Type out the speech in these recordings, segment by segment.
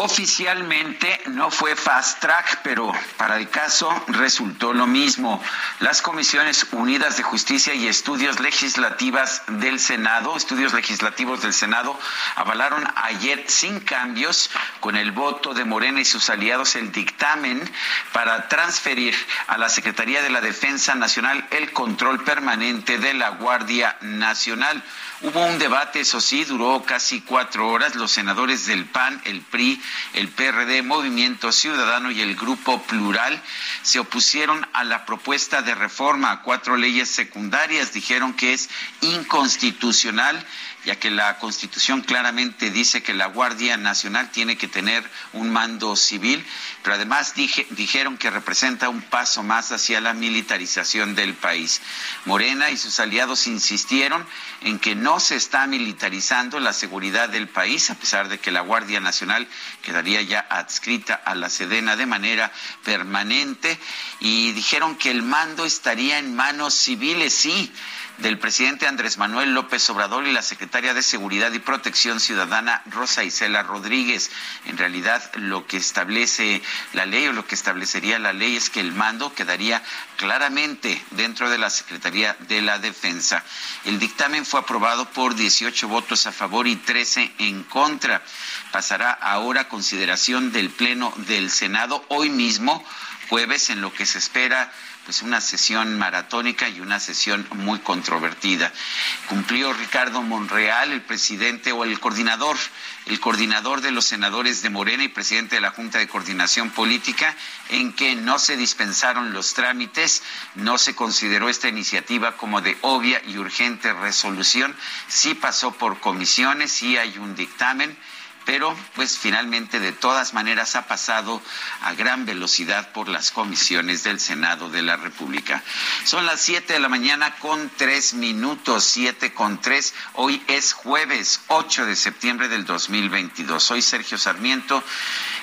Oficialmente no fue fast track, pero para el caso resultó lo mismo. Las Comisiones Unidas de Justicia y Estudios Legislativas del Senado, estudios legislativos del Senado, avalaron ayer sin cambios con el voto de Morena y sus aliados el dictamen para transferir a la Secretaría de la Defensa Nacional el control permanente de la Guardia Nacional. Hubo un debate, eso sí, duró casi cuatro horas. Los senadores del PAN, el PRI, el PRD, Movimiento Ciudadano y el Grupo Plural se opusieron a la propuesta de reforma a cuatro leyes secundarias. Dijeron que es inconstitucional ya que la Constitución claramente dice que la Guardia Nacional tiene que tener un mando civil, pero además dijeron que representa un paso más hacia la militarización del país. Morena y sus aliados insistieron en que no se está militarizando la seguridad del país, a pesar de que la Guardia Nacional quedaría ya adscrita a la Sedena de manera permanente, y dijeron que el mando estaría en manos civiles, sí del presidente Andrés Manuel López Obrador y la secretaria de Seguridad y Protección Ciudadana Rosa Isela Rodríguez. En realidad, lo que establece la ley o lo que establecería la ley es que el mando quedaría claramente dentro de la Secretaría de la Defensa. El dictamen fue aprobado por 18 votos a favor y 13 en contra. Pasará ahora a consideración del Pleno del Senado hoy mismo, jueves, en lo que se espera pues una sesión maratónica y una sesión muy controvertida. Cumplió Ricardo Monreal, el presidente o el coordinador, el coordinador de los senadores de Morena y presidente de la Junta de Coordinación Política, en que no se dispensaron los trámites, no se consideró esta iniciativa como de obvia y urgente resolución, sí pasó por comisiones, sí hay un dictamen pero pues finalmente de todas maneras ha pasado a gran velocidad por las comisiones del Senado de la República. Son las siete de la mañana con tres minutos, siete con tres. Hoy es jueves 8 de septiembre del 2022. Soy Sergio Sarmiento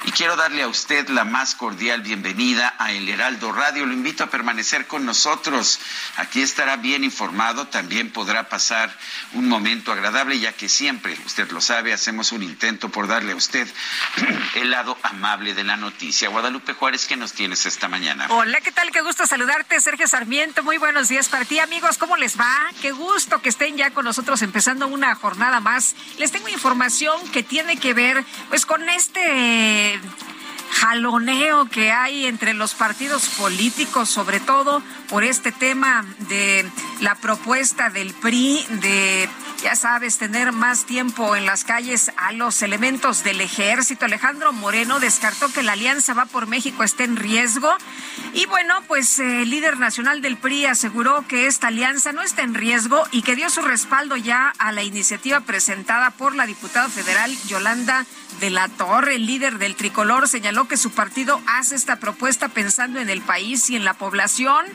y quiero darle a usted la más cordial bienvenida a El Heraldo Radio. Lo invito a permanecer con nosotros. Aquí estará bien informado, también podrá pasar un momento agradable, ya que siempre, usted lo sabe, hacemos un intento por darle a usted el lado amable de la noticia. Guadalupe Juárez, ¿qué nos tienes esta mañana? Hola, ¿qué tal? Qué gusto saludarte, Sergio Sarmiento. Muy buenos días para ti, amigos. ¿Cómo les va? Qué gusto que estén ya con nosotros empezando una jornada más. Les tengo información que tiene que ver pues con este jaloneo que hay entre los partidos políticos, sobre todo por este tema de la propuesta del PRI de ya sabes, tener más tiempo en las calles a los elementos del ejército. Alejandro Moreno descartó que la alianza va por México esté en riesgo. Y bueno, pues eh, el líder nacional del PRI aseguró que esta alianza no está en riesgo y que dio su respaldo ya a la iniciativa presentada por la diputada federal Yolanda de la Torre. El líder del tricolor señaló que su partido hace esta propuesta pensando en el país y en la población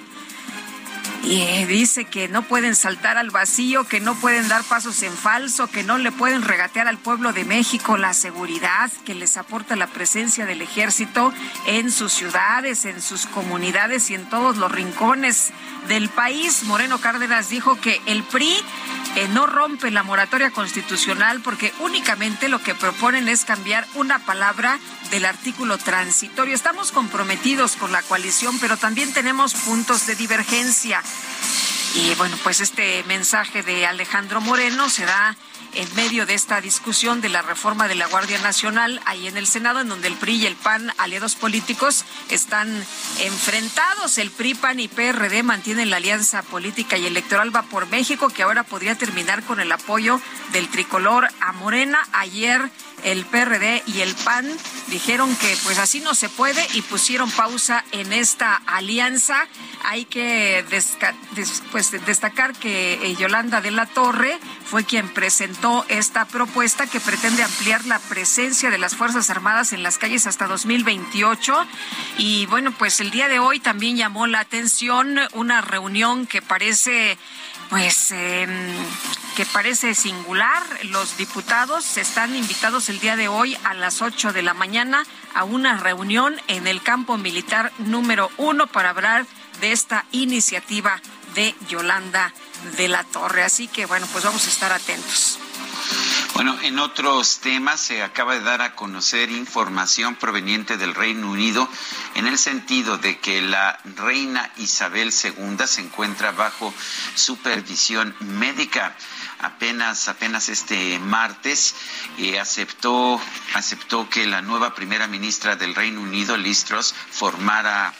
Y eh, dice que no pueden saltar al vacío, que no pueden dar pasos en falso, que no le pueden regatear al pueblo de México la seguridad que les aporta la presencia del ejército en sus ciudades, en sus comunidades y en todos los rincones del país. Moreno Cárdenas dijo que el PRI eh, no rompe la moratoria constitucional porque únicamente lo que proponen es cambiar una palabra del artículo transitorio. Estamos comprometidos con la coalición, pero también tenemos puntos de divergencia. Y bueno, pues este mensaje de Alejandro Moreno se da en medio de esta discusión de la reforma de la Guardia Nacional ahí en el Senado, en donde el PRI y el PAN, aliados políticos, están enfrentados. El PRI, PAN y PRD mantienen la alianza política y electoral Va por México, que ahora podría terminar con el apoyo del tricolor a Morena. Ayer el PRD y el PAN dijeron que pues así no se puede y pusieron pausa en esta alianza. Hay que pues, destacar que eh, Yolanda de la Torre fue quien presentó esta propuesta que pretende ampliar la presencia de las Fuerzas Armadas en las calles hasta 2028. Y bueno, pues el día de hoy también llamó la atención una reunión que parece pues em, que parece singular. Los diputados están invitados el día de hoy a las 8 de la mañana a una reunión en el campo militar número uno para hablar de esta iniciativa de Yolanda de la Torre. Así que bueno, pues vamos a estar atentos. Bueno, en otros temas se acaba de dar a conocer información proveniente del Reino Unido en el sentido de que la reina Isabel II se encuentra bajo supervisión médica. Apenas, apenas este martes eh, aceptó, aceptó que la nueva primera ministra del Reino Unido, Liz Truss, formara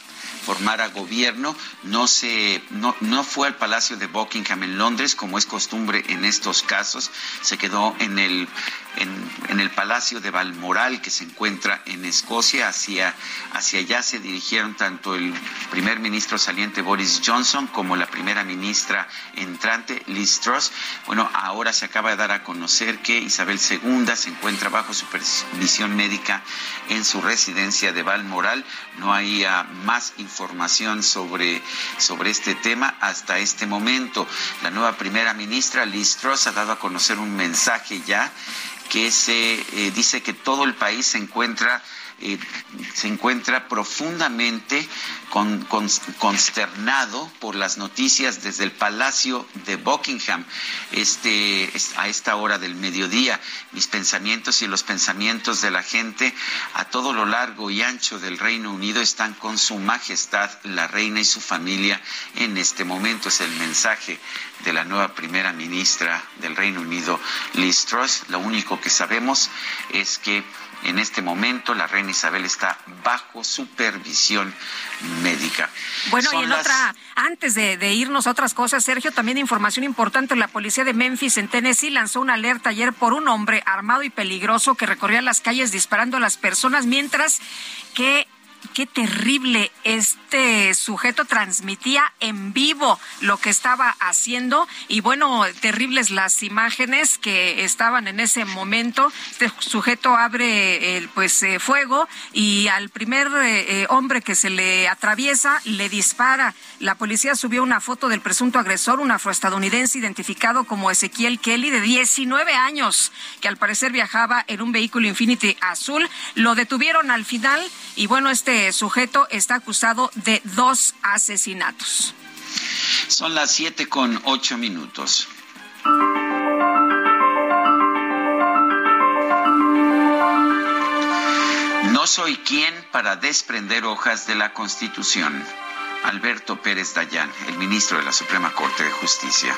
formara gobierno, no se no, no fue al Palacio de Buckingham en Londres como es costumbre en estos casos, se quedó en el en, el Palacio de Balmoral que se encuentra en Escocia. Hacia, hacia allá se dirigieron tanto el primer ministro saliente Boris Johnson como la primera ministra entrante Liz Truss. Bueno, ahora se acaba de dar a conocer que Isabel II se encuentra bajo supervisión médica en su residencia de Balmoral. No hay ah, más información sobre, sobre este tema hasta este momento. La nueva primera ministra Liz Truss ha dado a conocer un mensaje ya que se eh, dice que todo el país se encuentra se encuentra profundamente consternado por las noticias desde el Palacio de Buckingham este, a esta hora del mediodía. Mis pensamientos y los pensamientos de la gente a todo lo largo y ancho del Reino Unido están con su majestad, la reina y su familia en este momento. Es el mensaje de la nueva primera ministra del Reino Unido, Liz Truss. Lo único que sabemos es que en este momento la reina Isabel está bajo supervisión médica. Bueno, y en otra, antes de, de, irnos a otras cosas, Sergio, también información importante, la policía de Memphis en Tennessee lanzó una alerta ayer por un hombre armado y peligroso que recorría las calles disparando a las personas mientras que qué terrible. Este sujeto transmitía en vivo lo que estaba haciendo y bueno, terribles las imágenes que estaban en ese momento. Este sujeto abre el pues eh, fuego y al primer eh, eh, hombre que se le atraviesa le dispara. La policía subió una foto del presunto agresor, un afroestadounidense identificado como Ezequiel Kelly de 19 años, que al parecer viajaba en un vehículo Infinity azul. Lo detuvieron al final y bueno, este este sujeto está acusado de dos asesinatos. Son las siete con ocho minutos. No soy quien para desprender hojas de la Constitución. Alberto Pérez Dayán, el ministro de la Suprema Corte de Justicia.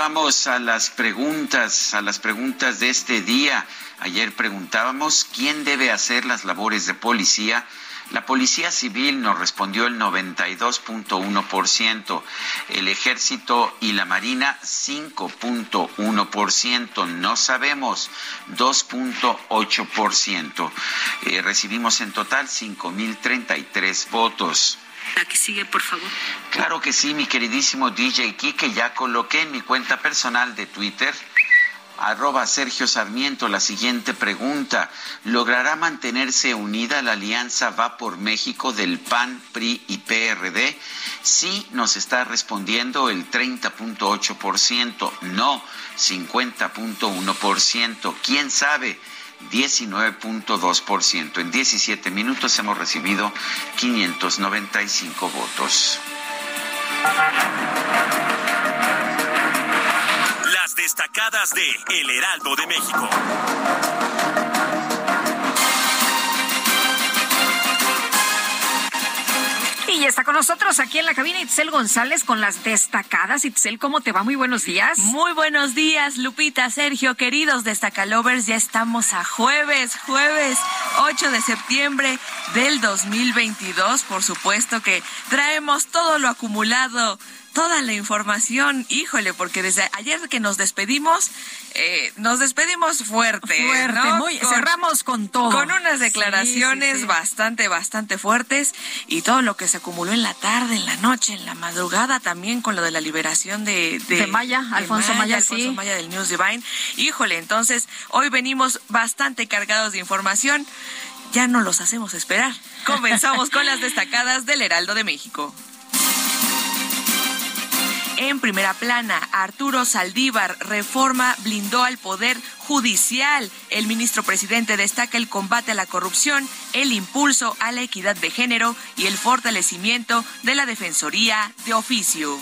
Vamos a las preguntas, a las preguntas de este día. Ayer preguntábamos quién debe hacer las labores de policía. La Policía Civil nos respondió el 92.1%, el Ejército y la Marina 5.1%, no sabemos 2.8%. Eh, recibimos en total 5.033 votos. La que sigue, por favor. Claro que sí, mi queridísimo DJ Kike, ya coloqué en mi cuenta personal de Twitter Arroba Sergio Sarmiento, la siguiente pregunta. ¿Logrará mantenerse unida la alianza Va por México del PAN, PRI y PRD? Sí, nos está respondiendo el 30.8%, no 50.1%. ¿Quién sabe? 19.2%. En 17 minutos hemos recibido 595 votos. Las destacadas de El Heraldo de México. Y está con nosotros aquí en la cabina Itzel González con las destacadas. Itzel, ¿cómo te va? Muy buenos días. Muy buenos días, Lupita, Sergio, queridos destacalovers. Ya estamos a jueves, jueves 8 de septiembre del 2022. Por supuesto que traemos todo lo acumulado toda la información, híjole, porque desde ayer que nos despedimos, eh, nos despedimos fuerte. Fuerte, muy, cerramos con todo. Con unas declaraciones bastante, bastante fuertes y todo lo que se acumuló en la tarde, en la noche, en la madrugada, también con lo de la liberación de... De, Maya, Alfonso Maya, Alfonso Maya del News Divine. Híjole, entonces, hoy venimos bastante cargados de información. Ya no los hacemos esperar. Comenzamos con las destacadas del Heraldo de México. En primera plana, Arturo Saldívar, reforma blindó al Poder Judicial. El ministro presidente destaca el combate a la corrupción, el impulso a la equidad de género y el fortalecimiento de la Defensoría de Oficio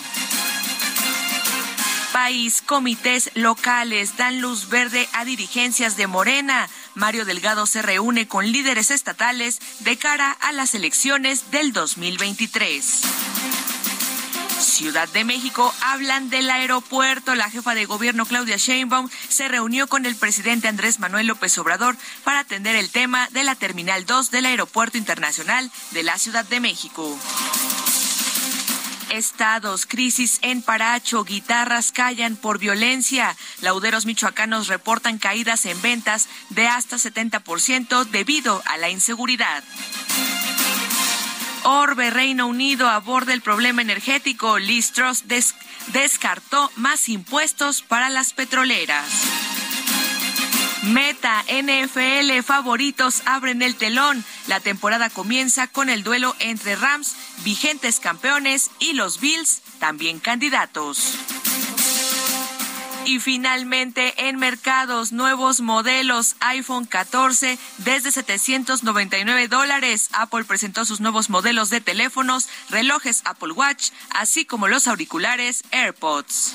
país, comités locales dan luz verde a dirigencias de Morena. Mario Delgado se reúne con líderes estatales de cara a las elecciones del 2023. Ciudad de México hablan del aeropuerto. La jefa de gobierno Claudia Sheinbaum se reunió con el presidente Andrés Manuel López Obrador para atender el tema de la Terminal 2 del Aeropuerto Internacional de la Ciudad de México. Estados, crisis en Paracho, guitarras callan por violencia. Lauderos michoacanos reportan caídas en ventas de hasta 70% debido a la inseguridad. Orbe, Reino Unido aborda el problema energético. Liz Truss descartó más impuestos para las petroleras. Meta, NFL, favoritos abren el telón. La temporada comienza con el duelo entre Rams, vigentes campeones, y los Bills, también candidatos. Y finalmente, en mercados, nuevos modelos iPhone 14 desde 799 dólares. Apple presentó sus nuevos modelos de teléfonos, relojes Apple Watch, así como los auriculares AirPods.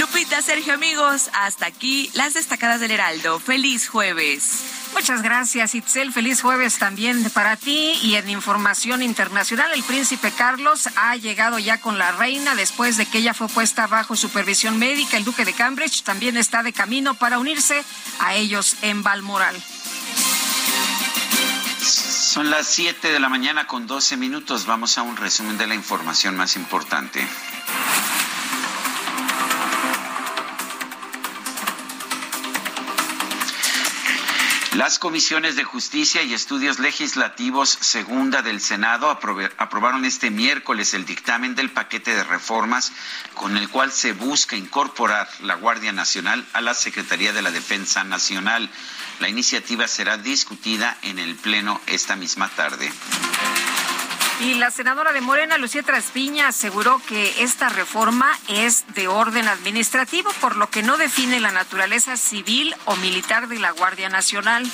Lupita, Sergio, amigos, hasta aquí las destacadas del Heraldo. Feliz jueves. Muchas gracias, Itzel. Feliz jueves también para ti. Y en información internacional, el príncipe Carlos ha llegado ya con la reina después de que ella fue puesta bajo supervisión médica. El duque de Cambridge también está de camino para unirse a ellos en Balmoral. Son las 7 de la mañana con 12 minutos. Vamos a un resumen de la información más importante. Las comisiones de justicia y estudios legislativos segunda del Senado aprobaron este miércoles el dictamen del paquete de reformas con el cual se busca incorporar la Guardia Nacional a la Secretaría de la Defensa Nacional. La iniciativa será discutida en el Pleno esta misma tarde. Y la senadora de Morena, Lucía Traspiña, aseguró que esta reforma es de orden administrativo, por lo que no define la naturaleza civil o militar de la Guardia Nacional.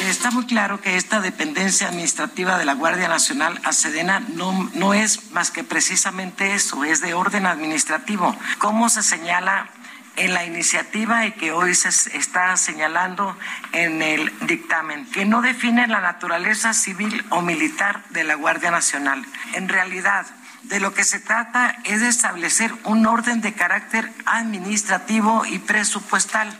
Está muy claro que esta dependencia administrativa de la Guardia Nacional a Sedena no, no es más que precisamente eso, es de orden administrativo. ¿Cómo se señala en la iniciativa y que hoy se está señalando en el dictamen, que no define la naturaleza civil o militar de la Guardia Nacional. En realidad, de lo que se trata es de establecer un orden de carácter administrativo y presupuestal.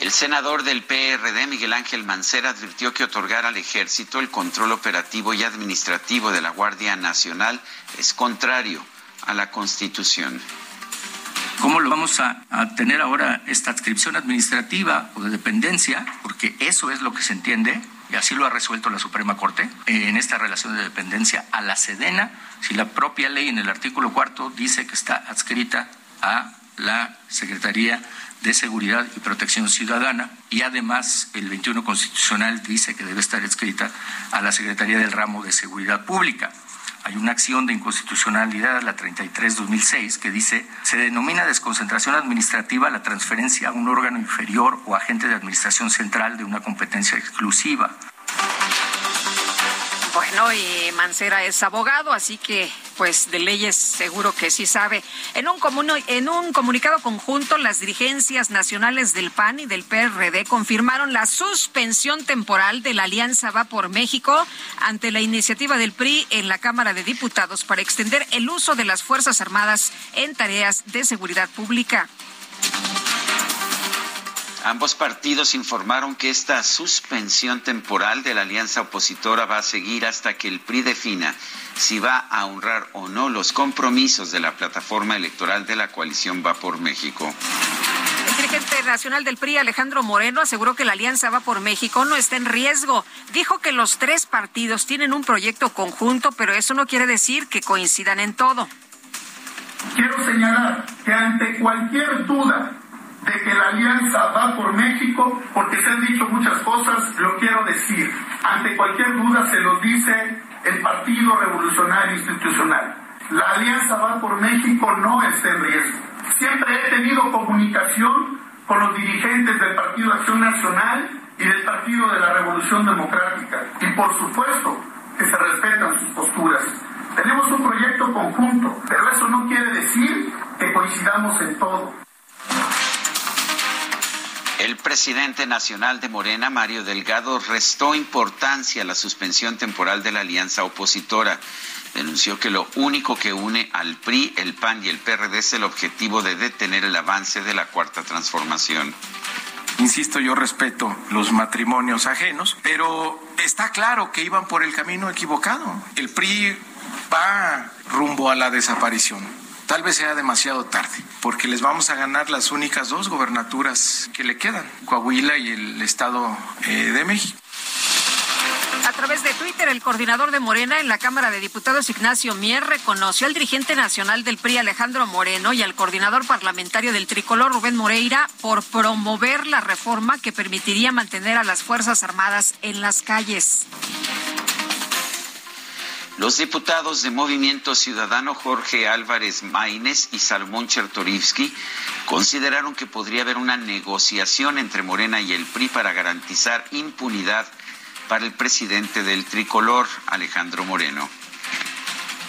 El senador del PRD, Miguel Ángel Mancera, advirtió que otorgar al ejército el control operativo y administrativo de la Guardia Nacional es contrario a la Constitución. ¿Cómo lo vamos a, tener ahora esta adscripción administrativa o de dependencia? Porque eso es lo que se entiende, y así lo ha resuelto la Suprema Corte, en esta relación de dependencia a la Sedena, si la propia ley en el artículo cuarto dice que está adscrita a la Secretaría de Seguridad y Protección Ciudadana y además el 21 constitucional dice que debe estar escrita a la Secretaría del Ramo de Seguridad Pública. Hay una acción de inconstitucionalidad, la 33-2006, que dice, se denomina desconcentración administrativa la transferencia a un órgano inferior o agente de administración central de una competencia exclusiva. Bueno, y Mancera es abogado, así que pues de leyes seguro que sí sabe. En un, en un comunicado conjunto, las dirigencias nacionales del PAN y del PRD confirmaron la suspensión temporal de la Alianza Va por México ante la iniciativa del PRI en la Cámara de Diputados para extender el uso de las Fuerzas Armadas en tareas de seguridad pública. Ambos partidos informaron que esta suspensión temporal de la alianza opositora va a seguir hasta que el PRI defina si va a honrar o no los compromisos de la plataforma electoral de la coalición Va por México. El dirigente nacional del PRI, Alejandro Moreno, aseguró que la alianza Va por México no está en riesgo. Dijo que los tres partidos tienen un proyecto conjunto, pero eso no quiere decir que coincidan en todo. Quiero señalar que ante cualquier duda de que la alianza va por México, porque se han dicho muchas cosas, lo quiero decir. Ante cualquier duda se lo dice el Partido Revolucionario Institucional. La alianza va por México no está en riesgo. Siempre he tenido comunicación con los dirigentes del Partido Acción Nacional y del Partido de la Revolución Democrática. Y por supuesto que se respetan sus posturas. Tenemos un proyecto conjunto, pero eso no quiere decir que coincidamos en todo. El presidente nacional de Morena, Mario Delgado, restó importancia a la suspensión temporal de la alianza opositora. Denunció que lo único que une al PRI, el PAN y el PRD es el objetivo de detener el avance de la cuarta transformación. Insisto, yo respeto los matrimonios ajenos, pero está claro que iban por el camino equivocado. El PRI va rumbo a la desaparición Tal vez sea demasiado tarde, porque les vamos a ganar las únicas dos gobernaturas que le quedan, Coahuila y el Estado eh, de México. A través de Twitter, el coordinador de Morena en la Cámara de Diputados, Ignacio Mier, reconoció al dirigente nacional del PRI, Alejandro Moreno, y al coordinador parlamentario del tricolor, Rubén Moreira, por promover la reforma que permitiría mantener a las Fuerzas Armadas en las calles. Los diputados de Movimiento Ciudadano Jorge Álvarez Maínez y Salomón Chertorivsky consideraron que podría haber una negociación entre Morena y el PRI para garantizar impunidad para el presidente del tricolor, Alejandro Moreno.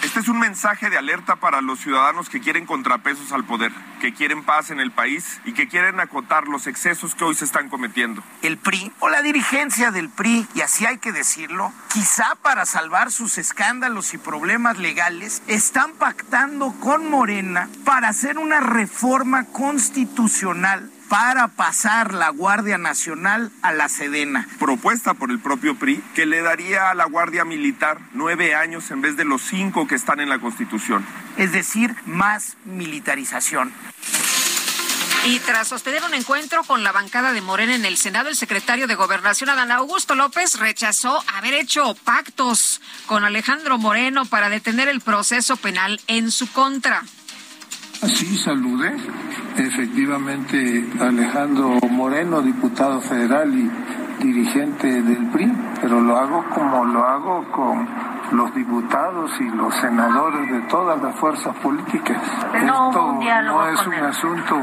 Este es un mensaje de alerta para los ciudadanos que quieren contrapesos al poder, que quieren paz en el país y que quieren acotar los excesos que hoy se están cometiendo. El PRI o la dirigencia del PRI, y así hay que decirlo, quizá para salvar sus escándalos y problemas legales, están pactando con Morena para hacer una reforma constitucional para pasar la Guardia Nacional a la Sedena. Propuesta por el propio PRI que le daría a la Guardia Militar nueve años en vez de los cinco que están en la Constitución. Es decir, más militarización. Y tras sostener un encuentro con la bancada de Morena en el Senado, el secretario de Gobernación, Adán Augusto López, rechazó haber hecho pactos con Alejandro Moreno para detener el proceso penal en su contra. Sí, saludé efectivamente Alejandro Moreno, diputado federal y dirigente del PRI, pero lo hago como lo hago con los diputados y los senadores de todas las fuerzas políticas. Esto no es un asunto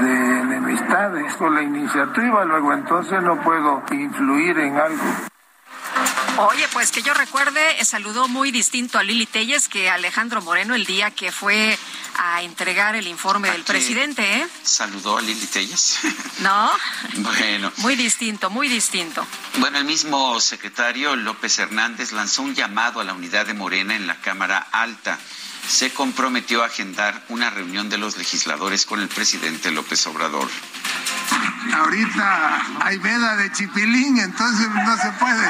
de enemistades con la iniciativa, luego entonces no puedo influir en algo. Oye, pues que yo recuerde, saludó muy distinto a Lili Telles que Alejandro Moreno el día que fue a entregar el informe del presidente, ¿eh? ¿Saludó a Lili Telles? No. bueno. Muy distinto, muy distinto. Bueno, el mismo secretario López Hernández lanzó un llamado a la unidad de Morena en la Cámara Alta. Se comprometió a agendar una reunión de los legisladores con el presidente López Obrador. Ahorita hay veda de chipilín, entonces no se puede.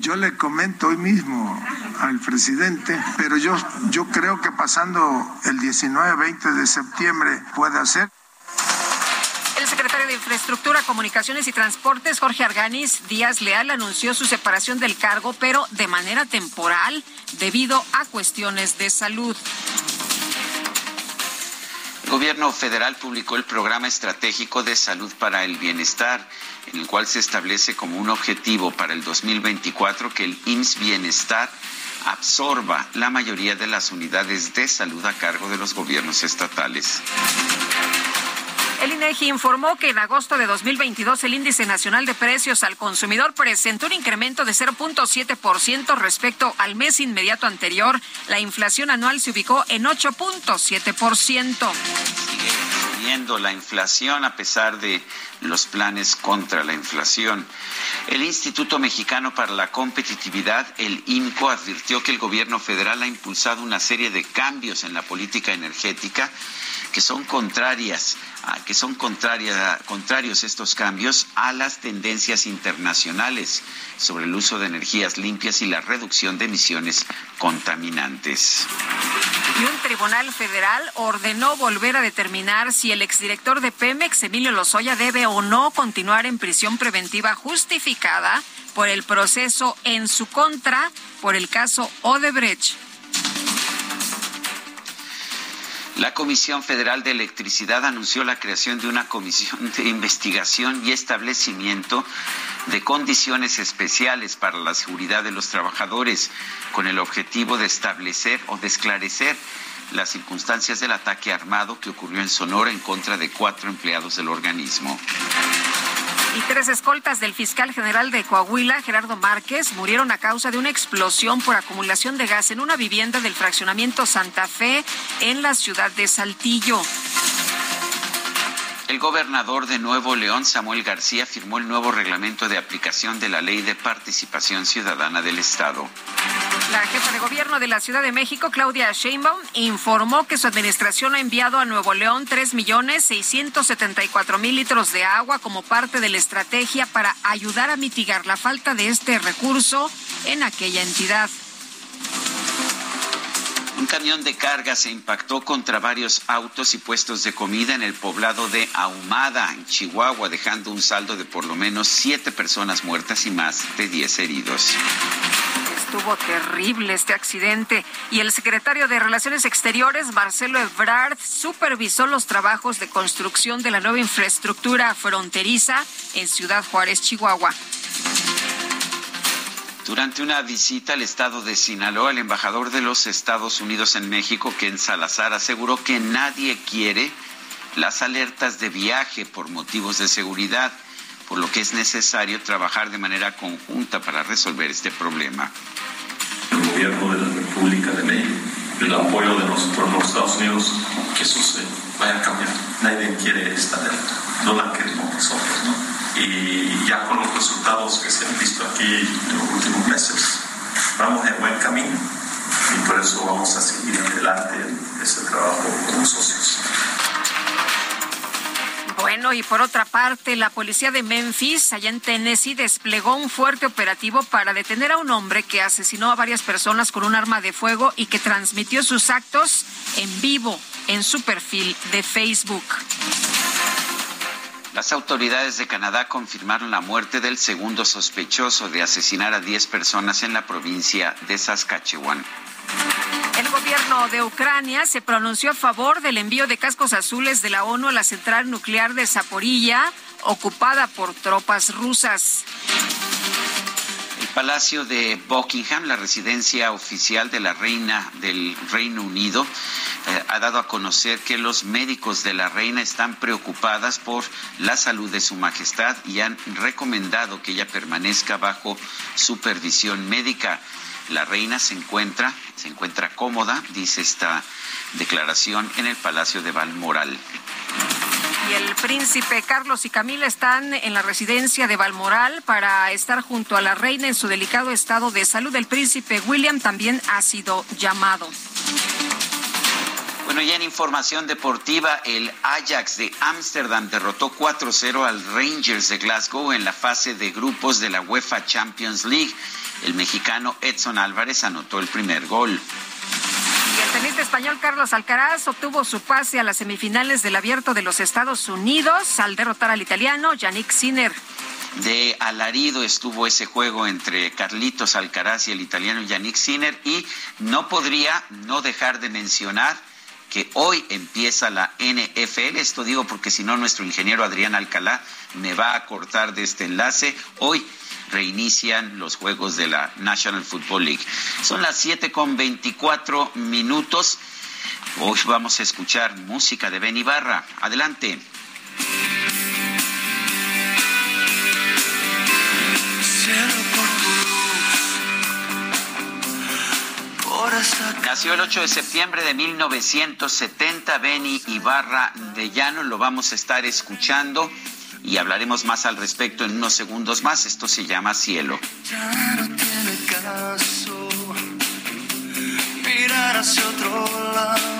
Yo le comento hoy mismo al presidente, pero yo, yo creo que pasando el 19-20 de septiembre puede hacer. El secretario de Infraestructura, Comunicaciones y Transportes, Jorge Arganis Díaz Leal, anunció su separación del cargo, pero de manera temporal, debido a cuestiones de salud. El gobierno federal publicó el programa estratégico de salud para el bienestar, en el cual se establece como un objetivo para el 2024 que el IMSS Bienestar absorba la mayoría de las unidades de salud a cargo de los gobiernos estatales. El INEGI informó que en agosto de 2022 el índice nacional de precios al consumidor presentó un incremento de 0.7% respecto al mes inmediato anterior. La inflación anual se ubicó en 8.7%. Sigue subiendo la inflación a pesar de los planes contra la inflación. El Instituto Mexicano para la Competitividad, el IMCO, advirtió que el gobierno federal ha impulsado una serie de cambios en la política energética que son contrarias que son contrarios estos cambios a las tendencias internacionales sobre el uso de energías limpias y la reducción de emisiones contaminantes. Y un tribunal federal ordenó volver a determinar si el exdirector de Pemex, Emilio Lozoya, debe o no continuar en prisión preventiva justificada por el proceso en su contra por el caso Odebrecht. La Comisión Federal de Electricidad anunció la creación de una comisión de investigación y establecimiento de condiciones especiales para la seguridad de los trabajadores, con el objetivo de establecer o de esclarecer las circunstancias del ataque armado que ocurrió en Sonora en contra de cuatro empleados del organismo. Y tres escoltas del fiscal general de Coahuila, Gerardo Márquez, murieron a causa de una explosión por acumulación de gas en una vivienda del fraccionamiento Santa Fe en la ciudad de Saltillo. El gobernador de Nuevo León, Samuel García, firmó el nuevo reglamento de aplicación de la Ley de Participación Ciudadana del Estado. La jefa de gobierno de la Ciudad de México, Claudia Sheinbaum, informó que su administración ha enviado a Nuevo León 3.674.000 litros de agua como parte de la estrategia para ayudar a mitigar la falta de este recurso en aquella entidad. Un camión de carga se impactó contra varios autos y puestos de comida en el poblado de Ahumada, en Chihuahua, dejando un saldo de por lo menos siete personas muertas y más de diez heridos. Estuvo terrible este accidente y el secretario de Relaciones Exteriores, Marcelo Ebrard, supervisó los trabajos de construcción de la nueva infraestructura fronteriza en Ciudad Juárez, Chihuahua. Durante una visita al estado de Sinaloa, el embajador de los Estados Unidos en México, Ken Salazar, aseguró que nadie quiere las alertas de viaje por motivos de seguridad, por lo que es necesario trabajar de manera conjunta para resolver este problema. El gobierno de la República de México, el apoyo de nosotros los Estados Unidos, que eso se vaya a cambiar. Nadie quiere esta alerta, no la queremos nosotros, ¿no? Y ya con los resultados que se han visto aquí en los últimos meses, vamos en buen camino y por eso vamos a seguir adelante ese trabajo con los socios. Bueno, y por otra parte, la policía de Memphis, allá en Tennessee, desplegó un fuerte operativo para detener a un hombre que asesinó a varias personas con un arma de fuego y que transmitió sus actos en vivo en su perfil de Facebook. Las autoridades de Canadá confirmaron la muerte del segundo sospechoso de asesinar a 10 personas en la provincia de Saskatchewan. El gobierno de Ucrania se pronunció a favor del envío de cascos azules de la ONU a la central nuclear de Zaporilla, ocupada por tropas rusas. Palacio de Buckingham, la residencia oficial de la reina del Reino Unido, eh, ha dado a conocer que los médicos de la reina están preocupadas por la salud de su majestad y han recomendado que ella permanezca bajo supervisión médica. La reina se encuentra, se encuentra cómoda, dice esta declaración en el Palacio de Balmoral. Príncipe Carlos y Camila están en la residencia de Balmoral para estar junto a la reina en su delicado estado de salud. El príncipe William también ha sido llamado. Bueno, ya en información deportiva, el Ajax de Ámsterdam derrotó 4-0 al Rangers de Glasgow en la fase de grupos de la UEFA Champions League. El mexicano Edson Álvarez anotó el primer gol. El tenista español Carlos Alcaraz obtuvo su pase a las semifinales del Abierto de los Estados Unidos al derrotar al italiano Yannick Sinner. De alarido estuvo ese juego entre Carlitos Alcaraz y el italiano Yannick Sinner y no podría no dejar de mencionar que hoy empieza la NFL. Esto digo porque si no, nuestro ingeniero Adrián Alcalá me va a cortar de este enlace. Hoy reinician los juegos de la National Football League. Son las 7 con 24 minutos. Hoy vamos a escuchar música de Ben Ibarra. Adelante. Nació el 8 de septiembre de 1970 Benny Ibarra de Llano, lo vamos a estar escuchando y hablaremos más al respecto en unos segundos más. Esto se llama Cielo. Ya no tiene caso mirar hacia otro lado.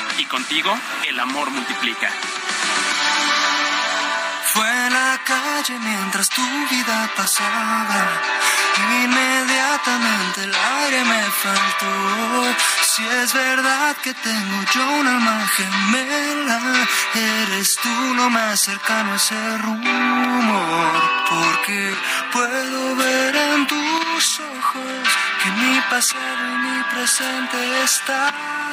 y contigo el amor multiplica. Fue la calle mientras tu vida pasaba. Inmediatamente el aire me faltó. Si es verdad que tengo yo un alma gemela, eres tú lo más cercano a ese rumor. Porque puedo ver en tus ojos que mi pasado y mi presente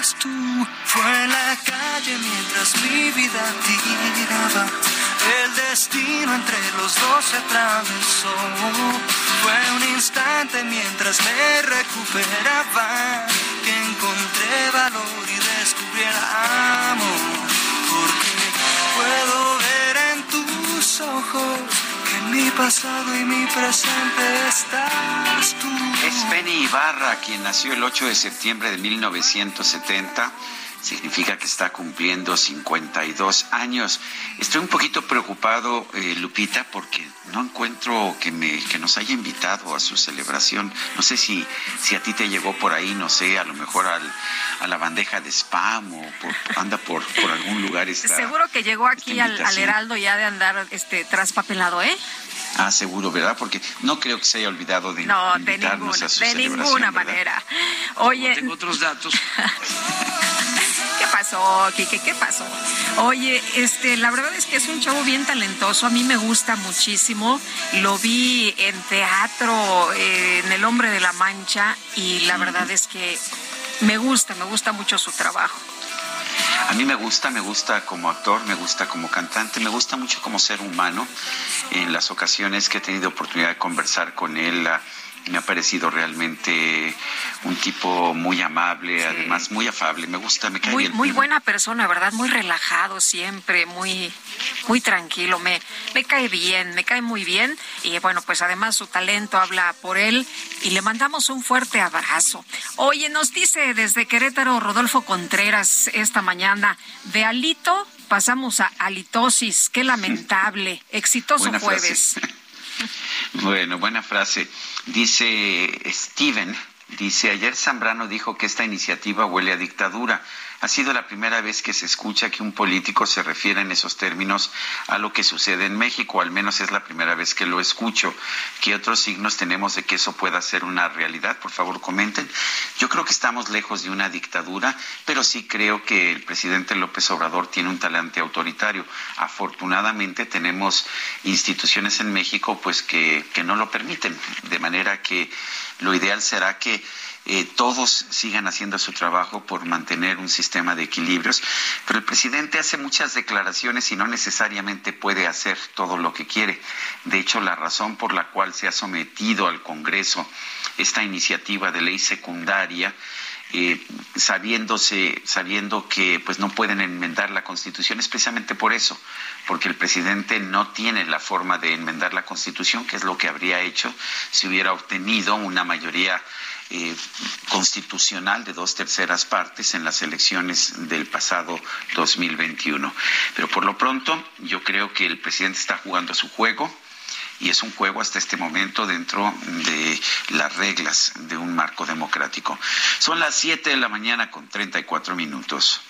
tú. Fue en la calle mientras mi vida tiraba. El destino entre los dos se atravesó. Fue un instante mientras me recuperaba que encontré valor y descubrí el amor. Porque puedo ver en tus ojos mi pasado y mi presente estás. Es Benny Ibarra, quien nació el 8 de septiembre de 1970. Significa que está cumpliendo 52 años. Estoy un poquito preocupado, eh, Lupita, porque no encuentro que, me, que nos haya invitado a su celebración. No sé si, si a ti te llegó por ahí, no sé, a lo mejor al, a la bandeja de spam o por- anda por, por algún lugar. Esta, Seguro que llegó aquí al, al. Heraldo ya de andar este traspapelado, ¿eh? Ah, seguro, ¿verdad? Porque no creo que se haya olvidado de No, de invitarnos ninguna, a su de celebración, ninguna ¿verdad? manera. Oye, Tengo otros datos. ¿qué pasó, Quique? ¿Qué pasó? Oye, este, la verdad es que es un chavo bien talentoso. A mí me gusta muchísimo. Lo vi en teatro, eh, en El Hombre de la Mancha, y la verdad es que me gusta, me gusta mucho su trabajo. A mí me gusta, me gusta como actor, me gusta como cantante, me gusta mucho como ser humano. En las ocasiones que he tenido oportunidad de conversar con él, me ha parecido realmente un tipo muy amable, además muy afable. Me gusta, me cae Muy, bien. muy buena persona, ¿verdad? Muy relajado siempre, muy, muy tranquilo. Me, me cae bien, me cae muy bien. Y bueno, pues además su talento habla por él. Y le mandamos un fuerte abrazo. Oye, nos dice desde Querétaro Rodolfo Contreras esta mañana, de alito pasamos a alitosis. Qué lamentable. Exitoso Buena jueves. frase. Bueno, buena frase. Dice Steven, dice, ayer Zambrano dijo que esta iniciativa huele a dictadura. Ha sido la primera vez que se escucha que un político se refiere en esos términos a lo que sucede en México, al menos es la primera vez que lo escucho. ¿Qué otros signos tenemos de que eso pueda ser una realidad? Por favor, comenten. Yo creo que estamos lejos de una dictadura, pero sí creo que el presidente López Obrador tiene un talante autoritario. Afortunadamente tenemos instituciones en México pues que, que no lo permiten, de manera que lo ideal será que eh, todos sigan haciendo su trabajo por mantener un sistema de equilibrios, pero el presidente hace muchas declaraciones y no necesariamente puede hacer todo lo que quiere. De hecho, la razón por la cual se ha sometido al Congreso esta iniciativa de ley secundaria eh, sabiéndose, sabiendo que pues no pueden enmendar la Constitución, es precisamente por eso, porque el presidente no tiene la forma de enmendar la Constitución, que es lo que habría hecho si hubiera obtenido una mayoría eh, constitucional de dos terceras partes en las elecciones del pasado 2021. Pero por lo pronto, yo creo que el presidente está jugando su juego y es un juego hasta este momento dentro de las reglas de un marco democrático. Son las 7 de la mañana con 34 minutos.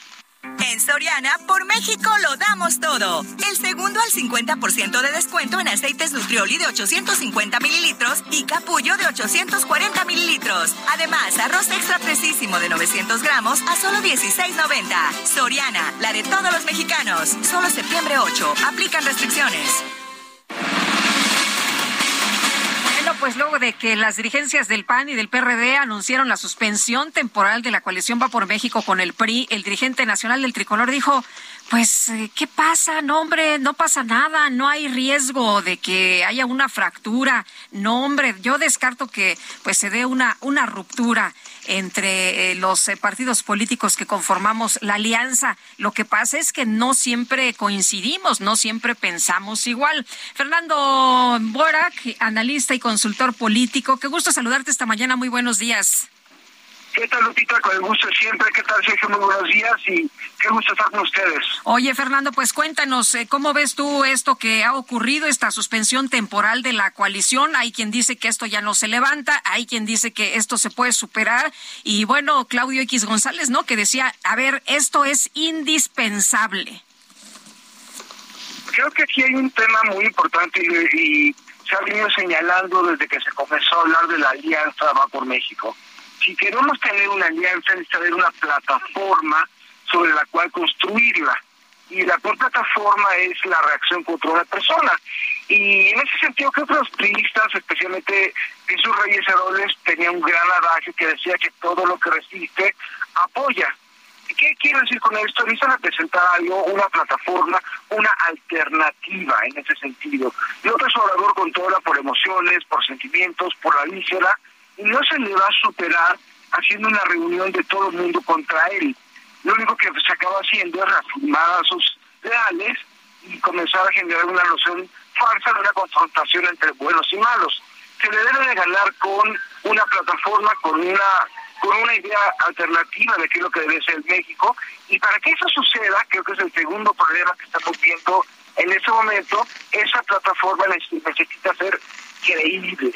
En Soriana, por México lo damos todo. El segundo al 50% de descuento en aceites Nutrioli de 850 mililitros y capullo de 840 mililitros. Además, arroz extra precisísimo de 900 gramos a solo 16.90. Soriana, la de todos los mexicanos. Solo septiembre 8. Aplican restricciones. Pues luego de que las dirigencias del PAN y del PRD anunciaron la suspensión temporal de la coalición Va por México con el PRI, el dirigente nacional del tricolor dijo, pues, eh, ¿qué pasa? No, hombre, no pasa nada, no hay riesgo de que haya una fractura. No, hombre, yo descarto que pues se dé una, una ruptura entre eh, los eh, partidos políticos que conformamos la alianza. Lo que pasa es que no siempre coincidimos, no siempre pensamos igual. Fernando Borak, analista y consultor político, qué gusto saludarte esta mañana. Muy buenos días. ¿Qué tal, Lupita? Con el gusto siempre. ¿Qué tal, Sergio? Muy buenos días y qué gusto estar con ustedes. Oye, Fernando, pues cuéntanos, eh, ¿cómo ves tú esto que ha ocurrido, esta suspensión temporal de la coalición? Hay quien dice que esto ya no se levanta, hay quien dice que esto se puede superar. Y bueno, Claudio X González, ¿no? Que decía, a ver, esto es indispensable. Creo que aquí hay un tema muy importante y, y se ha venido señalando desde que se comenzó a hablar de la alianza Va por México si queremos tener una alianza, necesita haber una plataforma sobre la cual construirla. Y la plataforma es la reacción contra una persona. Y en ese sentido que los priistas, especialmente Jesús Reyes Heroles, tenía un gran adagio que decía que todo lo que resiste apoya. ¿Qué quiero decir con esto? Necesitan presentar algo, una plataforma, una alternativa en ese sentido. López Obrador controla por emociones, por sentimientos, por la víscera, y no se le va a superar haciendo una reunión de todo el mundo contra él. Lo único que se acaba haciendo es reafirmar sus leales y comenzar a generar una noción falsa de una confrontación entre buenos y malos. Se le debe de ganar con una plataforma, con una con una idea alternativa de qué es lo que debe ser México. Y para que eso suceda, creo que es el segundo problema que estamos viendo en este momento, esa plataforma necesita ser creíble.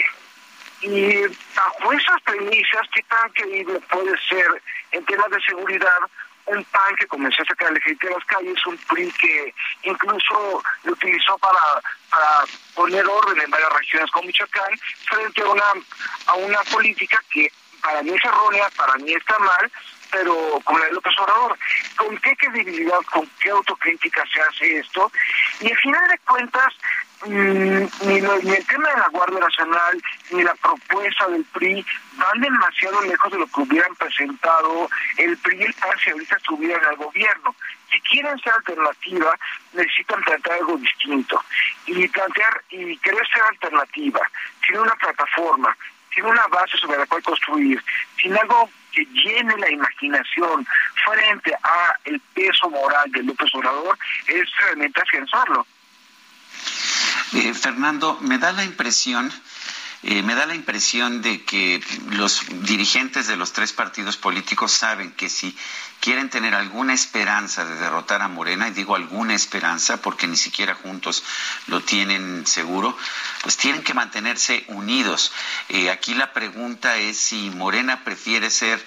Y bajo esas premisas, ¿qué tan creíble puede ser en temas de seguridad un PAN que comenzó a sacar la gente de las calles, un PRI que incluso lo utilizó para, para poner orden en varias regiones como Michoacán, frente a una, a una política que para mí es errónea, para mí está mal, pero con la de López Obrador. ¿Con qué credibilidad, con qué autocrítica se hace esto? Y al final de cuentas, Mm, ni, el tema de la Guardia Nacional ni la propuesta del PRI van demasiado lejos de lo que hubieran presentado el PRI y el PAN si ahorita estuvieran al gobierno. Si quieren ser alternativa, necesitan plantear algo distinto. Y plantear, y querer ser alternativa, sin una plataforma, sin una base sobre la cual construir, sin algo que llene la imaginación frente a el peso moral del López Obrador, es realmente afianzarlo. Eh, Fernando, me da la impresión, eh, me da la impresión de que los dirigentes de los tres partidos políticos saben que si quieren tener alguna esperanza de derrotar a Morena, y digo alguna esperanza porque ni siquiera juntos lo tienen seguro, pues tienen que mantenerse unidos. Eh, aquí la pregunta es si Morena prefiere ser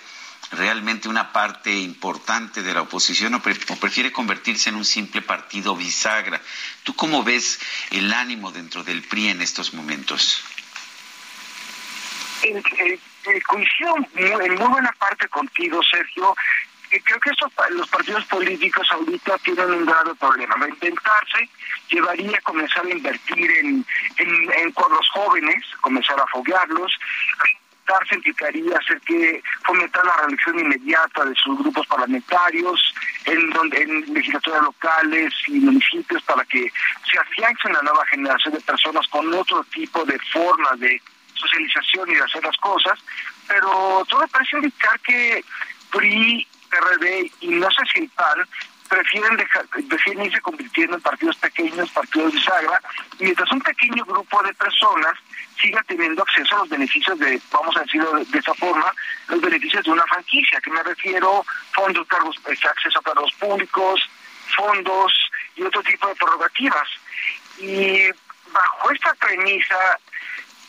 realmente una parte importante de la oposición o, prefiere convertirse en un simple partido bisagra. ¿Tú cómo ves el ánimo dentro del PRI en estos momentos? En, coincido en muy buena parte contigo, Sergio. Creo que estos, los partidos políticos ahorita tienen un grave problema. Intentarse llevaría a comenzar a invertir en, en, con los jóvenes, comenzar a foguearlos, pactarse implicaría hacer que fomentar la reelección inmediata de sus grupos parlamentarios en donde en legislaturas locales y municipios para que se afiance una nueva generación de personas con otro tipo de formas de socialización y de hacer las cosas, pero todo parece indicar que PRI, PRD y no sé si el PAN prefieren, dejar, prefieren irse convirtiendo en partidos pequeños, partidos de sagra, mientras un pequeño grupo de personas siga teniendo acceso a los beneficios de, vamos a decirlo de, esa forma, los beneficios de una franquicia, que me refiero, fondos, cargos, este, acceso a cargos públicos, fondos y otro tipo de prerrogativas. Y bajo esta premisa,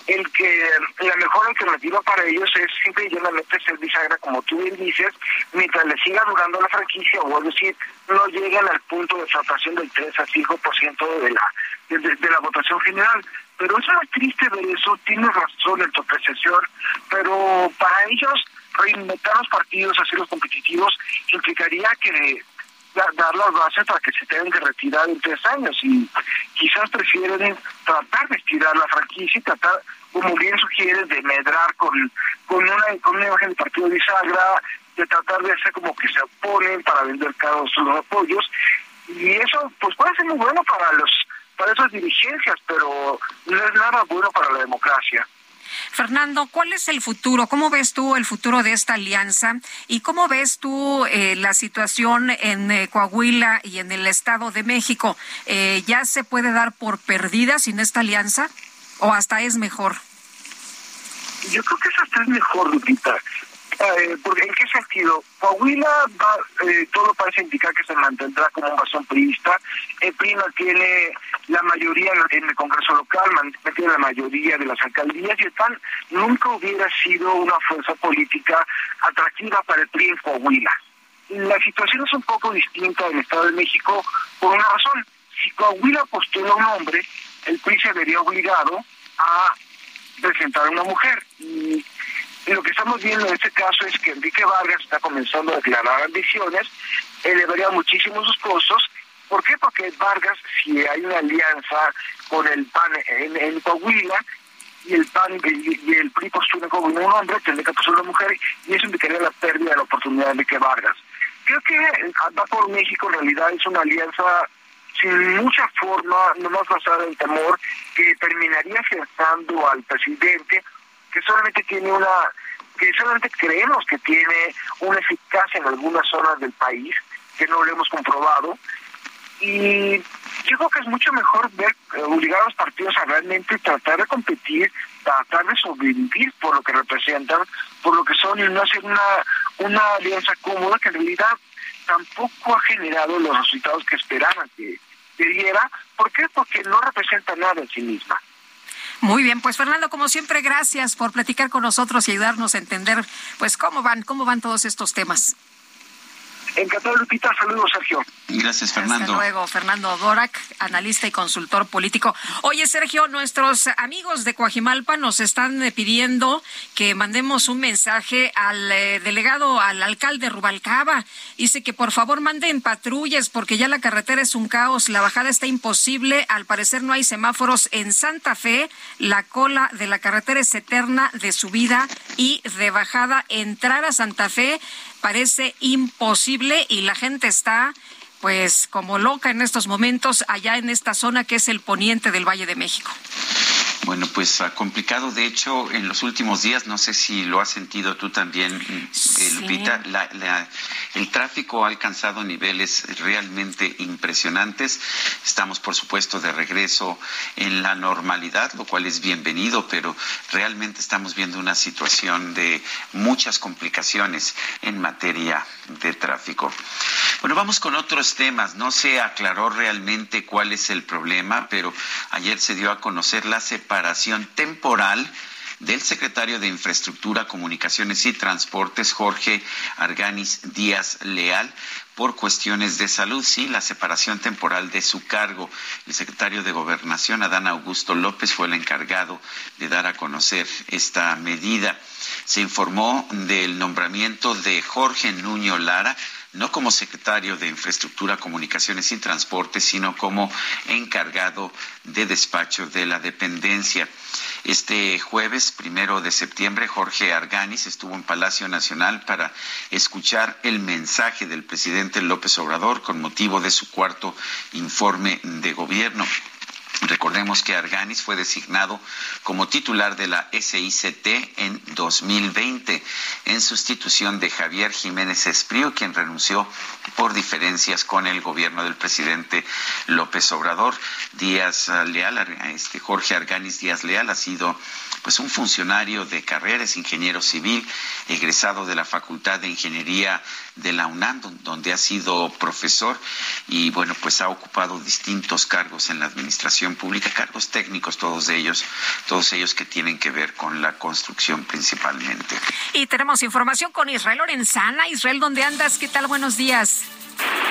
el que la mejor alternativa para ellos es simple y llanamente ser bisagra, como tú bien dices, mientras les siga durando la franquicia, o es decir, no llegan al punto de tratación del 3 a 5% de la, de, la votación general. Pero eso es triste ver eso, tiene razón en tu apreciación, pero para ellos reinventar los partidos, hacerlos competitivos, implicaría que dar las bases para que se tengan que retirar en tres años y quizás prefieren tratar de estirar la franquicia y tratar, como bien sugiere, de medrar con, con, una, con una imagen de partido bisagra, de tratar de hacer como que se oponen para vender cada sus apoyos y eso pues puede ser muy bueno para los para esas dirigencias, pero no es nada bueno para la democracia. Fernando, ¿cuál es el futuro? ¿Cómo ves tú el futuro de esta alianza? ¿Y cómo ves tú eh, la situación en eh, Coahuila y en el Estado de México? Eh, ¿Ya se puede dar por perdida sin esta alianza? ¿O hasta es mejor? Yo creo que hasta es mejor, Lupita. Eh, ¿En qué sentido? Coahuila va, eh, todo parece indicar que se mantendrá como un bastón priista. El PRI tiene la mayoría en el Congreso local, tiene la mayoría de las alcaldías y el PAN nunca hubiera sido una fuerza política atractiva para el PRI en Coahuila. La situación es un poco distinta en el Estado de México por una razón. Si Coahuila postula un hombre, el PRI se vería obligado a presentar a una mujer. Y lo que estamos viendo en este caso es que Enrique Vargas está comenzando a declarar ambiciones, elevaría muchísimo sus costos. ¿Por qué? Porque Vargas, si hay una alianza con el PAN en, Coahuila, y el PAN y, el PRI postulan como un hombre, tendría que postular una mujer, y eso indicaría la pérdida de la oportunidad de Enrique Vargas. Creo que Va por México en realidad es una alianza sin mucha forma, no más basada en temor, que terminaría afianzando al presidente que solamente tiene una, que solamente creemos que tiene una eficacia en algunas zonas del país, que no lo hemos comprobado. Y yo creo que es mucho mejor ver eh, obligar a los partidos a realmente tratar de competir, tratar de sobrevivir por lo que representan, por lo que son, y no hacer una, una alianza cómoda que en realidad tampoco ha generado los resultados que esperaban que, que diera. ¿Por qué? Porque no representa nada en sí misma. Muy bien, pues Fernando, como siempre, gracias por platicar con nosotros y ayudarnos a entender, pues cómo van, cómo van todos estos temas. Encantado, Lupita. Saludos, Sergio. Gracias, Fernando. Hasta luego, Fernando Dorak, analista y consultor político. Oye, Sergio, nuestros amigos de Coajimalpa nos están eh, pidiendo que mandemos un mensaje al eh, delegado, al alcalde Rubalcaba. Dice que por favor manden patrullas porque ya la carretera es un caos, la bajada está imposible. Al parecer no hay semáforos en Santa Fe. La cola de la carretera es eterna de subida y de bajada. Entrar a Santa Fe parece imposible y la gente está pues como loca en estos momentos allá en esta zona que es el poniente del Valle de México. Bueno, pues ah, complicado. De hecho, en los últimos días, no sé si lo has sentido tú también, eh, Lupita, el tráfico ha alcanzado niveles realmente impresionantes. Estamos, por supuesto, de regreso en la normalidad, lo cual es bienvenido, pero realmente estamos viendo una situación de muchas complicaciones en materia de tráfico. Bueno, vamos con otros temas. No se aclaró realmente cuál es el problema, pero ayer se dio a conocer la separación separación temporal del secretario de Infraestructura, Comunicaciones y Transportes, Jorge Arganis Díaz Leal, por cuestiones de salud, sí, la separación temporal de su cargo. El secretario de Gobernación, Adán Augusto López, fue el encargado de dar a conocer esta medida. Se informó del nombramiento de Jorge Nuño Lara no como secretario de Infraestructura, Comunicaciones y Transporte, sino como encargado de despacho de la dependencia. Este jueves, primero de septiembre, Jorge Arganis estuvo en Palacio Nacional para escuchar el mensaje del presidente López Obrador con motivo de su cuarto informe de gobierno. Recordemos que Arganis fue designado como titular de la SICT en 2020 en sustitución de Javier Jiménez Esprío, quien renunció por diferencias con el gobierno del presidente López Obrador. Díaz Leal, este Jorge Arganis Díaz Leal ha sido pues un funcionario de carreras, ingeniero civil, egresado de la Facultad de Ingeniería de la UNAM, donde ha sido profesor y bueno, pues ha ocupado distintos cargos en la administración pública, cargos técnicos todos ellos, todos ellos que tienen que ver con la construcción principalmente. Y tenemos información con Israel Lorenzana. Israel, ¿dónde andas? ¿Qué tal? Buenos días.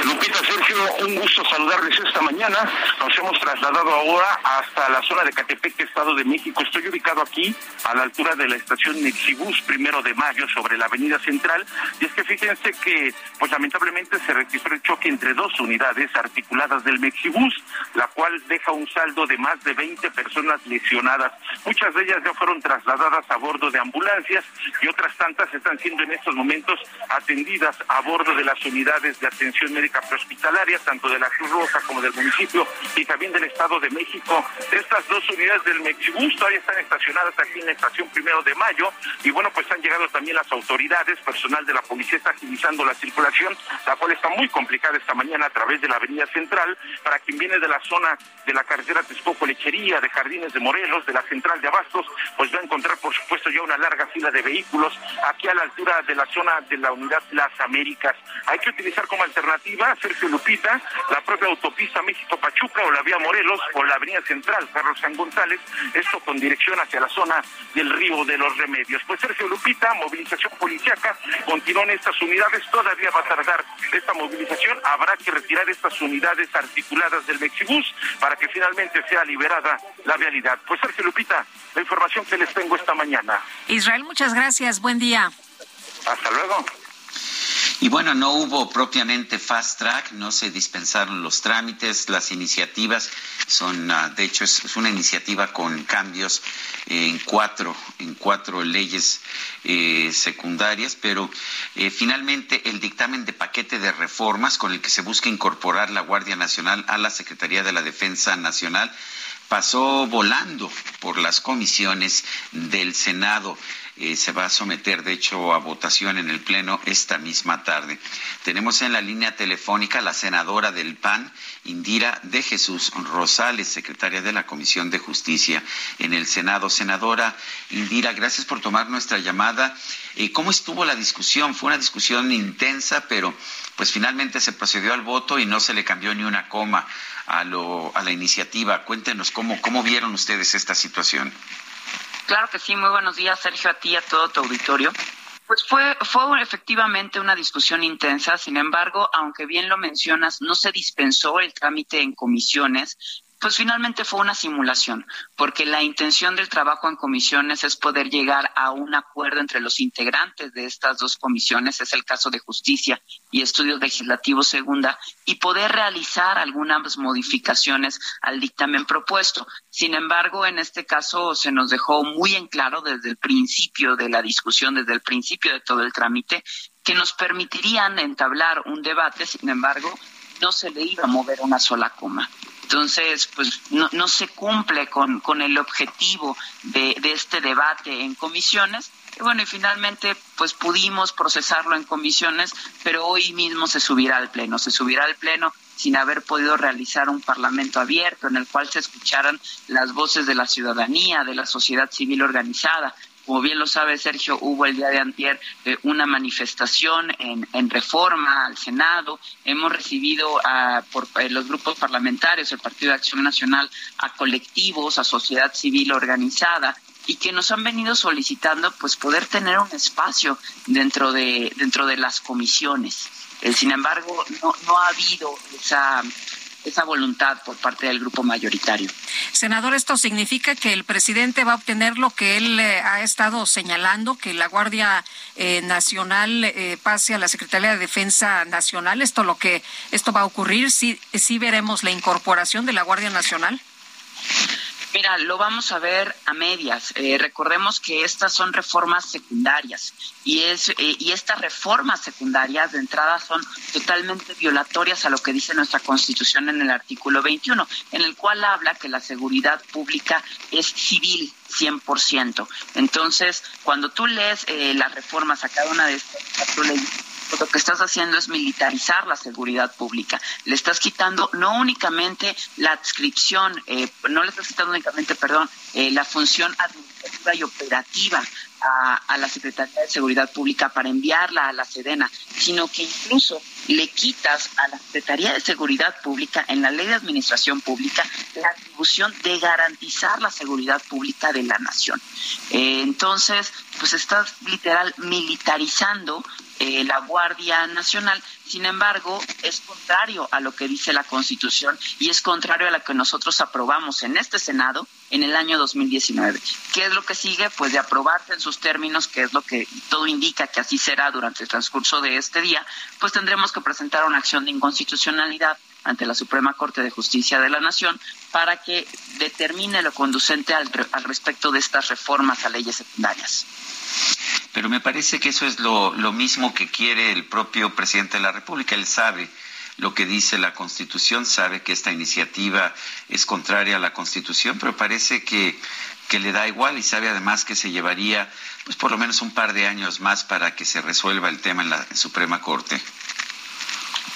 Lupita Sergio, un gusto saludarles esta mañana. Nos hemos trasladado ahora hasta la zona de Catepec, Estado de México. Estoy ubicado aquí a la altura de la estación Mexibus, primero de mayo, sobre la avenida central. Y es que fíjense que, pues lamentablemente se registró el choque entre dos unidades articuladas del Mexibus, la cual deja un saldo de más de 20 personas lesionadas. Muchas de ellas ya fueron trasladadas a bordo de ambulancias y otras tantas están siendo en estos momentos atendidas a bordo de las unidades de atención médica prehospitalaria, tanto de la Cruz Roja como del municipio y también del Estado de México. Estas dos unidades del Mexibus todavía están estacionadas aquí en la estación primero de mayo y bueno, pues han llegado también las autoridades, personal de la policía está agilizando la circulación, la cual está muy complicada esta mañana a través de la avenida central. Para quien viene de la zona de la carretera Texcoco Lechería, de Jardines de Morelos, de la central de Abastos, pues va a encontrar por supuesto ya una larga fila de vehículos aquí a la altura de la zona de la unidad Las Américas. Hay que utilizar como alternativa Sergio Lupita, la propia autopista México-Pachuca o la vía Morelos o la avenida central Carlos San González, esto con dirección hacia la zona del río de los Remedios. Pues Sergio Lupita, movilización policiaca, continúan estas unidades, todavía va a tardar esta movilización, habrá que retirar estas unidades articuladas del Mexibus para que finalmente sea liberada la vialidad. Pues Sergio Lupita, la información que les tengo esta mañana. Israel, muchas gracias, buen día. Hasta luego. Y bueno, no hubo propiamente fast track, no se dispensaron los trámites, las iniciativas son, ah, de hecho, es, una iniciativa con cambios en cuatro, en cuatro leyes eh, secundarias, pero eh, finalmente el dictamen de paquete de reformas con el que se busca incorporar la Guardia Nacional a la Secretaría de la Defensa Nacional pasó volando por las comisiones del Senado. Eh, se va a someter, de hecho, a votación en el Pleno esta misma tarde. Tenemos en la línea telefónica la senadora del PAN, Indira de Jesús Rosales, secretaria de la Comisión de Justicia en el Senado. Senadora Indira, gracias por tomar nuestra llamada. Eh, ¿Cómo estuvo la discusión? Fue una discusión intensa, pero pues finalmente se procedió al voto y no se le cambió ni una coma a, lo, a la iniciativa. Cuéntenos cómo, cómo vieron ustedes esta situación. Claro que sí, muy buenos días, Sergio, a ti y a todo tu auditorio. Pues fue, fue efectivamente una discusión intensa, sin embargo, aunque bien lo mencionas, no se dispensó el trámite en comisiones, pues finalmente fue una simulación, porque la intención del trabajo en comisiones es poder llegar a un acuerdo entre los integrantes de estas dos comisiones, es el caso de justicia y estudios legislativos segunda, y poder realizar algunas modificaciones al dictamen propuesto. Sin embargo, en este caso se nos dejó muy en claro desde el principio de la discusión, desde el principio de todo el trámite, que nos permitirían entablar un debate, sin embargo, no se le iba a mover una sola coma. Entonces, pues no, no se cumple con, con el objetivo de, de este debate en comisiones. Y bueno, y finalmente, pues pudimos procesarlo en comisiones, pero hoy mismo se subirá al Pleno. Se subirá al Pleno sin haber podido realizar un parlamento abierto en el cual se escucharan las voces de la ciudadanía, de la sociedad civil organizada, como bien lo sabe Sergio, hubo el día de antier eh, una manifestación en, en, reforma al Senado. Hemos recibido por eh, los grupos parlamentarios, el Partido de Acción Nacional, a colectivos, a sociedad civil organizada y que nos han venido solicitando pues poder tener un espacio dentro de dentro de las comisiones. Eh, sin embargo, no ha habido esa esa voluntad por parte del grupo mayoritario. Senador, esto significa que el presidente va a obtener lo que él eh, ha estado señalando, que la Guardia eh, Nacional eh, pase a la Secretaría de Defensa Nacional. Esto lo que esto va a ocurrir. Sí, sí veremos la incorporación de la Guardia Nacional. Mira, lo vamos a ver a medias. Eh, recordemos que estas son reformas secundarias y es eh, y estas reformas secundarias de entrada son totalmente violatorias a lo que dice nuestra Constitución en el artículo 21, en el cual habla que la seguridad pública es civil 100%. Entonces, cuando tú lees eh, las reformas a cada una de estas lo que estás haciendo es militarizar la seguridad pública. Le estás quitando no únicamente la adscripción, eh, no le estás quitando únicamente, perdón, eh, la función administrativa y operativa a, a, la Secretaría de Seguridad Pública para enviarla a la Sedena, sino que incluso le quitas a la Secretaría de Seguridad Pública en la Ley de Administración Pública la atribución de garantizar la seguridad pública de la nación. Eh, entonces, pues estás literal militarizando eh, la Guardia Nacional. Sin embargo, es contrario a lo que dice la Constitución y es contrario a lo que nosotros aprobamos en este Senado en el año 2019. ¿Qué es lo que sigue? Pues de aprobarse en sus términos, que es lo que todo indica que así será durante el transcurso de este día, pues tendremos que presentar una acción de inconstitucionalidad ante la Suprema Corte de Justicia de la Nación para que determine lo conducente al, respecto de estas reformas a leyes secundarias. Pero me parece que eso es lo, lo mismo que quiere el propio presidente de la República. Él sabe lo que dice la Constitución, sabe que esta iniciativa es contraria a la Constitución, pero parece que, que le da igual y sabe además que se llevaría pues por lo menos un par de años más para que se resuelva el tema en la Suprema Corte.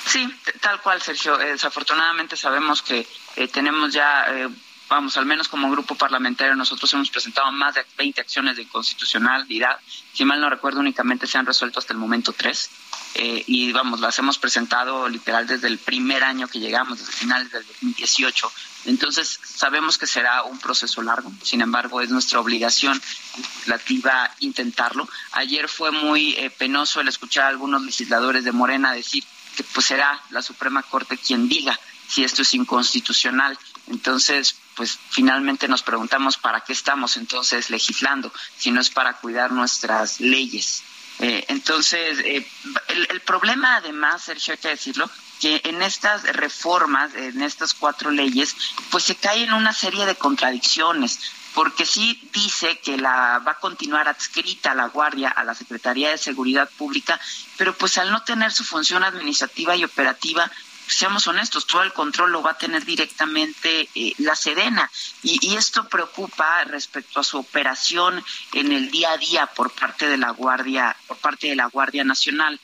Sí, tal cual, Sergio. Eh, desafortunadamente sabemos que eh, tenemos ya eh, vamos, al menos como grupo parlamentario nosotros hemos presentado más de 20 acciones de inconstitucionalidad. Si mal no recuerdo, únicamente se han resuelto hasta el momento tres. Eh, y vamos, las hemos presentado literal desde el primer año que llegamos, desde finales del 2018. Entonces, sabemos que será un proceso largo, sin embargo, es nuestra obligación legislativa intentarlo. Ayer fue muy eh, penoso el escuchar a algunos legisladores de Morena decir que pues será la Suprema Corte quien diga si esto es inconstitucional. Entonces, pues finalmente nos preguntamos para qué estamos entonces legislando, si no es para cuidar nuestras leyes. Eh, entonces, eh, el, el, problema además, Sergio, hay que decirlo, que en estas reformas, en estas cuatro leyes, pues se cae en una serie de contradicciones porque sí dice que la va a continuar adscrita la Guardia a la Secretaría de Seguridad Pública, pero pues al no tener su función administrativa y operativa, seamos honestos, todo el control lo va a tener directamente eh, la Sedena y, y, esto preocupa respecto a su operación en el día a día por parte de la Guardia, por parte de la Guardia Nacional.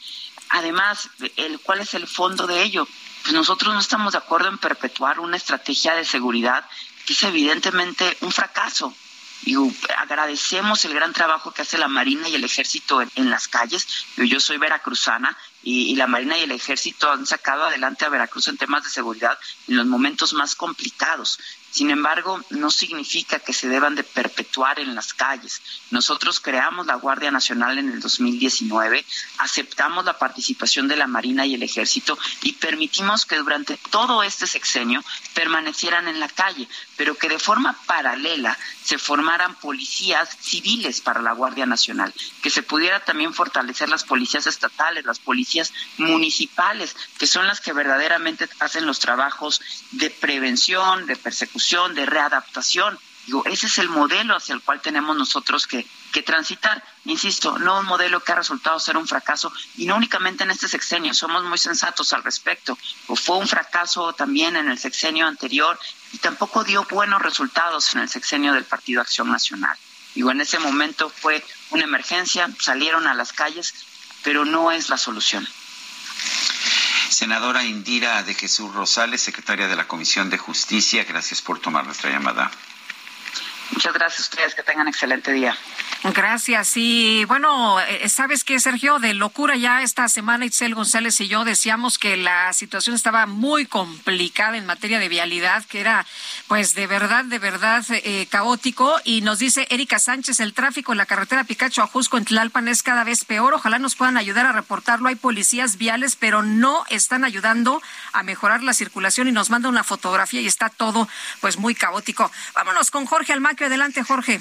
Además, el, ¿cuál es el fondo de ello? Pues nosotros no estamos de acuerdo en perpetuar una estrategia de seguridad que es evidentemente un fracaso. Y agradecemos el gran trabajo que hace la Marina y el Ejército en, las calles. Yo, yo soy veracruzana y, la Marina y el Ejército han sacado adelante a Veracruz en temas de seguridad en los momentos más complicados. Sin embargo, no significa que se deban de perpetuar en las calles. Nosotros creamos la Guardia Nacional en el 2019, aceptamos la participación de la Marina y el Ejército y permitimos que durante todo este sexenio permanecieran en la calle, pero que de forma paralela se formaran policías civiles para la Guardia Nacional, que se pudiera también fortalecer las policías estatales, las policías municipales, que son las que verdaderamente hacen los trabajos de prevención, de persecución de readaptación. Digo, ese es el modelo hacia el cual tenemos nosotros que, que, transitar. Insisto, no un modelo que ha resultado ser un fracaso y no únicamente en este sexenio, somos muy sensatos al respecto. Fue un fracaso también en el sexenio anterior y tampoco dio buenos resultados en el sexenio del Partido Acción Nacional. Digo, en ese momento fue una emergencia, salieron a las calles, pero no es la solución. Senadora Indira de Jesús Rosales, secretaria de la Comisión de Justicia, gracias por tomar nuestra llamada. Muchas gracias ustedes, que tengan excelente día. Gracias. Y bueno, eh, ¿sabes qué, Sergio? De locura ya esta semana Itzel González y yo decíamos que la situación estaba muy complicada en materia de vialidad, que era pues de verdad, de verdad eh, caótico. Y nos dice Erika Sánchez, el tráfico en la carretera Picacho a Jusco en Tlalpan es cada vez peor. Ojalá nos puedan ayudar a reportarlo. Hay policías viales, pero no están ayudando a mejorar la circulación y nos manda una fotografía y está todo pues muy caótico. Vámonos con Jorge Almaquio. Adelante, Jorge.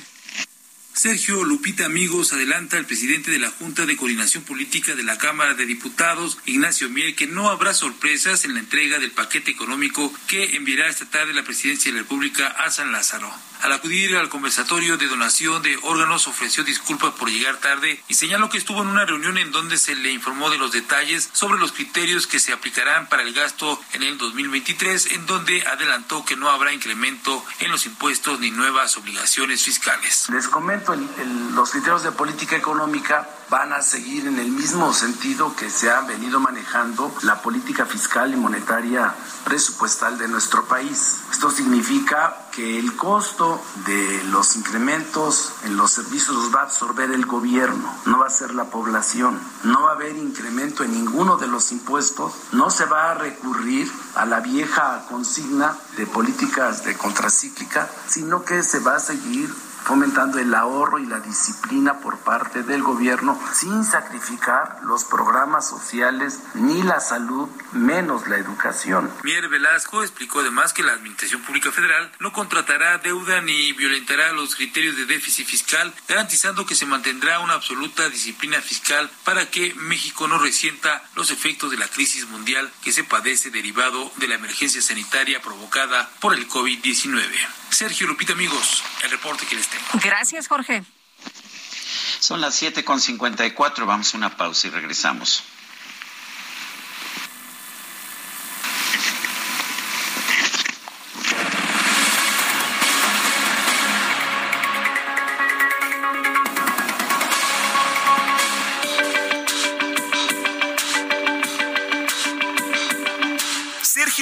Sergio Lupita Amigos adelanta el presidente de la Junta de Coordinación Política de la Cámara de Diputados, Ignacio Miel, que no habrá sorpresas en la entrega del paquete económico que enviará esta tarde la Presidencia de la República a San Lázaro. Al acudir al conversatorio de donación de órganos ofreció disculpas por llegar tarde y señaló que estuvo en una reunión en donde se le informó de los detalles sobre los criterios que se aplicarán para el gasto en el 2023, en donde adelantó que no habrá incremento en los impuestos ni nuevas obligaciones fiscales. Les comento, los criterios de política económica van a seguir en el mismo sentido que se ha venido manejando la política fiscal y monetaria presupuestal de nuestro país. Esto significa que el costo de los incrementos en los servicios los va a absorber el gobierno, no va a ser la población. No va a haber incremento en ninguno de los impuestos, no se va a recurrir a la vieja consigna de políticas de contracíclica, sino que se va a seguir fomentando el ahorro y la disciplina por parte del gobierno sin sacrificar los programas sociales ni la salud, menos la educación. Mier Velasco explicó además que la Administración Pública Federal no contratará deuda ni violentará los criterios de déficit fiscal, garantizando que se mantendrá una absoluta disciplina fiscal para que México no resienta los efectos de la crisis mundial que se padece derivado de la emergencia sanitaria provocada por el COVID-19. Sergio Lupita, amigos, el reporte que les tengo. Gracias, Jorge. Son las 7.54, vamos a una pausa y regresamos.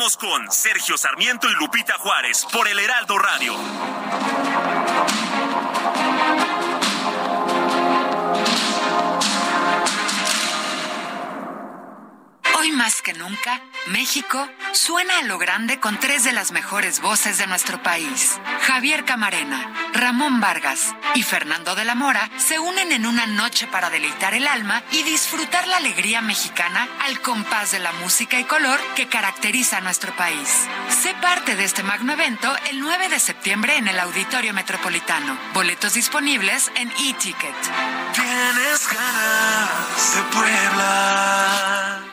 Con Sergio Sarmiento y Lupita Juárez por el Heraldo Radio. Hoy más que nunca, México suena a lo grande con tres de las mejores voces de nuestro país. Javier Camarena, Ramón Vargas y Fernando de la Mora se unen en una noche para deleitar el alma y disfrutar la alegría mexicana al compás de la música y color que caracteriza a nuestro país. Sé parte de este magno evento el 9 de septiembre en el Auditorio Metropolitano. Boletos disponibles en e-ticket. Tienes ganas de Puebla.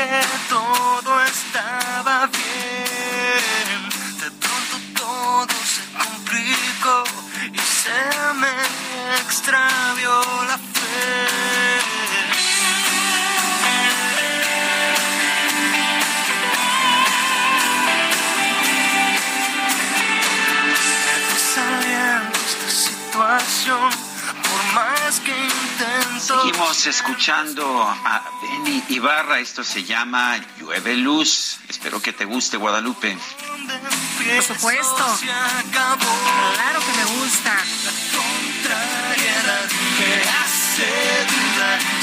Que todo estaba bien. De pronto todo se complicó y se me extravió la fe. Escuchando a Benny Ibarra. Esto se llama Llueve Luz. Espero que te guste, Guadalupe. Por supuesto. Claro que me gusta.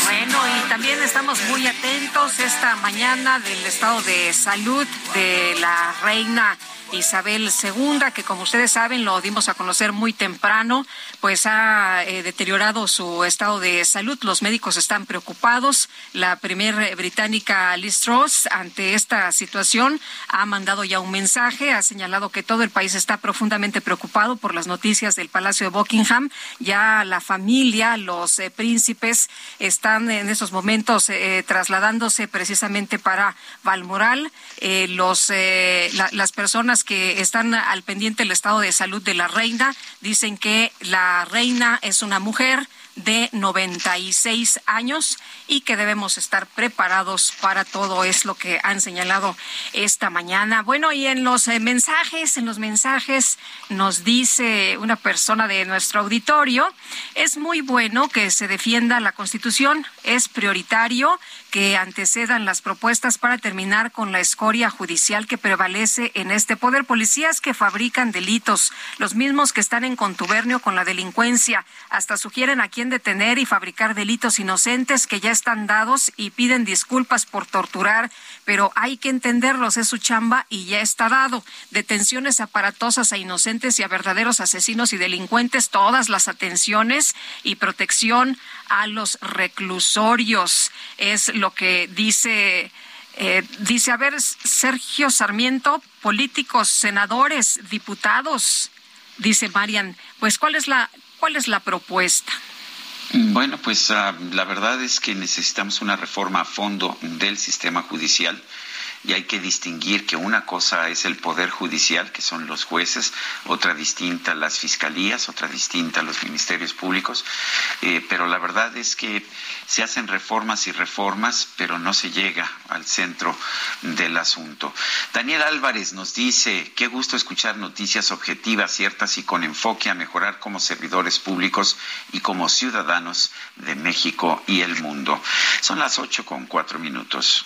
Bueno, y también estamos muy atentos esta mañana del estado de salud de la reina Isabel II, que como ustedes saben lo dimos a conocer muy temprano, pues ha eh, deteriorado su estado de salud. Los médicos están preocupados. La primer británica Liz Truss, ante esta situación, ha mandado ya un mensaje, ha señalado que todo el país está profundamente preocupado por las noticias del Palacio de Buckingham. Ya la familia, los eh, príncipes están en esos momentos eh, trasladándose precisamente para Balmoral. los, las personas que están al pendiente del estado de salud de la reina dicen que la reina es una mujer de 96 años y que debemos estar preparados para todo es lo que han señalado esta mañana. Bueno, y en los eh, mensajes, en los mensajes nos dice una persona de nuestro auditorio, es muy bueno que se defienda la Constitución, es prioritario que antecedan las propuestas para terminar con la escoria judicial que prevalece en este poder. Policías que fabrican delitos, los mismos que están en contubernio con la delincuencia, hasta sugieren a quién detener y fabricar delitos inocentes que ya están dados y piden disculpas por torturar, pero hay que entenderlos, es su chamba y ya está dado. Detenciones aparatosas a inocentes y a verdaderos asesinos y delincuentes, todas las atenciones y protección a los reclusorios. Es lo que dice. Eh, dice, a ver, Sergio Sarmiento, políticos, senadores, diputados, dice Marian, pues ¿cuál es la, cuál es la propuesta? Bueno, pues ah, la verdad es que necesitamos una reforma a fondo del sistema judicial y hay que distinguir que una cosa es el poder judicial, que son los jueces, otra distinta las fiscalías, otra distinta los ministerios públicos, eh, pero la verdad es que se hacen reformas y reformas, pero no se llega al centro del asunto. Daniel Álvarez nos dice, qué gusto escuchar noticias objetivas, ciertas y con enfoque a mejorar como servidores públicos y como ciudadanos de México y el mundo. Son las ocho con cuatro minutos.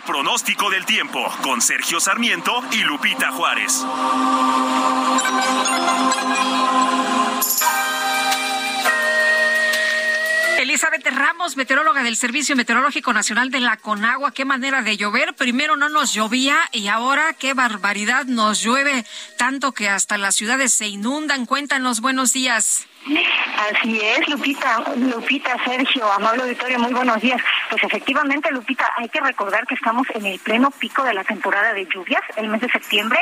pronóstico del tiempo con Sergio Sarmiento y Lupita Juárez. Elizabeth Ramos, meteoróloga del Servicio Meteorológico Nacional de la Conagua, qué manera de llover. Primero no nos llovía y ahora qué barbaridad nos llueve tanto que hasta las ciudades se inundan. Cuéntanos, buenos días. Así es, Lupita, Lupita, Sergio, amable auditorio, muy buenos días. Pues efectivamente, Lupita, hay que recordar que estamos en el pleno pico de la temporada de lluvias, el mes de septiembre,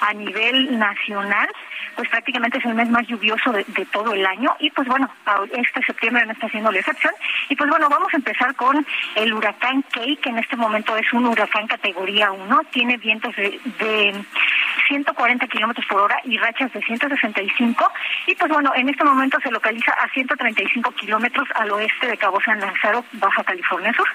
a nivel nacional, pues prácticamente es el mes más lluvioso de, todo el año y pues bueno, este septiembre no está siendo la excepción. Y pues bueno, vamos a empezar con el huracán Key, que en este momento es un huracán categoría 1, tiene vientos de, de 140 kilómetros por hora y rachas de 165 y pues bueno, en este momento se localiza a 135 kilómetros al oeste de Cabo San Lázaro, Baja California Sur.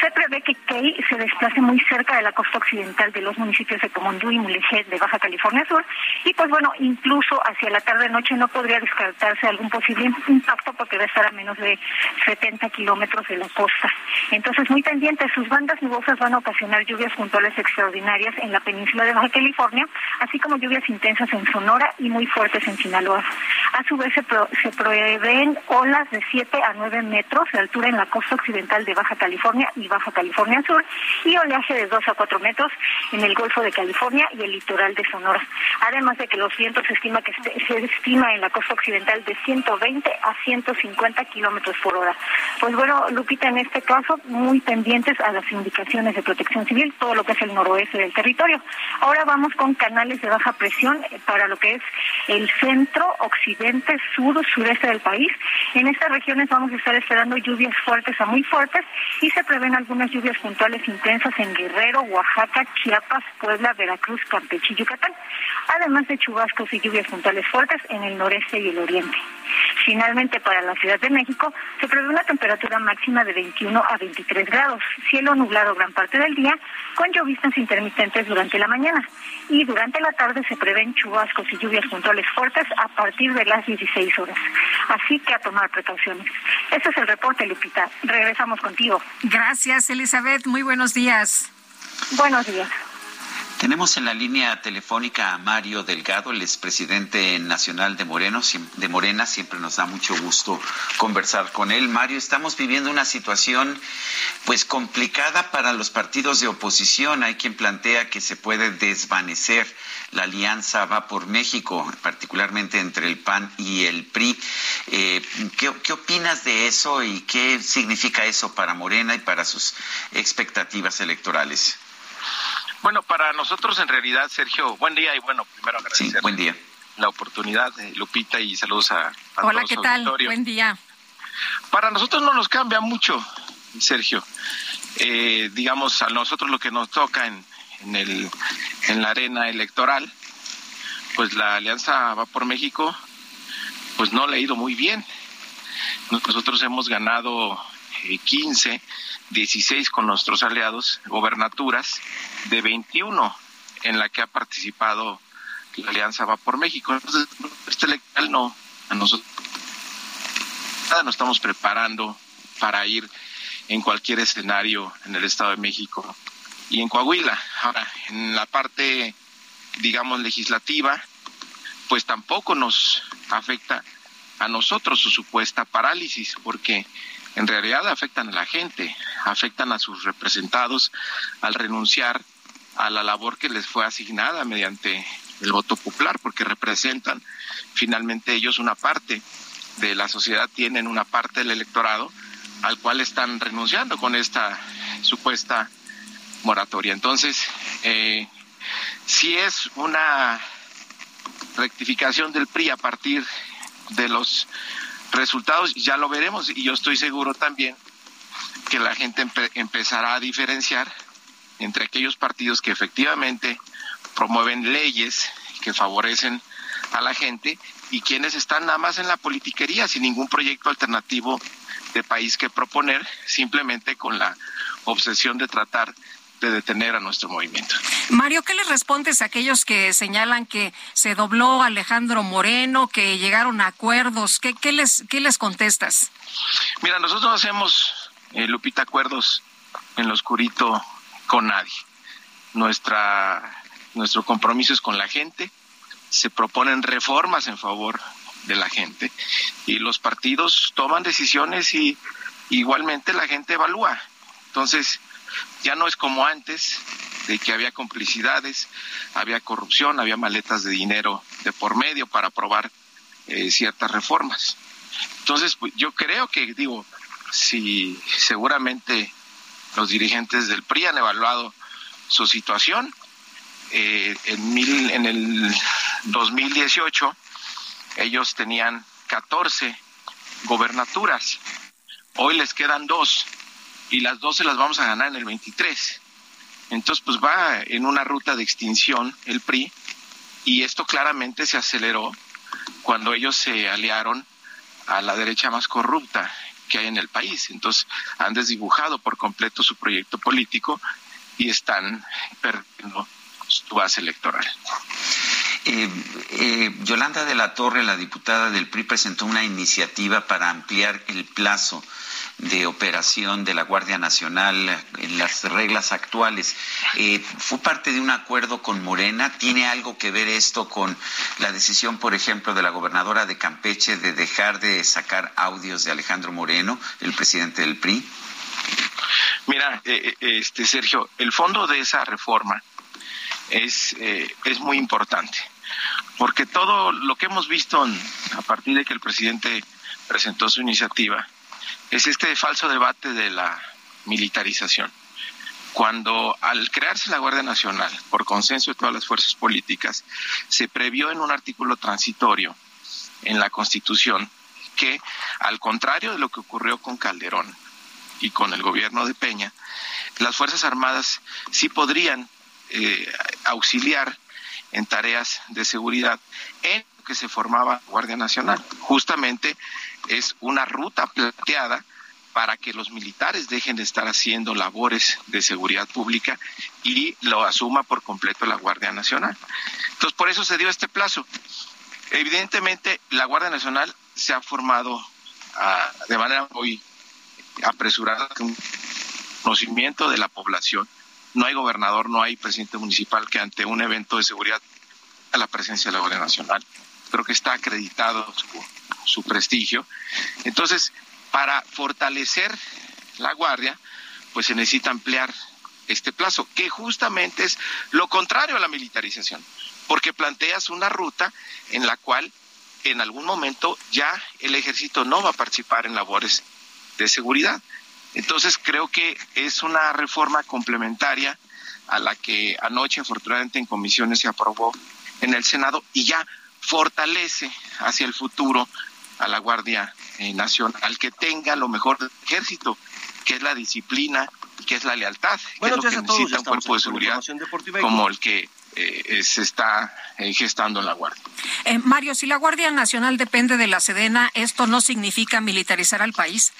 Se prevé que Key se desplace muy cerca de la costa occidental de los municipios de Comondú y Mulegé de Baja California Sur y pues bueno, incluso hacia la tarde-noche no podría descartarse algún posible impacto porque va a estar a menos de 70 kilómetros de la costa. Entonces, muy pendientes, sus bandas nubosas van a ocasionar lluvias puntuales extraordinarias en la península de Baja California, así como lluvias intensas en Sonora y muy fuertes en Sinaloa. A su vez, se se prevén olas de 7 a 9 metros de altura en la costa occidental de Baja California y Baja California Sur y oleaje de 2 a 4 metros en el Golfo de California y el litoral de Sonora. Además de que los vientos se estima que se estima en la costa occidental de 120 a 150 kilómetros por hora. Pues bueno, Lupita, en este caso, muy pendientes a las indicaciones de protección civil, todo lo que es el noroeste del territorio. Ahora vamos con canales de baja presión para lo que es el centro, occidente, sur sureste del país. En estas regiones vamos a estar esperando lluvias fuertes a muy fuertes y se prevén algunas lluvias puntuales intensas en Guerrero, Oaxaca, Chiapas, Puebla, Veracruz, Campeche y Yucatán, además de chubascos y lluvias puntuales fuertes en el noreste y el oriente. Finalmente, para la Ciudad de México se prevé una temperatura máxima de 21 a 23 grados, cielo nublado gran parte del día, con lloviznas intermitentes durante la mañana. Y durante la tarde se prevén chubascos y lluvias puntuales fuertes a partir de las 16 horas. Así que a tomar precauciones. Este es el reporte, Lupita. Regresamos contigo. Gracias, Elizabeth. Muy buenos días. Buenos días. Tenemos en la línea telefónica a Mario Delgado, el expresidente nacional de, Moreno, de Morena. Siempre nos da mucho gusto conversar con él. Mario, estamos viviendo una situación pues complicada para los partidos de oposición. Hay quien plantea que se puede desvanecer la alianza Va por México, particularmente entre el PAN y el PRI. Eh, ¿qué, ¿Qué opinas de eso y qué significa eso para Morena y para sus expectativas electorales? Bueno, para nosotros en realidad, Sergio, buen día y bueno, primero agradecer sí, buen día. la oportunidad, de Lupita, y saludos a, Hola, ¿qué tal? Buen día. Para nosotros no nos cambia mucho. Sergio. Eh, digamos, a nosotros lo que nos toca en, en, el, en la arena electoral, pues la Alianza Va por México, pues no le ha ido muy bien. Nosotros hemos ganado 15, eh, 16 con nuestros aliados, gobernaturas de 21 en la que ha participado la Alianza Va por México. Entonces, este electoral no, a nosotros nada nos estamos preparando para ir en cualquier escenario en el Estado de México y en Coahuila. Ahora, en la parte, digamos, legislativa, pues tampoco nos afecta a nosotros su supuesta parálisis, porque en realidad afectan a la gente, afectan a sus representados al renunciar a la labor que les fue asignada mediante el voto popular, porque representan finalmente ellos una parte de la sociedad, tienen una parte del electorado al cual están renunciando con esta supuesta moratoria. Entonces, eh, si es una rectificación del PRI a partir de los resultados, ya lo veremos y yo estoy seguro también que la gente empezará a diferenciar entre aquellos partidos que efectivamente promueven leyes que favorecen a la gente y quienes están nada más en la politiquería sin ningún proyecto alternativo de país que proponer, simplemente con la obsesión de tratar de detener a nuestro movimiento. Mario, ¿qué les respondes a aquellos que señalan que se dobló Alejandro Moreno, que llegaron a acuerdos? ¿Qué, qué les, qué les contestas? Mira, nosotros no hacemos, eh, Lupita, acuerdos en lo oscurito con nadie. Nuestra, nuestro compromiso es con la gente. Se proponen reformas en favor de la gente y los partidos toman decisiones y igualmente la gente evalúa. Entonces, ya no es como antes, de que había complicidades, había corrupción, había maletas de dinero de por medio para aprobar eh, ciertas reformas. Entonces, pues, yo creo que, digo, si seguramente los dirigentes del PRI han evaluado su situación, eh, en, mil, en el 2018 ellos tenían 14 gobernaturas, hoy les quedan dos y las dos se las vamos a ganar en el 23. Entonces, pues va en una ruta de extinción el PRI y esto claramente se aceleró cuando ellos se aliaron a la derecha más corrupta que hay en el país. Entonces, han desdibujado por completo su proyecto político y están perdiendo su base electoral. Eh, eh, Yolanda de la Torre, la diputada del PRI, presentó una iniciativa para ampliar el plazo de operación de la Guardia Nacional en las reglas actuales. Eh, ¿Fue parte de un acuerdo con Morena? ¿Tiene algo que ver esto con la decisión, por ejemplo, de la gobernadora de Campeche de dejar de sacar audios de Alejandro Moreno, el presidente del PRI? Mira, eh, eh, este Sergio, el fondo de esa reforma es, es muy importante, porque todo lo que hemos visto a partir de que el presidente presentó su iniciativa, es este falso debate de la militarización. Cuando al crearse la Guardia Nacional, por consenso de todas las fuerzas políticas, se previó en un artículo transitorio en la Constitución que, al contrario de lo que ocurrió con Calderón y con el gobierno de Peña, las Fuerzas Armadas sí podrían eh, auxiliar en tareas de seguridad en que se formaba Guardia Nacional. Justamente es una ruta planteada para que los militares dejen de estar haciendo labores de seguridad pública y lo asuma por completo la Guardia Nacional. Entonces, por eso se dio este plazo. Evidentemente, la Guardia Nacional se ha formado ah, de manera muy apresurada, con conocimiento de la población. No hay gobernador, no hay presidente municipal que ante un evento de seguridad a la presencia de la Guardia Nacional. Creo que está acreditado su prestigio. Entonces, para fortalecer la guardia, pues se necesita ampliar este plazo, que justamente es lo contrario a la militarización, porque planteas una ruta en la cual en algún momento ya el ejército no va a participar en labores de seguridad. Entonces creo que es una reforma complementaria a la que anoche afortunadamente en comisiones se aprobó en el Senado y ya fortalece hacia el futuro a la Guardia eh, Nacional que tenga lo mejor del ejército, que es la disciplina, que es la lealtad, que es lo que necesita un cuerpo de seguridad como el que eh, se está eh, gestando en la Guardia. Eh, Mario, si la Guardia Nacional depende de la Sedena, ¿esto no significa militarizar al país?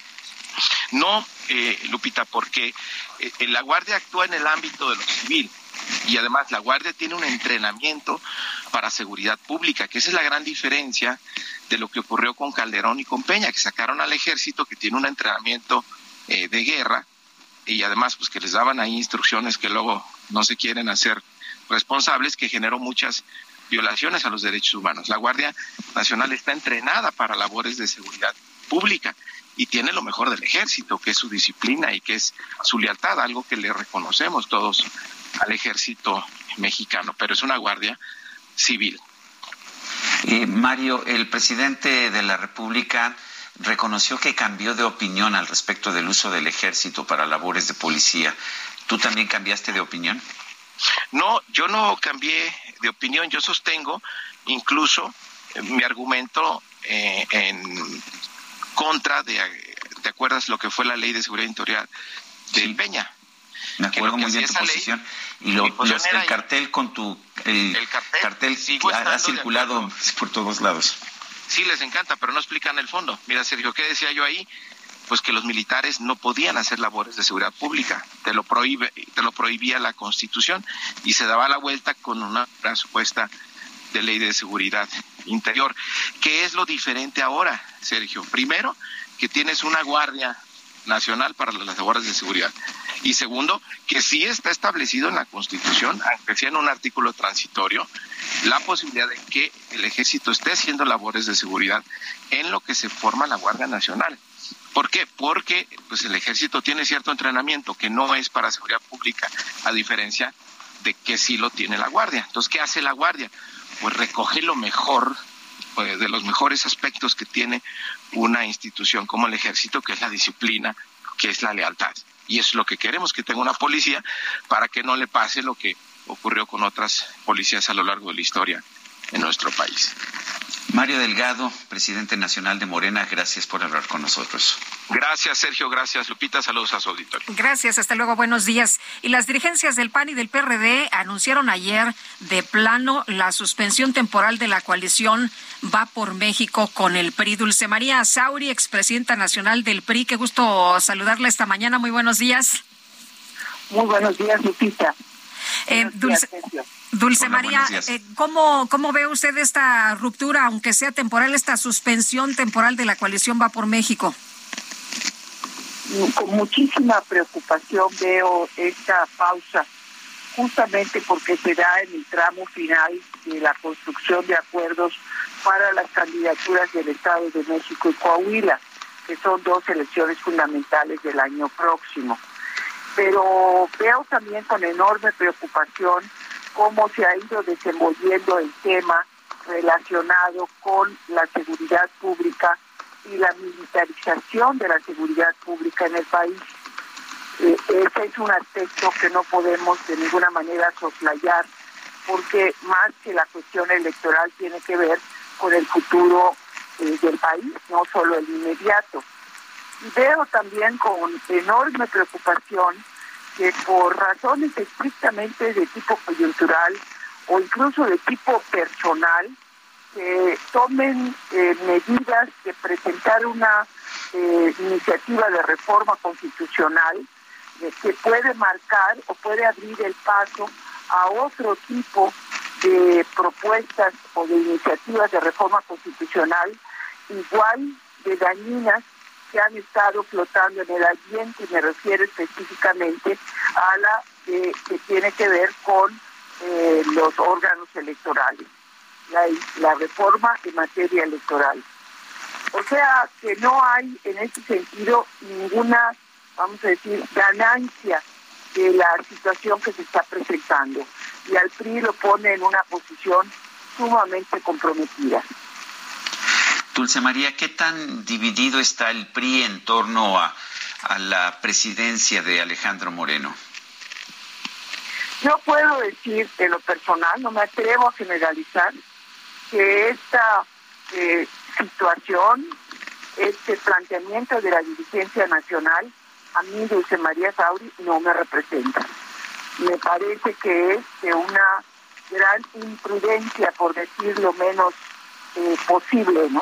No, Lupita, porque la Guardia actúa en el ámbito de lo civil y además la Guardia tiene un entrenamiento para seguridad pública, que esa es la gran diferencia de lo que ocurrió con Calderón y con Peña, que sacaron al ejército que tiene un entrenamiento de guerra y además pues que les daban ahí instrucciones que luego no se quieren hacer responsables que generó muchas violaciones a los derechos humanos. La Guardia Nacional está entrenada para labores de seguridad pública y tiene lo mejor del ejército, que es su disciplina y que es su lealtad, algo que le reconocemos todos al ejército mexicano, pero es una guardia civil. Eh, Mario, el presidente de la República reconoció que cambió de opinión al respecto del uso del ejército para labores de policía. ¿Tú también cambiaste de opinión? No, yo no cambié de opinión, yo sostengo incluso eh, mi argumento eh, en contra de, ¿te acuerdas lo que fue la ley de seguridad interior del Peña? Me acuerdo muy bien tu posición. Y lo, el cartel con tu... El, cartel, ha, circulado por todos lados. Sí, les encanta, pero no explican el fondo. Mira, Sergio, ¿qué decía yo ahí? pues que los militares no podían hacer labores de seguridad pública, te lo prohíbe, te lo prohibía la Constitución y se daba la vuelta con una supuesta de ley de seguridad interior. ¿Qué es lo diferente ahora, Sergio? Primero, que tienes una guardia nacional para las labores de seguridad. Y segundo, que sí está establecido en la Constitución, aunque sea en un artículo transitorio, la posibilidad de que el ejército esté haciendo labores de seguridad en lo que se forma la Guardia Nacional. ¿Por qué? Porque pues, el ejército tiene cierto entrenamiento que no es para seguridad pública, a diferencia de que sí lo tiene la Guardia. Entonces, ¿qué hace la Guardia? Pues recoge lo mejor, pues, de los mejores aspectos que tiene una institución como el ejército, que es la disciplina, que es la lealtad. Y es lo que queremos, que tenga una policía para que no le pase lo que ocurrió con otras policías a lo largo de la historia en nuestro país. Mario Delgado, presidente nacional de Morena, gracias por hablar con nosotros. Gracias, Sergio. Gracias, Lupita. Saludos a su auditorio. Gracias. Hasta luego. Buenos días. Y las dirigencias del PAN y del PRD anunciaron ayer de plano la suspensión temporal de la coalición Va por México con el PRI. Dulce María Sauri, expresidenta nacional del PRI. Qué gusto saludarla esta mañana. Muy buenos días. Muy buenos días, Lupita. Eh, Dulce. Dulce María, eh, ¿cómo, ¿cómo ve usted esta ruptura, aunque sea temporal, esta suspensión temporal de la coalición Va por México? Con muchísima preocupación veo esta pausa, justamente porque se da en el tramo final de la construcción de acuerdos para las candidaturas del Estado de México y Coahuila, que son dos elecciones fundamentales del año próximo. Pero veo también con enorme preocupación cómo se ha ido desenvolviendo el tema relacionado con la seguridad pública y la militarización de la seguridad pública en el país. Eh, ese es un aspecto que no podemos de ninguna manera soslayar, porque más que la cuestión electoral tiene que ver con el futuro eh, del país, no solo el inmediato. Veo también con enorme preocupación que por razones estrictamente de tipo coyuntural o incluso de tipo personal, tomen eh, medidas de presentar una eh, iniciativa de reforma constitucional eh, que puede marcar o puede abrir el paso a otro tipo de propuestas o de iniciativas de reforma constitucional igual de dañinas que han estado flotando en el ambiente, y me refiero específicamente a la que tiene que ver con eh, los órganos electorales, la, reforma en materia electoral. O sea que no hay en ese sentido ninguna, vamos a decir, ganancia de la situación que se está presentando. Y al PRI lo pone en una posición sumamente comprometida. Dulce María, ¿qué tan dividido está el PRI en torno a, la presidencia de Alejandro Moreno? No puedo decir de lo personal, no me atrevo a generalizar que esta eh, situación, este planteamiento de la dirigencia nacional a mí Dulce María Sauri no me representa. Me parece que es de una gran imprudencia, por decir lo menos eh, posible, ¿no?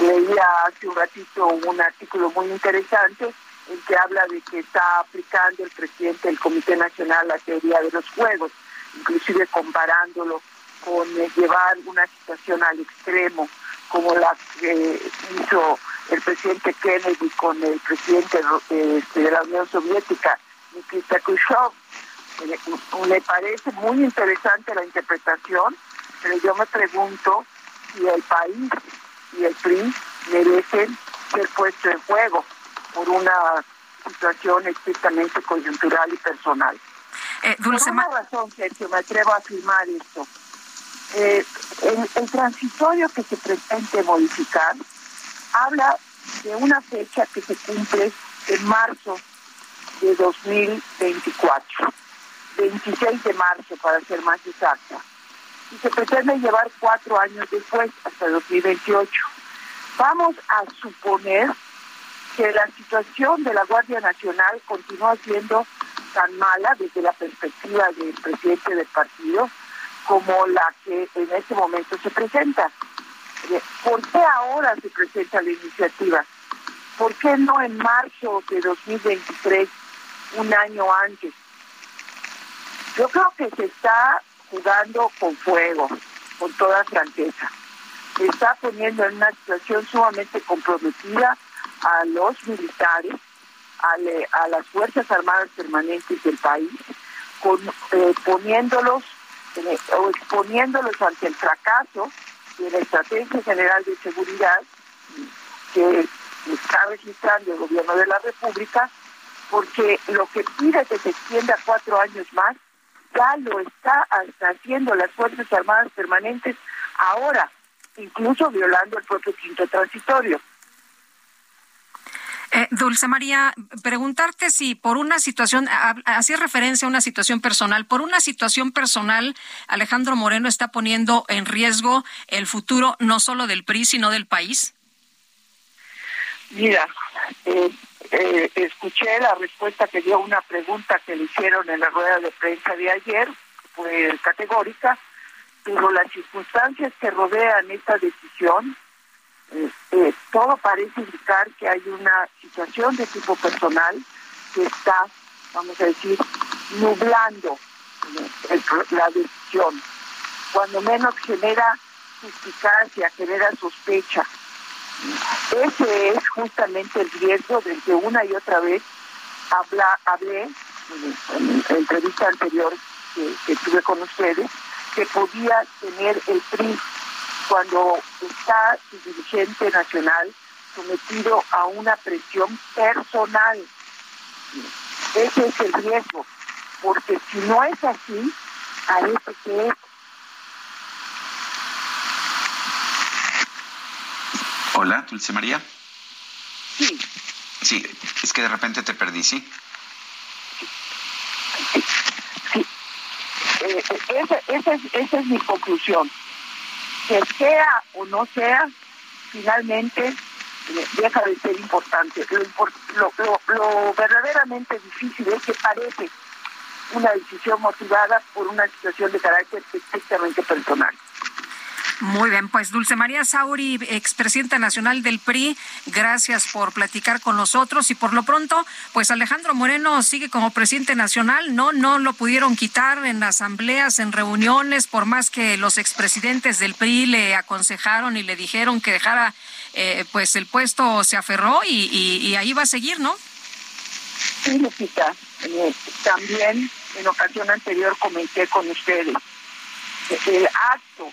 Leía hace un ratito un artículo muy interesante en que habla de que está aplicando el presidente del Comité Nacional la teoría de los juegos, inclusive comparándolo con eh, llevar una situación al extremo, como la que hizo el presidente Kennedy con el presidente este, de la Unión Soviética, Nikita Khrushchev. Me parece muy interesante la interpretación, pero yo me pregunto si el país y el PRI merecen ser puestos en juego por una situación estrictamente coyuntural y personal. Eh, por una razón, Sergio, me atrevo a afirmar esto. Eh, el, el, transitorio que se pretende modificar habla de una fecha que se cumple en marzo de 2024, 26 de marzo para ser más exacta, y se pretende llevar cuatro años después, hasta 2028. Vamos a suponer que la situación de la Guardia Nacional continúa siendo tan mala desde la perspectiva del presidente del partido como la que en este momento se presenta. Eh, ¿Por qué ahora se presenta la iniciativa? ¿Por qué no en marzo de 2023, un año antes? Yo creo que se está jugando con fuego, con toda franqueza. Está poniendo en una situación sumamente comprometida a los militares, a, las Fuerzas Armadas Permanentes del país, eh, poniéndolos eh, o exponiéndolos ante el fracaso de la Estrategia General de Seguridad que está registrando el gobierno de la República, porque lo que pide que se extienda cuatro años más, ya lo está haciendo las Fuerzas Armadas Permanentes ahora, incluso violando el propio quinto transitorio. Eh, Dulce María, preguntarte si por una situación, hacía referencia a una situación personal, por una situación personal, Alejandro Moreno está poniendo en riesgo el futuro no solo del PRI, sino del país. Mira, eh, eh, escuché la respuesta que dio una pregunta que le hicieron en la rueda de prensa de ayer, fue categórica, pero las circunstancias que rodean esta decisión eh, todo parece indicar que hay una situación de tipo personal que está, vamos a decir, nublando la decisión. Cuando menos genera suspicacia, genera sospecha. Ese es justamente el riesgo del que una y otra vez habla, hablé en, la entrevista anterior que, que tuve con ustedes, que podía tener el PRI cuando está su dirigente nacional sometido a una presión personal. Ese es el riesgo, porque si no es así, parece que es. Hola, Dulce María. Sí. Sí, es que de repente te perdí, ¿sí? Sí. Eh, esa, es, esa es mi conclusión que sea o no sea, finalmente eh, deja de ser importante. Lo, lo, verdaderamente difícil es que parece una decisión motivada por una situación de carácter estrictamente personal. Muy bien, pues Dulce María Sauri, expresidenta nacional del PRI, gracias por platicar con nosotros. Y por lo pronto, pues Alejandro Moreno sigue como presidente nacional, no, no lo pudieron quitar en asambleas, en reuniones, por más que los expresidentes del PRI le aconsejaron y le dijeron que dejara, eh, pues el puesto se aferró y, ahí va a seguir, ¿no? Sí, Lupita, eh, también en ocasión anterior comenté con ustedes el acto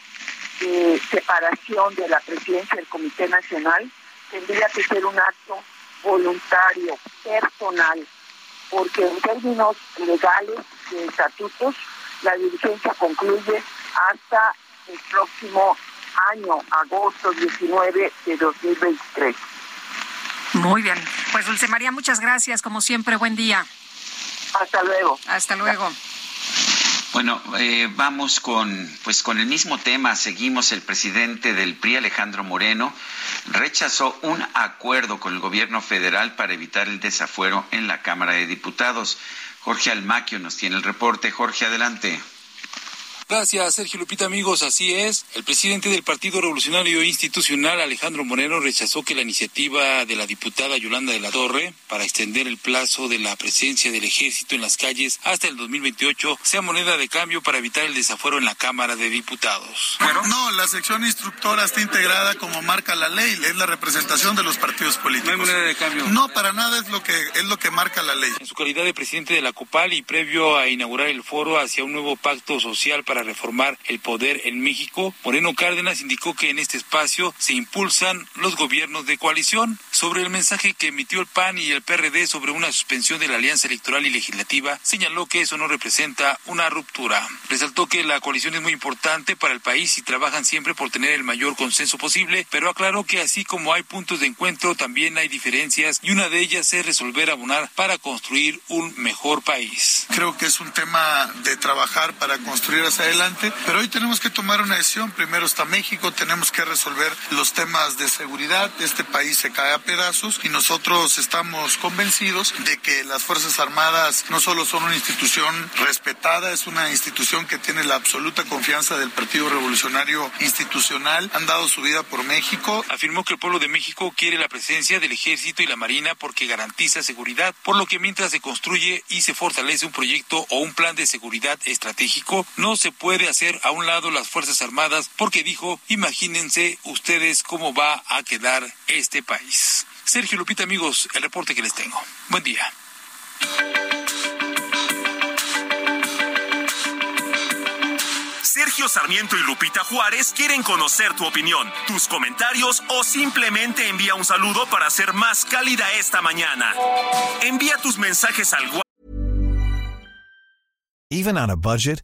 de separación de la presidencia del Comité Nacional tendría que ser un acto voluntario, personal, porque en términos legales de estatutos, la dirigencia concluye hasta el próximo año, agosto 19 de 2023. Muy bien. Pues Dulce María, muchas gracias. Como siempre, buen día. Hasta luego. Hasta luego. Bueno, eh, vamos con, pues con el mismo tema. Seguimos. El presidente del PRI, Alejandro Moreno, rechazó un acuerdo con el gobierno federal para evitar el desafuero en la Cámara de Diputados. Jorge Almaquio nos tiene el reporte. Jorge, adelante. Gracias, Sergio Lupita, amigos. Así es. El presidente del Partido Revolucionario Institucional, Alejandro Moreno, rechazó que la iniciativa de la diputada Yolanda de la Torre para extender el plazo de la presencia del ejército en las calles hasta el 2028 sea moneda de cambio para evitar el desafuero en la Cámara de Diputados. Bueno, no, la sección instructora está integrada como marca la ley, es la representación de los partidos políticos. No hay moneda de cambio. No, para nada es lo que es lo que marca la ley. En su calidad de presidente de la COPAL y previo a inaugurar el foro hacia un nuevo pacto social para reformar el poder en México, Moreno Cárdenas indicó que en este espacio se impulsan los gobiernos de coalición. Sobre el mensaje que emitió el PAN y el PRD sobre una suspensión de la alianza electoral y legislativa, señaló que eso no representa una ruptura. Resaltó que la coalición es muy importante para el país y trabajan siempre por tener el mayor consenso posible, pero aclaró que así como hay puntos de encuentro, también hay diferencias y una de ellas es resolver abonar para construir un mejor país. Creo que es un tema de trabajar para construir hacia adelante, pero hoy tenemos que tomar una decisión. Primero está México, tenemos que resolver los temas de seguridad. Este país se cae a pedazos y nosotros estamos convencidos de que las Fuerzas Armadas no solo son una institución respetada, es una institución que tiene la absoluta confianza del Partido Revolucionario Institucional, han dado su vida por México. Afirmó que el pueblo de México quiere la presencia del ejército y la marina porque garantiza seguridad, por lo que mientras se construye y se fortalece un proyecto o un plan de seguridad estratégico, no se puede hacer a un lado las Fuerzas Armadas porque dijo, imagínense ustedes cómo va a quedar este país. Sergio Lupita, amigos, el reporte que les tengo. Buen día. Sergio Sarmiento y Lupita Juárez quieren conocer tu opinión, tus comentarios o simplemente envía un saludo para ser más cálida esta mañana. Envía tus mensajes al Even on a budget,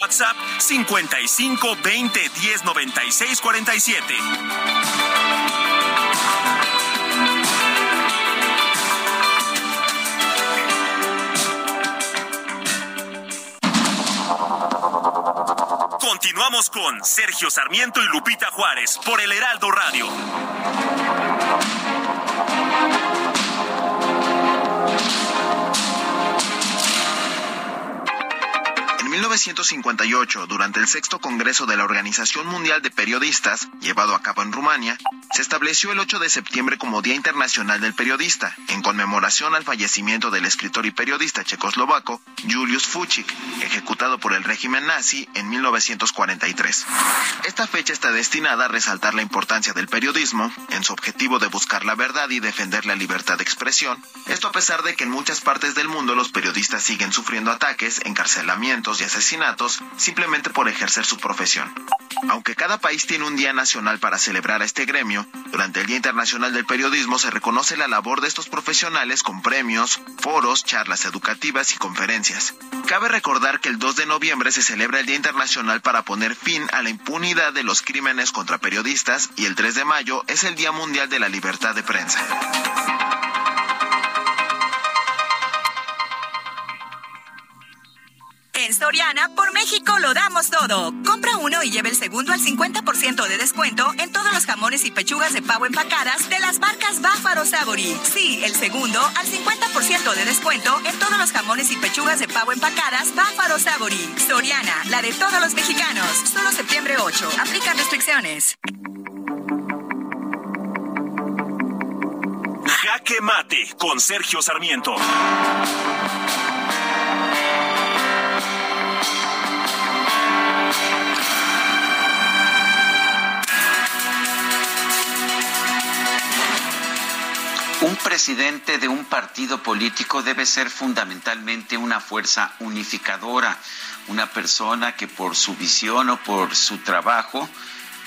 WhatsApp 55 20 10 96 47. Continuamos con Sergio Sarmiento y Lupita Juárez por el Heraldo Radio. 1958, durante el sexto Congreso de la Organización Mundial de Periodistas, llevado a cabo en Rumania, se estableció el 8 de septiembre como Día Internacional del Periodista, en conmemoración al fallecimiento del escritor y periodista checoslovaco Julius Fuchik, ejecutado por el régimen nazi en 1943. Esta fecha está destinada a resaltar la importancia del periodismo en su objetivo de buscar la verdad y defender la libertad de expresión, esto a pesar de que en muchas partes del mundo los periodistas siguen sufriendo ataques, encarcelamientos y asesinatos simplemente por ejercer su profesión. Aunque cada país tiene un día nacional para celebrar a este gremio, durante el Día Internacional del Periodismo se reconoce la labor de estos profesionales con premios, foros, charlas educativas y conferencias. Cabe recordar que el 2 de noviembre se celebra el Día Internacional para poner fin a la impunidad de los crímenes contra periodistas y el 3 de mayo es el Día Mundial de la Libertad de Prensa. En Soriana, por México lo damos todo. Compra uno y lleve el segundo al 50% de descuento en todos los jamones y pechugas de pavo empacadas de las marcas Báfaro Sabori. Sí, el segundo al 50% de descuento en todos los jamones y pechugas de pavo empacadas Báfaro Sabori. Soriana, la de todos los mexicanos. Solo septiembre 8. Aplican restricciones. Jaque Mate con Sergio Sarmiento. Un presidente de un partido político debe ser fundamentalmente una fuerza unificadora, una persona que por su visión o por su trabajo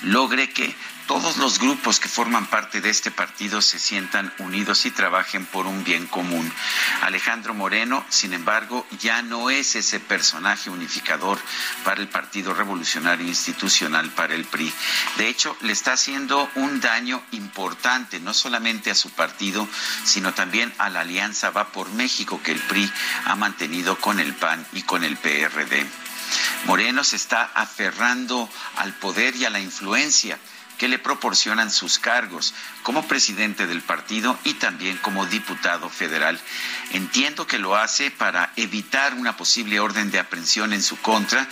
logre que todos los grupos que forman parte de este partido se sientan unidos y trabajen por un bien común. Alejandro Moreno, sin embargo, ya no es ese personaje unificador para el Partido Revolucionario Institucional, para el PRI. De hecho, le está haciendo un daño importante, no solamente a su partido, sino también a la alianza Va por México que el PRI ha mantenido con el PAN y con el PRD. Moreno se está aferrando al poder y a la influencia que le proporcionan sus cargos como presidente del partido y también como diputado federal. Entiendo que lo hace para evitar una posible orden de aprehensión en su contra,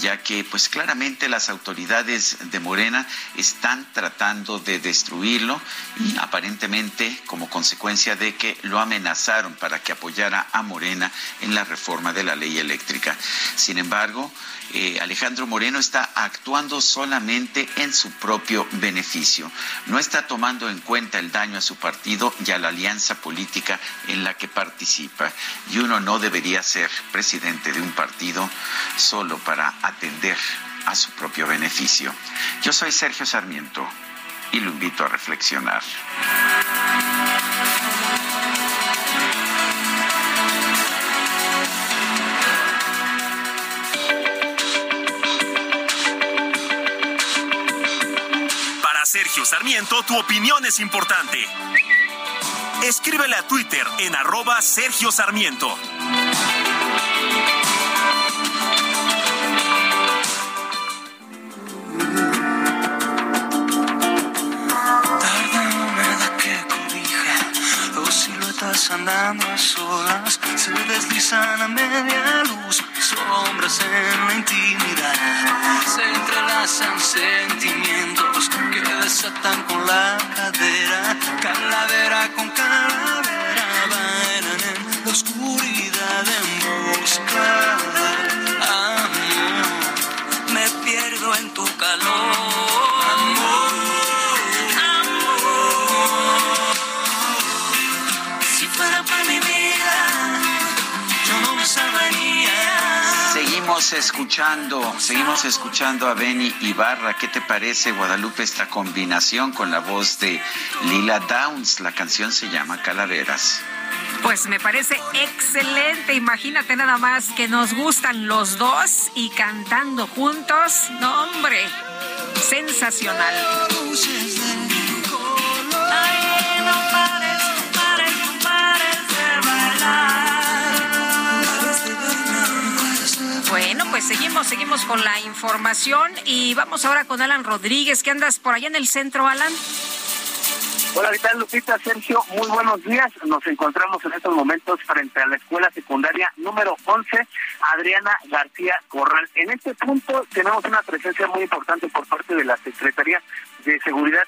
ya que pues claramente las autoridades de Morena están tratando de destruirlo y aparentemente como consecuencia de que lo amenazaron para que apoyara a Morena en la reforma de la ley eléctrica. Sin embargo, eh, Alejandro Moreno está actuando solamente en su propio beneficio. No está tomando en cuenta el daño a su partido y a la alianza política en la que participa. Y uno no debería ser presidente de un partido solo para atender a su propio beneficio. Yo soy Sergio Sarmiento y lo invito a reflexionar. Sergio Sarmiento, tu opinión es importante. Escríbele a Twitter en arroba Sergio Sarmiento. andando a solas se deslizan a media luz, sombras en la intimidad. Se entrelazan sentimientos que desatan con la cadera, calavera con calavera, bailan en la oscuridad en busca Escuchando, seguimos escuchando a Benny Ibarra. ¿Qué te parece, Guadalupe, esta combinación con la voz de Lila Downs? La canción se llama Calaveras. Pues me parece excelente. Imagínate nada más que nos gustan los dos y cantando juntos. No, hombre, sensacional. Bueno, pues seguimos, seguimos con la información y vamos ahora con Alan Rodríguez. ¿Qué andas por allá en el centro, Alan? Hola, ¿qué tal, Lupita? Sergio, muy buenos días. Nos encontramos en estos momentos frente a la escuela secundaria número 11, Adriana García Corral. En este punto tenemos una presencia muy importante por parte de la Secretaría de Seguridad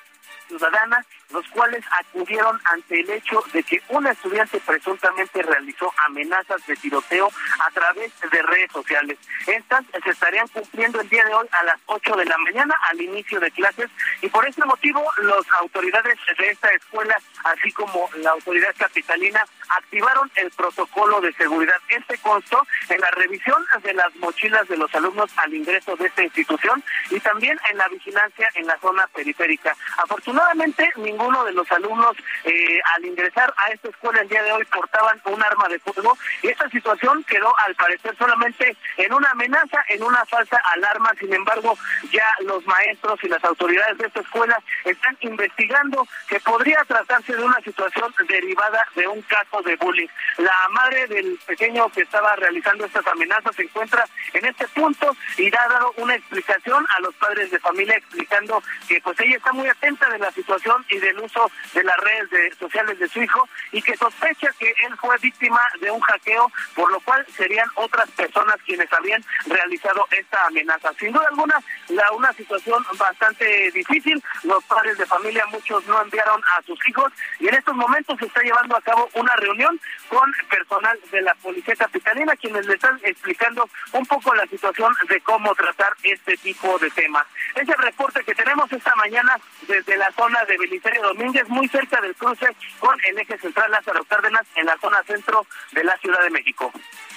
Ciudadana los cuales acudieron ante el hecho de que un estudiante presuntamente realizó amenazas de tiroteo a través de redes sociales. Estas se estarían cumpliendo el día de hoy a las 8 de la mañana al inicio de clases y por este motivo las autoridades de esta escuela, así como la autoridad capitalina, activaron el protocolo de seguridad. Este constó en la revisión de las mochilas de los alumnos al ingreso de esta institución y también en la vigilancia en la zona periférica. Afortunadamente, ninguno de los alumnos eh, al ingresar a esta escuela el día de hoy portaban un arma de fuego y esta situación quedó al parecer solamente en una amenaza, en una falsa alarma. Sin embargo, ya los maestros y las autoridades de esta escuela están investigando que podría tratarse de una situación derivada de un caso de bullying. La madre del pequeño que estaba realizando estas amenazas se encuentra en este punto y ha dado una explicación a los padres de familia explicando que pues ella está muy atenta de la situación y del uso de las redes sociales de su hijo y que sospecha que él fue víctima de un hackeo, por lo cual serían otras personas quienes habían realizado esta amenaza. Sin duda alguna, la, una situación bastante difícil. Los padres de familia, muchos no enviaron a sus hijos y en estos momentos se está llevando a cabo una reunión con personal de la Policía Capitalina, quienes le están explicando un poco la situación de cómo tratar este tipo de temas. Ese reporte que tenemos esta mañana desde las zona de Belisario Domínguez, muy cerca del cruce con el eje central Lázaro Cárdenas en la zona centro de la Ciudad de México.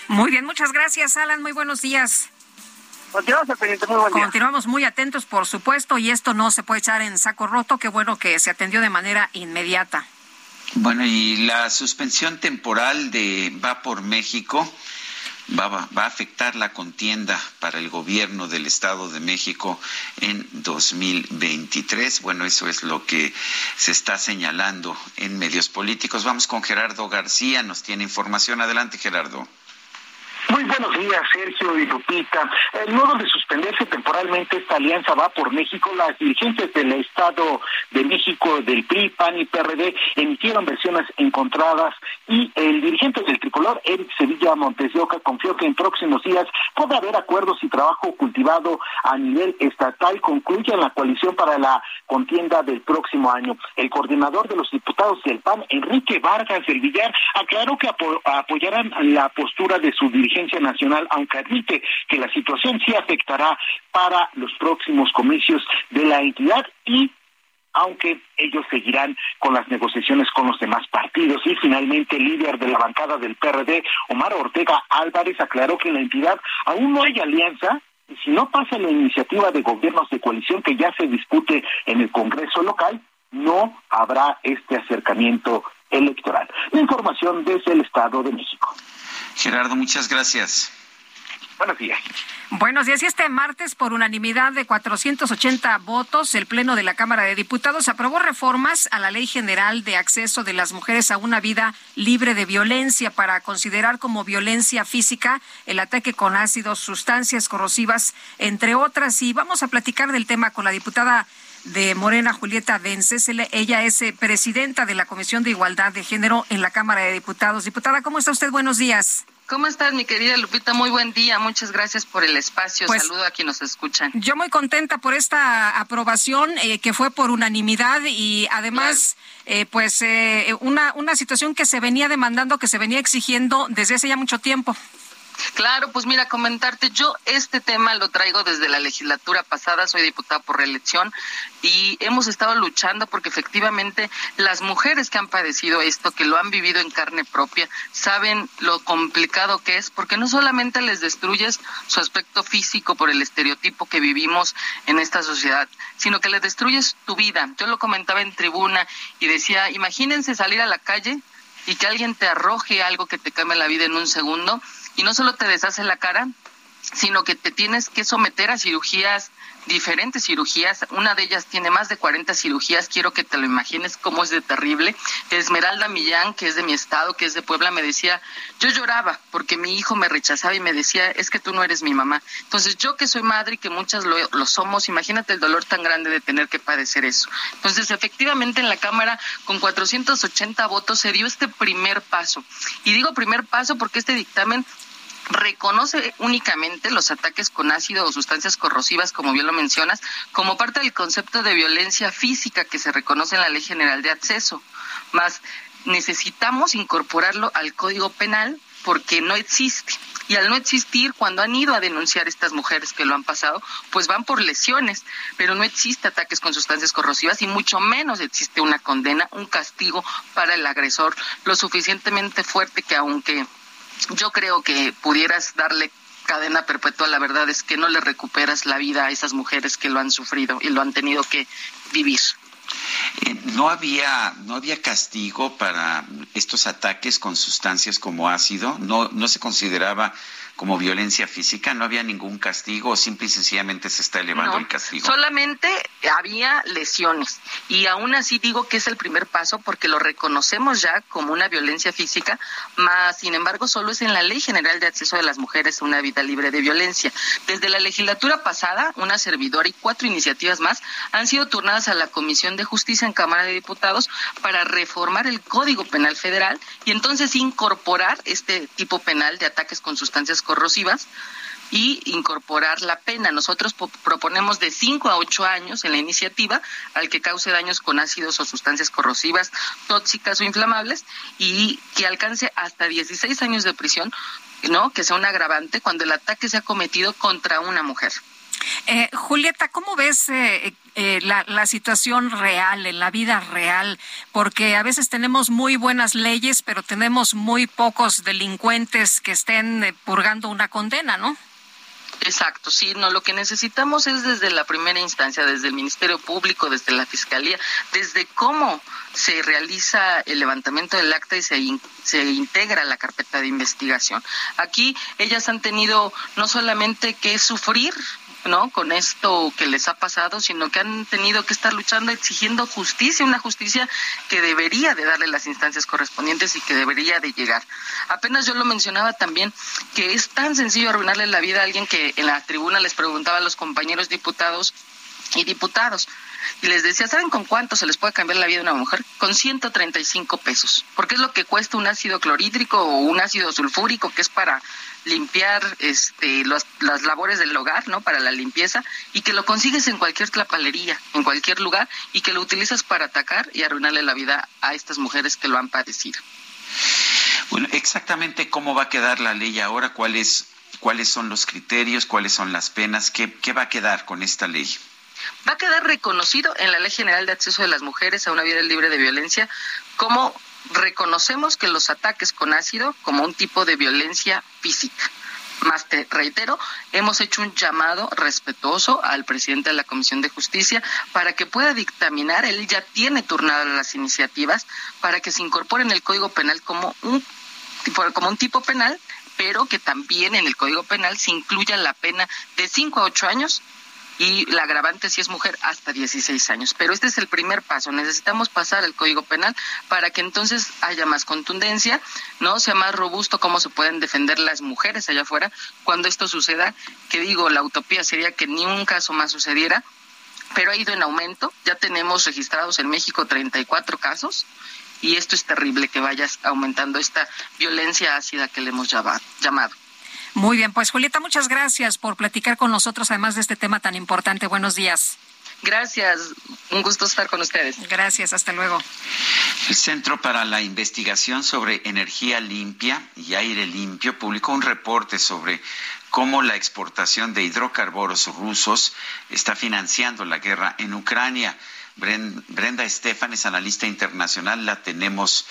Muy bien, muchas gracias, Alan. Muy buenos días. Continuamos pendiente, muy buen día. Continuamos muy atentos, por supuesto, y esto no se puede echar en saco roto. Qué bueno que se atendió de manera inmediata. Bueno, y la suspensión temporal de Va por México va, va, a afectar la contienda para el gobierno del Estado de México en 2023. Bueno, eso es lo que se está señalando en medios políticos. Vamos con Gerardo García, nos tiene información. Adelante, Gerardo. Muy buenos días, Sergio y Lupita. Modo de suspenderse temporalmente esta alianza va por México. Las dirigentes del Estado de México, del PRI, PAN y PRD, emitieron versiones encontradas y el dirigente del tricolor, Eric Sevilla Montes de Oca, confió que en próximos días pueda haber acuerdos y trabajo cultivado a nivel estatal concluya la coalición para la contienda del próximo año. El coordinador de los diputados del PAN, Enrique Vargas del Villar, aclaró que apo apoyarán la postura de su dirigente nacional, aunque admite que la situación sí afectará para los próximos comicios de la entidad y aunque ellos seguirán con las negociaciones con los demás partidos. Y finalmente, el líder de la bancada del PRD, Omar Ortega Álvarez, aclaró que en la entidad aún no hay alianza y si no pasa la iniciativa de gobiernos de coalición que ya se discute en el Congreso local, no habrá este acercamiento electoral. Información desde el Estado de México. Gerardo, muchas gracias. Buenos días. Buenos días. Y este martes, por unanimidad de 480 votos, el Pleno de la Cámara de Diputados aprobó reformas a la Ley General de Acceso de las Mujeres a una Vida Libre de Violencia para considerar como violencia física el ataque con ácidos, sustancias corrosivas, entre otras. Y vamos a platicar del tema con la diputada de Morena, Julieta Vences. Ella es eh, presidenta de la Comisión de Igualdad de Género en la Cámara de Diputados. Diputada, ¿cómo está usted? Buenos días. ¿Cómo estás, mi querida Lupita? Muy buen día. Muchas gracias por el espacio. Pues, Saludo a quienes nos escuchan. Yo muy contenta por esta aprobación eh, que fue por unanimidad y además, eh, pues, eh, una, una situación que se venía demandando, que se venía exigiendo desde hace ya mucho tiempo. Claro, pues mira, comentarte, yo este tema lo traigo desde la legislatura pasada, soy diputada por reelección y hemos estado luchando porque efectivamente las mujeres que han padecido esto, que lo han vivido en carne propia, saben lo complicado que es, porque no solamente les destruyes su aspecto físico por el estereotipo que vivimos en esta sociedad, sino que les destruyes tu vida. Yo lo comentaba en tribuna y decía, imagínense salir a la calle y que alguien te arroje algo que te cambie la vida en un segundo y no solo te deshace la cara, sino que te tienes que someter a cirugías, diferentes cirugías. Una de ellas tiene más de 40 cirugías. Quiero que te lo imagines cómo es de terrible. Esmeralda Millán, que es de mi estado, que es de Puebla, me decía, yo lloraba porque mi hijo me rechazaba y me decía, es que tú no eres mi mamá. Entonces yo que soy madre y que muchas lo, lo somos, imagínate el dolor tan grande de tener que padecer eso. Entonces efectivamente en la Cámara con 480 votos se dio este primer paso. Y digo primer paso porque este dictamen reconoce únicamente los ataques con ácido o sustancias corrosivas, como bien lo mencionas, como parte del concepto de violencia física que se reconoce en la Ley General de Acceso. Más necesitamos incorporarlo al Código Penal porque no existe. Y al no existir, cuando han ido a denunciar estas mujeres que lo han pasado, pues van por lesiones, pero no existe ataques con sustancias corrosivas y mucho menos existe una condena, un castigo para el agresor lo suficientemente fuerte que aunque yo creo que pudieras darle cadena perpetua, la verdad es que no le recuperas la vida a esas mujeres que lo han sufrido y lo han tenido que vivir. Eh, no había no había castigo para estos ataques con sustancias como ácido, no no se consideraba como violencia física? ¿No había ningún castigo o simple y sencillamente se está elevando el castigo? Solamente había lesiones y aún así digo que es el primer paso porque lo reconocemos ya como una violencia física, más sin embargo solo es en la Ley General de Acceso de las Mujeres a una vida libre de violencia. Desde la legislatura pasada, una servidora y cuatro iniciativas más han sido turnadas a la Comisión de Justicia en Cámara de Diputados para reformar el Código Penal Federal y entonces incorporar este tipo penal de ataques con sustancias corrosivas y incorporar la pena. Nosotros proponemos de 5 a 8 años en la iniciativa al que cause daños con ácidos o sustancias corrosivas, tóxicas o inflamables y que alcance hasta 16 años de prisión, ¿no? Que sea un agravante cuando el ataque se ha cometido contra una mujer. Eh, Julieta, ¿cómo ves eh, eh, la, situación real, en la vida real? Porque a veces tenemos muy buenas leyes, pero tenemos muy pocos delincuentes que estén purgando una condena, ¿no? Exacto, sí, no, lo que necesitamos es desde la primera instancia, desde el Ministerio Público, desde la Fiscalía, desde cómo se realiza el levantamiento del acta y se, se integra la carpeta de investigación. Aquí ellas han tenido no solamente que sufrir ¿no? Con esto que les ha pasado, sino que han tenido que estar luchando, exigiendo justicia, una justicia que debería de darle las instancias correspondientes y que debería de llegar. Apenas yo lo mencionaba también, que es tan sencillo arruinarle la vida a alguien que en la tribuna les preguntaba a los compañeros diputados y diputados. Y les decía, ¿saben con cuánto se les puede cambiar la vida a una mujer? Con 135 pesos. Porque es lo que cuesta un ácido clorhídrico o un ácido sulfúrico, que es para limpiar este, las labores del hogar, ¿no? Para la limpieza y que lo consigues en cualquier tlapalería, en cualquier lugar y que lo utilizas para atacar y arruinarle la vida a estas mujeres que lo han padecido. Bueno, exactamente cómo va a quedar la ley ahora, cuáles cuáles son los criterios, cuáles son las penas, qué, qué va a quedar con esta ley. Va a quedar reconocido en la Ley General de Acceso de las Mujeres a una vida libre de violencia como reconocemos que los ataques con ácido como un tipo de violencia física. Más te reitero, hemos hecho un llamado respetuoso al presidente de la Comisión de Justicia para que pueda dictaminar, él ya tiene turnadas las iniciativas, para que se incorpore en el Código Penal como un, como un tipo penal, pero que también en el Código Penal se incluya la pena de 5 a 8 años y la agravante si es mujer hasta 16 años. Pero este es el primer paso. Necesitamos pasar el Código Penal para que entonces haya más contundencia, no sea más robusto cómo se pueden defender las mujeres allá afuera cuando esto suceda. Que digo, la utopía sería que ni un caso más sucediera, pero ha ido en aumento. Ya tenemos registrados en México 34 casos y esto es terrible que vaya aumentando esta violencia ácida que le hemos llamado. Muy bien, pues Julieta, muchas gracias por platicar con nosotros, además de este tema tan importante. Buenos días. Gracias, un gusto estar con ustedes. Gracias, hasta luego. El Centro para la Investigación sobre Energía Limpia y Aire Limpio publicó un reporte sobre cómo la exportación de hidrocarburos rusos está financiando la guerra en Ucrania. Brenda Estefan es analista internacional, la tenemos,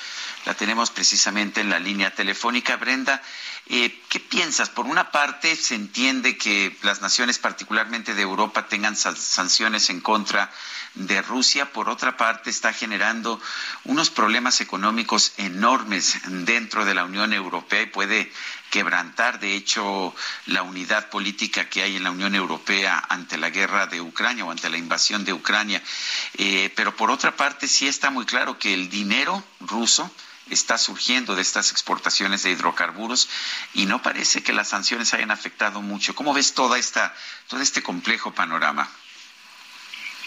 la tenemos precisamente en la línea telefónica. Brenda, eh, ¿qué piensas? Por una parte, se entiende que las naciones, particularmente de Europa, tengan sanciones en contra de Rusia. Por otra parte, está generando unos problemas económicos enormes dentro de la Unión Europea y puede quebrantar, de hecho, la unidad política que hay en la Unión Europea ante la guerra de Ucrania o ante la invasión de Ucrania. Eh, pero por otra parte, sí está muy claro que el dinero ruso está surgiendo de estas exportaciones de hidrocarburos y no parece que las sanciones hayan afectado mucho. ¿Cómo ves toda esta, todo este complejo panorama?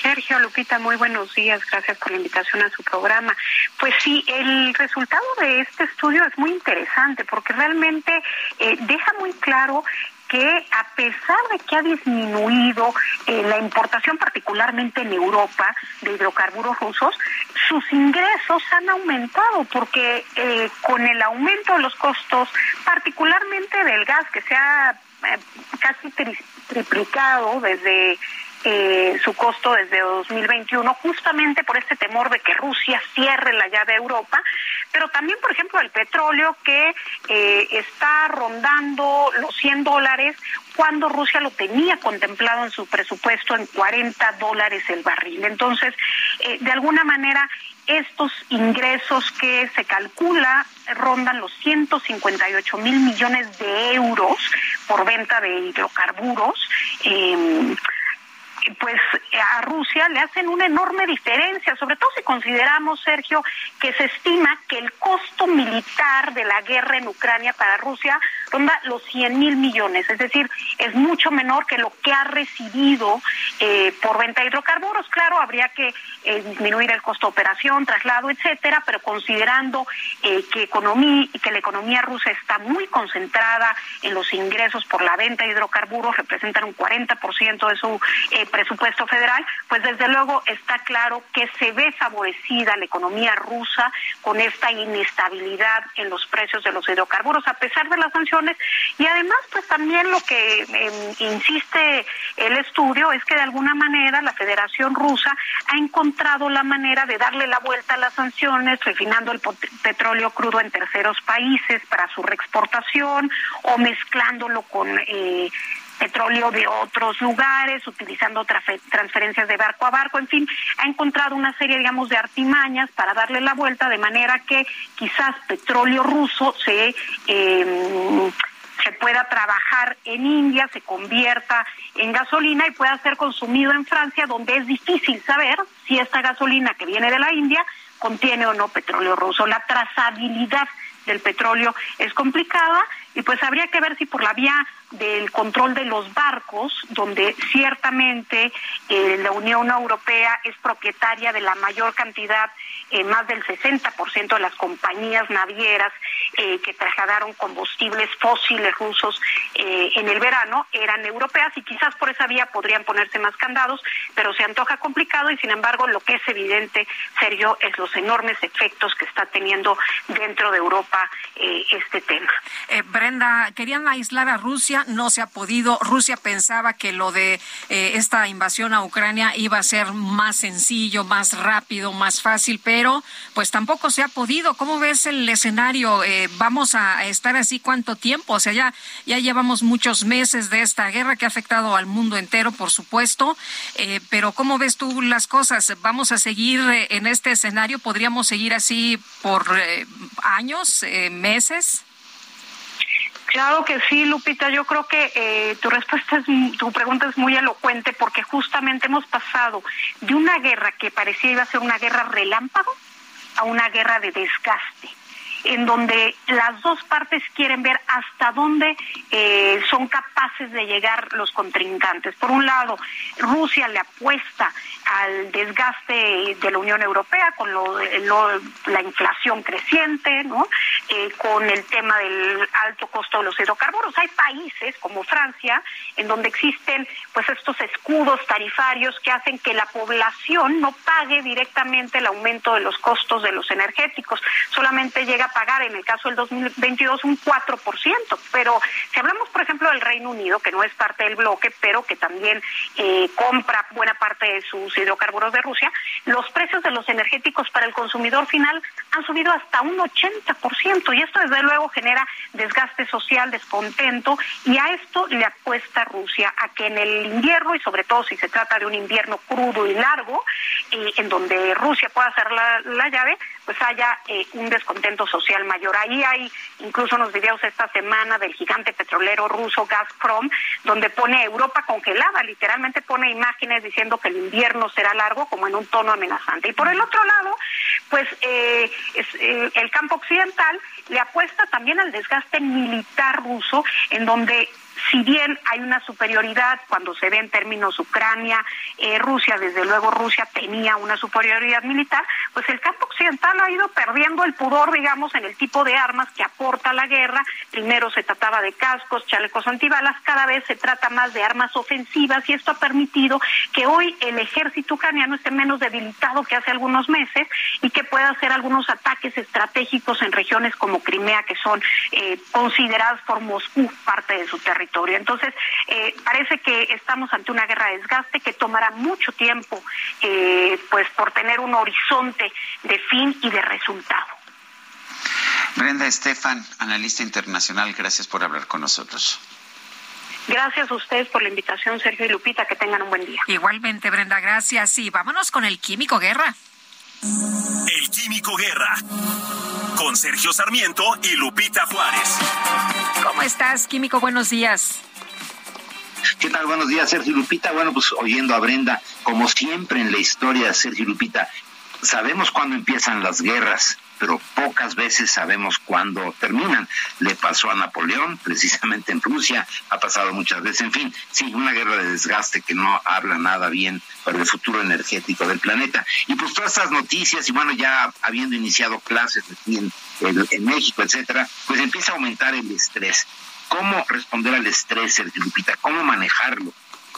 Sergio, Lupita, muy buenos días. Gracias por la invitación a su programa. Pues sí, el resultado de este estudio es muy interesante porque realmente eh, deja muy claro que a pesar de que ha disminuido eh, la importación, particularmente en Europa, de hidrocarburos rusos, sus ingresos han aumentado porque eh, con el aumento de los costos, particularmente del gas, que se ha casi triplicado desde eh, su costo desde 2021, justamente por este temor de que Rusia cierre la llave a Europa, pero también, por ejemplo, el petróleo que eh, está rondando los 100 dólares cuando Rusia lo tenía contemplado en su presupuesto en 40 dólares el barril. Entonces, eh, de alguna manera, estos ingresos que se calcula rondan los 158 mil millones de euros por venta de hidrocarburos. Eh, pues a Rusia le hacen una enorme diferencia, sobre todo si consideramos, Sergio, que se estima que el costo militar de la guerra en Ucrania para Rusia ronda los 100 mil millones, es decir, es mucho menor que lo que ha recibido eh, por venta de hidrocarburos. Claro, habría que eh, disminuir el costo de operación, traslado, etcétera, pero considerando eh, que, economía, que la economía rusa está muy concentrada en los ingresos por la venta de hidrocarburos, representan un 40% de su presupuesto federal pues desde luego está claro que se ve favorecida la economía rusa con esta inestabilidad en los precios de los hidrocarburos a pesar de las sanciones. Y además pues también lo que em, insiste el estudio es que de alguna manera la Federación Rusa ha encontrado la manera de darle la vuelta a las sanciones refinando el petróleo crudo en terceros países para su reexportación o mezclándolo con eh, petróleo de otros lugares, utilizando transferencias de barco a barco, en fin, ha encontrado una serie, digamos, de artimañas para darle la vuelta de manera que quizás petróleo ruso se... Eh, se pueda trabajar en India, se convierta en gasolina y pueda ser consumido en Francia, donde es difícil saber si esta gasolina que viene de la India contiene o no petróleo ruso. La trazabilidad del petróleo es complicada y pues habría que ver si por la vía del control de los barcos, donde ciertamente eh, la Unión Europea es propietaria de la mayor cantidad, eh, más del 60% de las compañías navieras eh, que trasladaron combustibles fósiles rusos en el verano, eran europeas y quizás por esa vía podrían ponerse más candados, pero se antoja complicado y sin embargo lo que es evidente, Sergio, es los enormes efectos que está teniendo dentro de Europa este tema. Brenda, querían aislar a Rusia no se ha podido. Rusia pensaba que lo de eh, esta invasión a Ucrania iba a ser más sencillo, más rápido, más fácil, pero pues tampoco se ha podido. ¿Cómo ves el escenario? Eh, ¿Vamos a estar así cuánto tiempo? O sea, ya, ya llevamos muchos meses de esta guerra que ha afectado al mundo entero, por supuesto, eh, pero ¿cómo ves tú las cosas? ¿Vamos a seguir en este escenario? ¿Podríamos seguir así por años, meses? Claro que sí, Lupita. Yo creo que eh, tu respuesta, es, tu pregunta es muy elocuente porque justamente hemos pasado de una guerra que parecía iba a ser una guerra relámpago a una guerra de desgaste en donde las dos partes quieren ver hasta dónde eh, son capaces de llegar los contrincantes. Por un lado, Rusia le apuesta al desgaste de la Unión Europea con la inflación creciente, ¿no? Eh, con el tema del alto costo de los hidrocarburos. Hay países como Francia en donde existen pues estos escudos tarifarios que hacen que la población no pague directamente el aumento de los costos de los energéticos, solamente llega pagar en el caso del 2022 un 4%. Pero si hablamos, por ejemplo, del Reino Unido, que no es parte del bloque, pero que también eh, compra buena parte de sus hidrocarburos de Rusia, los precios de los energéticos para el consumidor final han subido hasta un 80%. Y esto, desde luego, genera desgaste social, descontento, y a esto le apuesta Rusia, a que en el invierno, y sobre todo si se trata de un invierno crudo y largo, eh, en donde Rusia pueda hacer la llave, pues haya eh, un descontento social mayor. Ahí hay incluso unos videos esta semana del gigante petrolero ruso Gazprom, donde pone Europa congelada, literalmente pone imágenes diciendo que el invierno será largo, como en un tono amenazante. Y por el otro lado, pues eh, eh, el campo occidental le apuesta también al desgaste militar ruso, en donde si bien hay una superioridad cuando se ve en términos Ucrania, eh, Rusia, desde luego Rusia tenía una superioridad militar, pues el campo occidental ha ido perdiendo el pudor, digamos, en el tipo de armas que aporta la guerra. Primero se trataba de cascos, chalecos antibalas, cada vez se trata más de armas ofensivas y esto ha permitido que hoy el ejército ucraniano esté menos debilitado que hace algunos meses y que pueda hacer algunos ataques estratégicos en regiones como Crimea, que son eh, consideradas por Moscú parte de su territorio. Entonces, eh, parece que estamos ante una guerra de desgaste que tomará mucho tiempo, eh, pues por tener un horizonte de fin y de resultado. Brenda Estefan, analista internacional, gracias por hablar con nosotros. Gracias a ustedes por la invitación, Sergio y Lupita. Que tengan un buen día. Igualmente, Brenda, gracias. Y vámonos con el Químico Guerra. El Químico Guerra. Con Sergio Sarmiento y Lupita Juárez. ¿Cómo estás, Químico? Buenos días. ¿Qué tal? Buenos días, Sergio Lupita. Bueno, pues oyendo a Brenda, como siempre en la historia de Sergio Lupita, sabemos cuándo empiezan las guerras, pero pocas veces sabemos cuándo terminan. Le pasó a Napoleón, precisamente en Rusia, ha pasado muchas veces, en fin, sí, una guerra de desgaste que no habla nada bien para el futuro energético del planeta. Y pues todas estas noticias, y bueno, ya habiendo iniciado clases aquí en, México, etcétera, pues empieza a aumentar el estrés. ¿Cómo responder al estrés, Lupita? ¿Cómo manejarlo?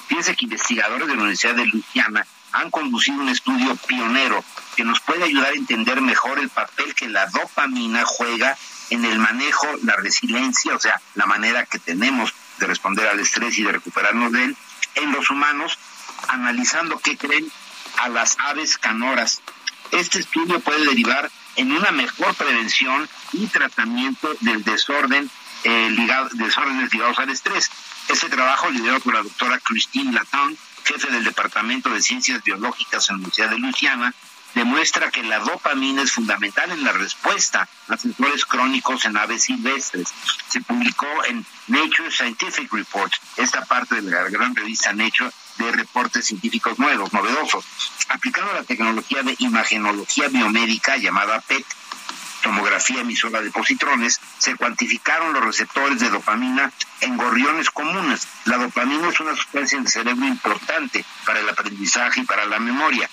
Fíjense que investigadores de la Universidad de Luisiana han conducido un estudio pionero que nos puede ayudar a entender mejor el papel que la dopamina juega en el manejo, la resiliencia, o sea, la manera que tenemos de responder al estrés y de recuperarnos de él en los humanos, analizando qué creen a las aves canoras. Este estudio puede derivar en una mejor prevención y tratamiento del desorden eh, ligado, desórdenes ligados al estrés. Este trabajo liderado por la doctora Christine Laton, jefe del Departamento de Ciencias Biológicas en la Universidad de Luisiana, demuestra que la dopamina es fundamental en la respuesta a sensores crónicos en aves silvestres. Se publicó en Nature Scientific Reports, esta parte de la gran revista Nature de reportes científicos nuevos, novedosos. Aplicando la tecnología de imagenología biomédica llamada PET, tomografía emisora de positrones, se cuantificaron los receptores de dopamina en gorriones comunes. La dopamina es una sustancia en el cerebro importante para el aprendizaje y para la memoria.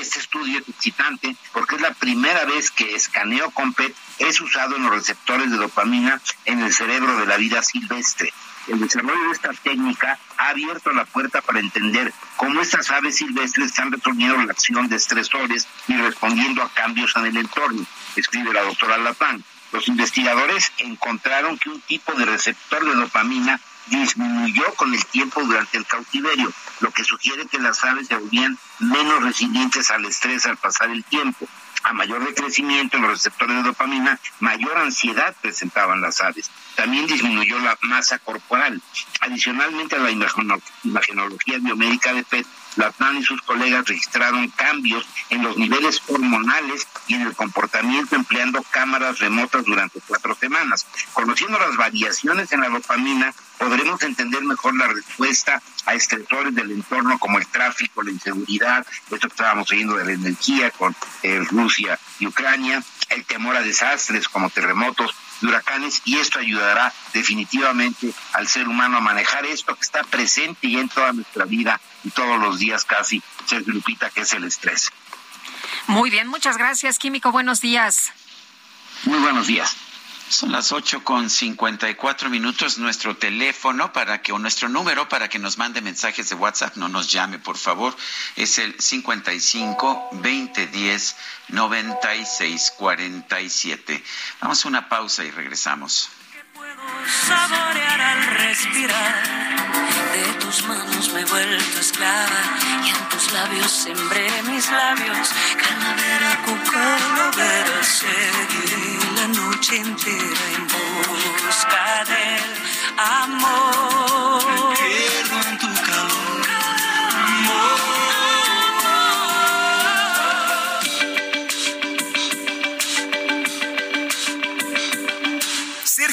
Este estudio es excitante porque es la primera vez que escaneo con PET es usado en los receptores de dopamina en el cerebro de la vida silvestre. El desarrollo de esta técnica ha abierto la puerta para entender cómo estas aves silvestres están resolviendo la acción de estresores y respondiendo a cambios en el entorno, escribe la doctora Latán. Los investigadores encontraron que un tipo de receptor de dopamina disminuyó con el tiempo durante el cautiverio, lo que sugiere que las aves se volvían menos resilientes al estrés al pasar el tiempo. A mayor decrecimiento en los receptores de dopamina, mayor ansiedad presentaban las aves. También disminuyó la masa corporal. Adicionalmente a la imagenología biomédica de PET, Latman y sus colegas registraron cambios en los niveles hormonales y en el comportamiento empleando cámaras remotas durante cuatro semanas. Conociendo las variaciones en la dopamina, podremos entender mejor la respuesta a estresores del entorno como el tráfico, la inseguridad, esto que estábamos oyendo de la energía con eh, Rusia y Ucrania, el temor a desastres como terremotos y huracanes, y esto ayudará definitivamente al ser humano a manejar esto que está presente y en toda nuestra vida y todos los días casi, Sergio Lupita, que es el estrés. Muy bien, muchas gracias, Químico. Buenos días. Muy buenos días. Son las ocho con cincuenta y cuatro minutos. Nuestro teléfono para que, o nuestro número para que nos mande mensajes de WhatsApp, no nos llame, por favor, es el 55 20 10 96 47. Vamos a una pausa y regresamos. Saborear al respirar, de tus manos me he vuelto esclava y en tus labios sembré mis labios. Calavera, cucaracha, seguiré la noche entera en busca del amor.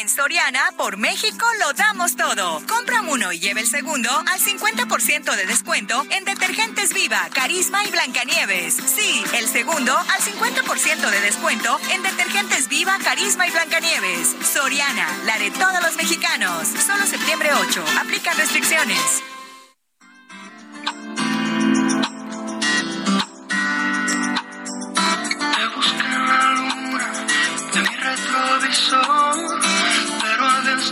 En Soriana, por México, lo damos todo. Compra uno y lleve el segundo al 50% de descuento en detergentes Viva, Carisma y Blancanieves. Sí, el segundo al 50% de descuento en detergentes Viva, Carisma y Blancanieves. Soriana, la de todos los mexicanos. Solo septiembre 8. Aplica restricciones. Retrovisor,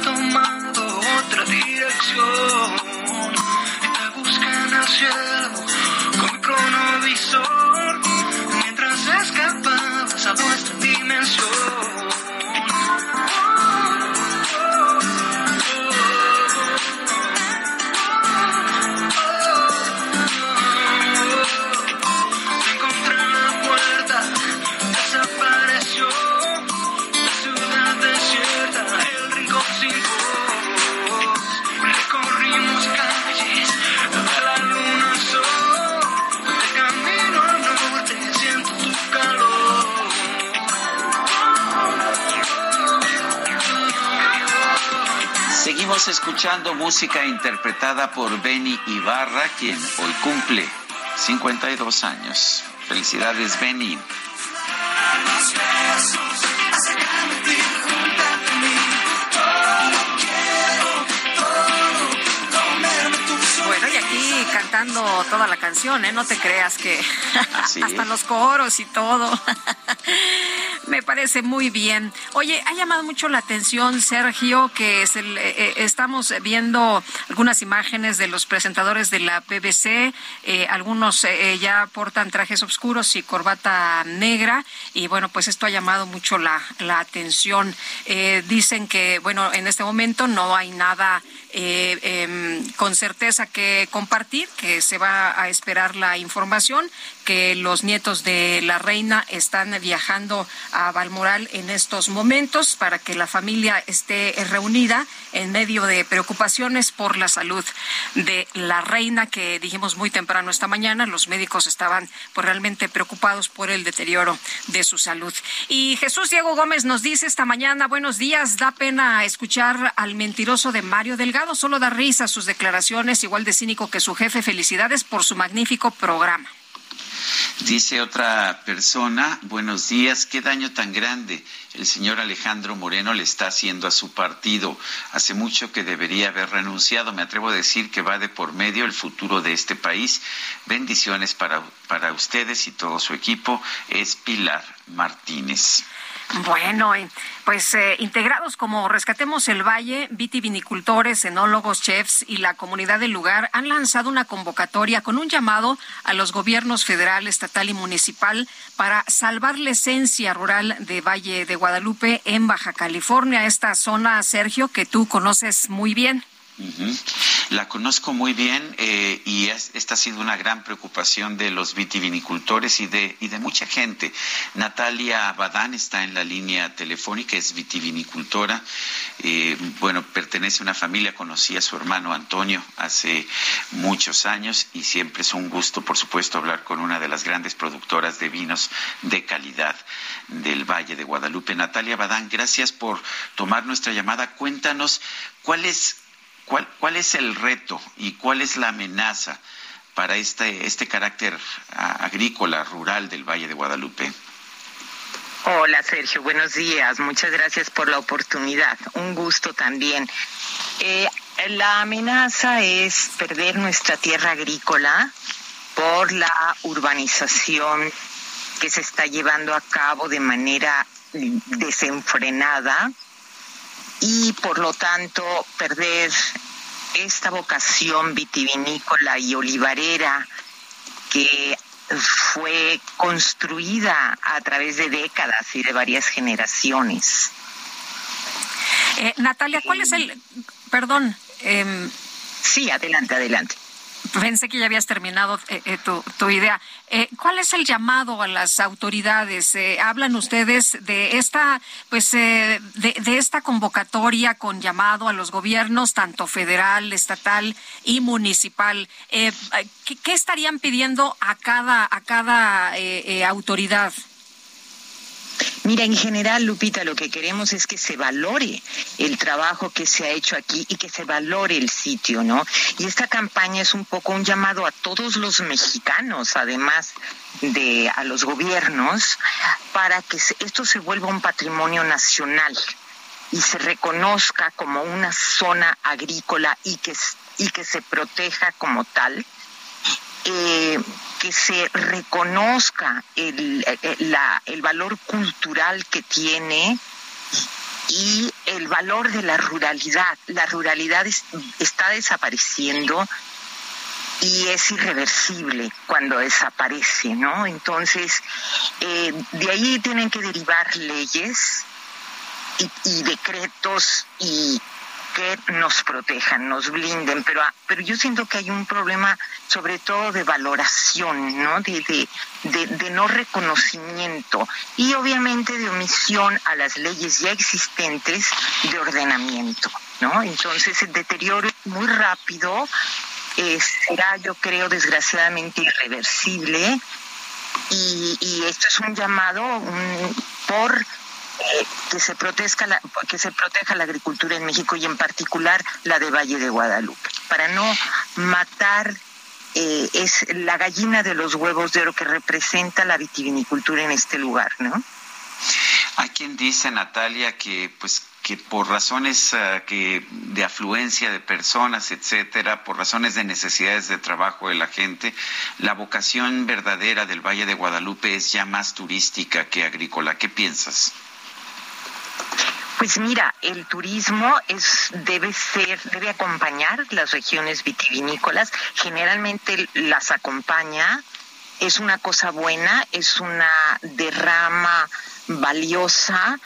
tomado otra dirección. Busqué en el cielo con mi cronovisor, mientras escapabas a nuestra dimensión. Escuchando música interpretada por Benny Ibarra, quien hoy cumple 52 años. Felicidades, Benny. Bueno, y aquí cantando toda la canción, ¿eh? No te creas que hasta los coros y todo. Me parece muy bien. Oye, ha llamado mucho la atención, Sergio, que es el, eh, eh, estamos viendo algunas imágenes de los presentadores de la BBC. Eh, algunos ya portan trajes oscuros y corbata negra. Y bueno, pues esto ha llamado mucho la, la atención. dicen que, bueno, en este momento no hay nada em, con certeza que compartir, que se va a esperar la información, que los nietos de la reina están viajando a Balmoral en estos momentos para que la familia esté reunida en medio de preocupaciones por la salud de la reina que dijimos muy temprano esta mañana. Los médicos estaban pues, realmente preocupados por el deterioro de su salud. Y Jesús Diego Gómez nos dice esta mañana, buenos días, da pena escuchar al mentiroso de Mario Delgado, solo da risa sus declaraciones, igual de cínico que su jefe. Felicidades por su magnífico programa. Dice otra persona, buenos días, qué daño tan grande el señor Alejandro Moreno le está haciendo a su partido. Hace mucho que debería haber renunciado. Me atrevo a decir que va de por medio el futuro de este país. Bendiciones para, para ustedes y todo su equipo. Es Pilar Martínez. Bueno, pues eh, integrados como Rescatemos el Valle, vitivinicultores, enólogos, chefs y la comunidad del lugar han lanzado una convocatoria con un llamado a los gobiernos federal, estatal y municipal para salvar la esencia rural de Valle de Guadalupe en Baja California, esta zona, Sergio, que tú conoces muy bien. La conozco muy bien eh, y esta ha sido una gran preocupación de los vitivinicultores y de, mucha gente. Natalia Badán está en la línea telefónica, es vitivinicultora. Eh, bueno, pertenece a una familia, conocí a su hermano Antonio hace muchos años y siempre es un gusto, por supuesto, hablar con una de las grandes productoras de vinos de calidad del Valle de Guadalupe. Natalia Badán, gracias por tomar nuestra llamada. Cuéntanos cuál es ¿Cuál, ¿Cuál es el reto y cuál es la amenaza para este, este carácter agrícola, rural del Valle de Guadalupe? Hola Sergio, buenos días. Muchas gracias por la oportunidad. Un gusto también. Eh, la amenaza es perder nuestra tierra agrícola por la urbanización que se está llevando a cabo de manera desenfrenada y por lo tanto perder esta vocación vitivinícola y olivarera que fue construida a través de décadas y de varias generaciones. Eh, Natalia, ¿cuál es el... Perdón. Eh, sí, adelante, adelante pensé que ya habías terminado eh, eh, tu, idea. Eh, ¿Cuál es el llamado a las autoridades? hablan ustedes de esta, pues, de, esta convocatoria con llamado a los gobiernos, tanto federal, estatal y municipal. ¿qué, estarían pidiendo a cada, a cada autoridad? Mira, en general, Lupita, lo que queremos es que se valore el trabajo que se ha hecho aquí y que se valore el sitio, ¿no? Y esta campaña es un poco un llamado a todos los mexicanos, además de a los gobiernos, para que esto se vuelva un patrimonio nacional y se reconozca como una zona agrícola y que, y que se proteja como tal. Eh, que se reconozca el, eh, la, el valor cultural que tiene y el valor de la ruralidad. La ruralidad está desapareciendo y es irreversible cuando desaparece, ¿no? Entonces, eh, de ahí tienen que derivar leyes y decretos y, que nos protejan, nos blinden, pero, ah, pero yo siento que hay un problema sobre todo de valoración, ¿no? De, de, de, no reconocimiento y obviamente de omisión a las leyes ya existentes de ordenamiento, ¿no? Entonces el deterioro muy rápido, será yo creo desgraciadamente irreversible y, y esto es un llamado por que se proteja la, que se proteja la agricultura en México y en particular la de Valle de Guadalupe, para no matar eh, es la gallina de los huevos de oro que representa la vitivinicultura en este lugar, ¿no? Hay quien dice, Natalia, que pues que por razones uh, que de afluencia de personas, etcétera, por razones de necesidades de trabajo de la gente, la vocación verdadera del Valle de Guadalupe es ya más turística que agrícola. ¿Qué piensas? Pues mira, el turismo es debe ser debe acompañar las regiones vitivinícolas, generalmente las acompaña, es una cosa buena, es una derrama valiosa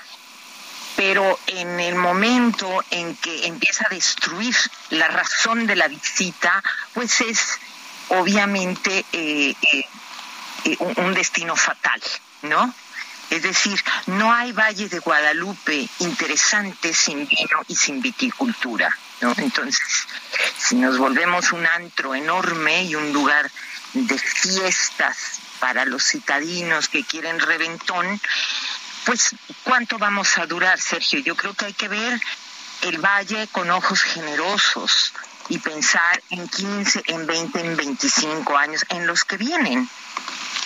pero en el momento en que empieza a destruir la razón de la visita, pues es obviamente eh, eh, eh, un destino fatal, ¿no? Es decir, no hay Valle de Guadalupe interesante sin vino y sin viticultura, ¿no? Entonces, si nos volvemos un antro enorme y un lugar de fiestas para los citadinos que quieren reventón, pues cuánto vamos a durar, Sergio. Yo creo que hay que ver el valle con ojos generosos y pensar en 15, en 20, en 25 años, en los que vienen.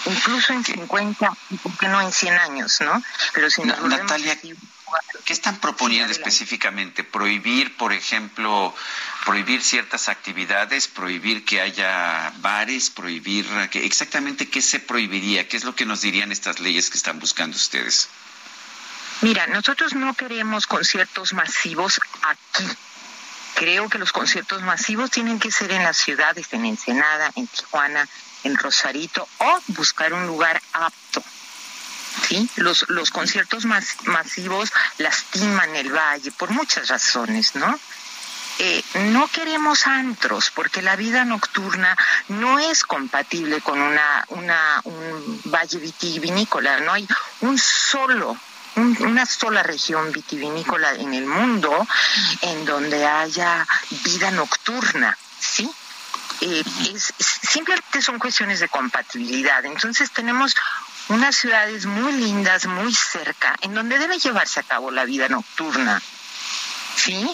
Incluso en 50, y por qué no en 100 años, ¿no? Pero si nos Natalia, ¿qué están proponiendo específicamente? ¿Prohibir, por ejemplo, prohibir ciertas actividades, prohibir que haya bares, prohibir que exactamente qué se prohibiría, qué es lo que nos dirían estas leyes que están buscando ustedes. Mira, nosotros no queremos conciertos masivos aquí. Creo que los conciertos masivos tienen que ser en las ciudades, en Ensenada, en Tijuana, en Rosarito, o buscar un lugar apto. ¿Sí? Los, los conciertos masivos lastiman el valle por muchas razones, ¿no? Eh, no queremos antros porque la vida nocturna no es compatible con una, una, un valle vitivinícola. No hay un solo una sola región vitivinícola en el mundo en donde haya vida nocturna, ¿sí? Eh, es, simplemente son cuestiones de compatibilidad. Entonces tenemos unas ciudades muy lindas, muy cerca, en donde debe llevarse a cabo la vida nocturna, ¿sí?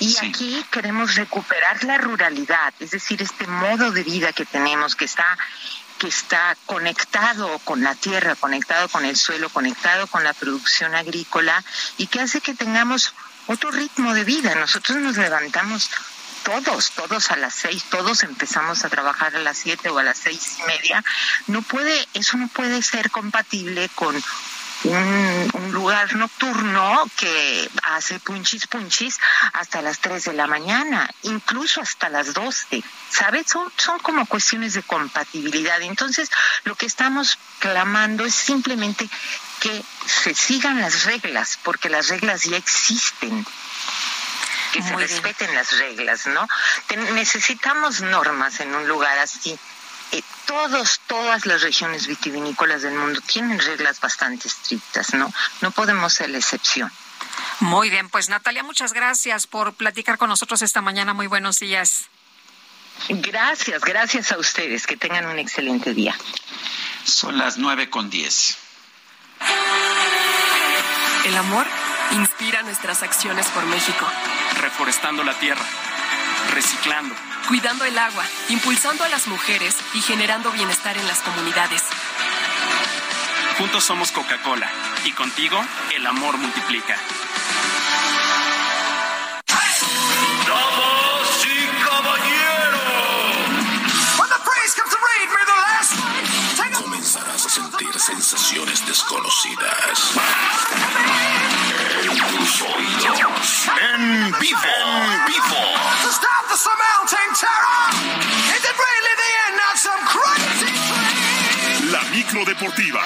Y aquí queremos recuperar la ruralidad, es decir, este modo de vida que tenemos que está que está conectado con la tierra, conectado con el suelo, conectado con la producción agrícola y que hace que tengamos otro ritmo de vida. Nosotros nos levantamos todos, todos a las seis, todos empezamos a trabajar a las siete o a las seis y media. No puede, eso no puede ser compatible con un, lugar nocturno que hace punchis punchis hasta las 3 de la mañana, incluso hasta las 12. ¿Sabes? Son, son como cuestiones de compatibilidad. Entonces, lo que estamos clamando es simplemente que se sigan las reglas, porque las reglas ya existen que se respeten las reglas, ¿no? necesitamos normas en un lugar así eh, todos, todas las regiones vitivinícolas del mundo tienen reglas bastante estrictas, ¿no? No podemos ser la excepción. Muy bien, pues Natalia, muchas gracias por platicar con nosotros esta mañana. Muy buenos días. Gracias, gracias a ustedes. Que tengan un excelente día. Son las nueve con diez. El amor inspira nuestras acciones por México. Reforestando la tierra, reciclando cuidando el agua, impulsando a las mujeres y generando bienestar en las comunidades. Juntos somos Coca-Cola y contigo el amor multiplica. ¡Damas y caballeros! Comenzarás a sentir sensaciones desconocidas. En tus oídos. En vivo. En vivo. La micro deportiva.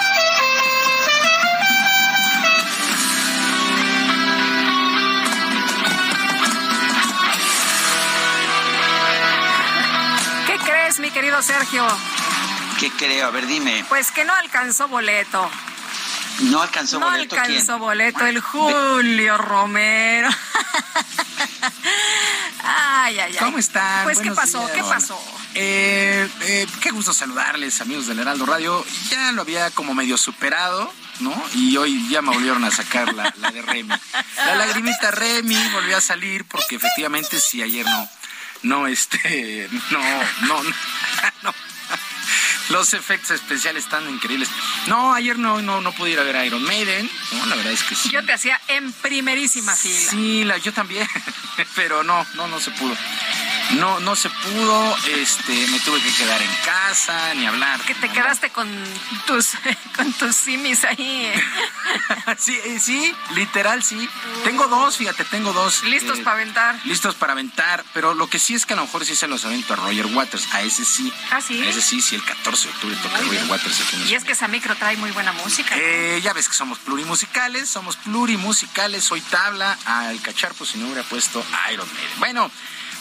¿Qué crees, mi querido Sergio? ¿Qué creo? A ver, dime. Pues que no alcanzó boleto. ¿No alcanzó boleto? No alcanzó boleto el Julio Romero. ay, ay, ay. ¿Cómo están? Pues, ¿qué pasó? ¿Qué pasó? eh, eh, qué gusto saludarles, amigos del Heraldo Radio. Ya lo había como medio superado, ¿no? Y hoy ya me volvieron a sacar la, la de Remy. La lagrimita Remy volvió a salir porque efectivamente sí, ayer no, no, este, no, no, no. Los efectos especiales están increíbles. No, ayer no, no, no pude ir a ver a Iron Maiden. No, la verdad es que sí. Yo te hacía en primerísima fila. Sí, la, yo también. Pero no, no, no se pudo. No, no se pudo, este, me tuve que quedar en casa, ni hablar. Que te quedaste con tus, con tus simis ahí. ¿eh? sí, eh, sí, literal, sí. Tengo dos, fíjate, tengo dos. Listos eh, para aventar. Listos para aventar, pero lo que sí es que a lo mejor sí se los avento a Roger Waters, a ese sí. Ah, sí. A ese sí, sí, el 14 de octubre toca Roger Waters aquí Y es que esa micro trae muy buena música. Eh, ya ves que somos plurimusicales, somos plurimusicales, soy tabla, al cachar, pues si no hubiera puesto Iron Maiden. Bueno,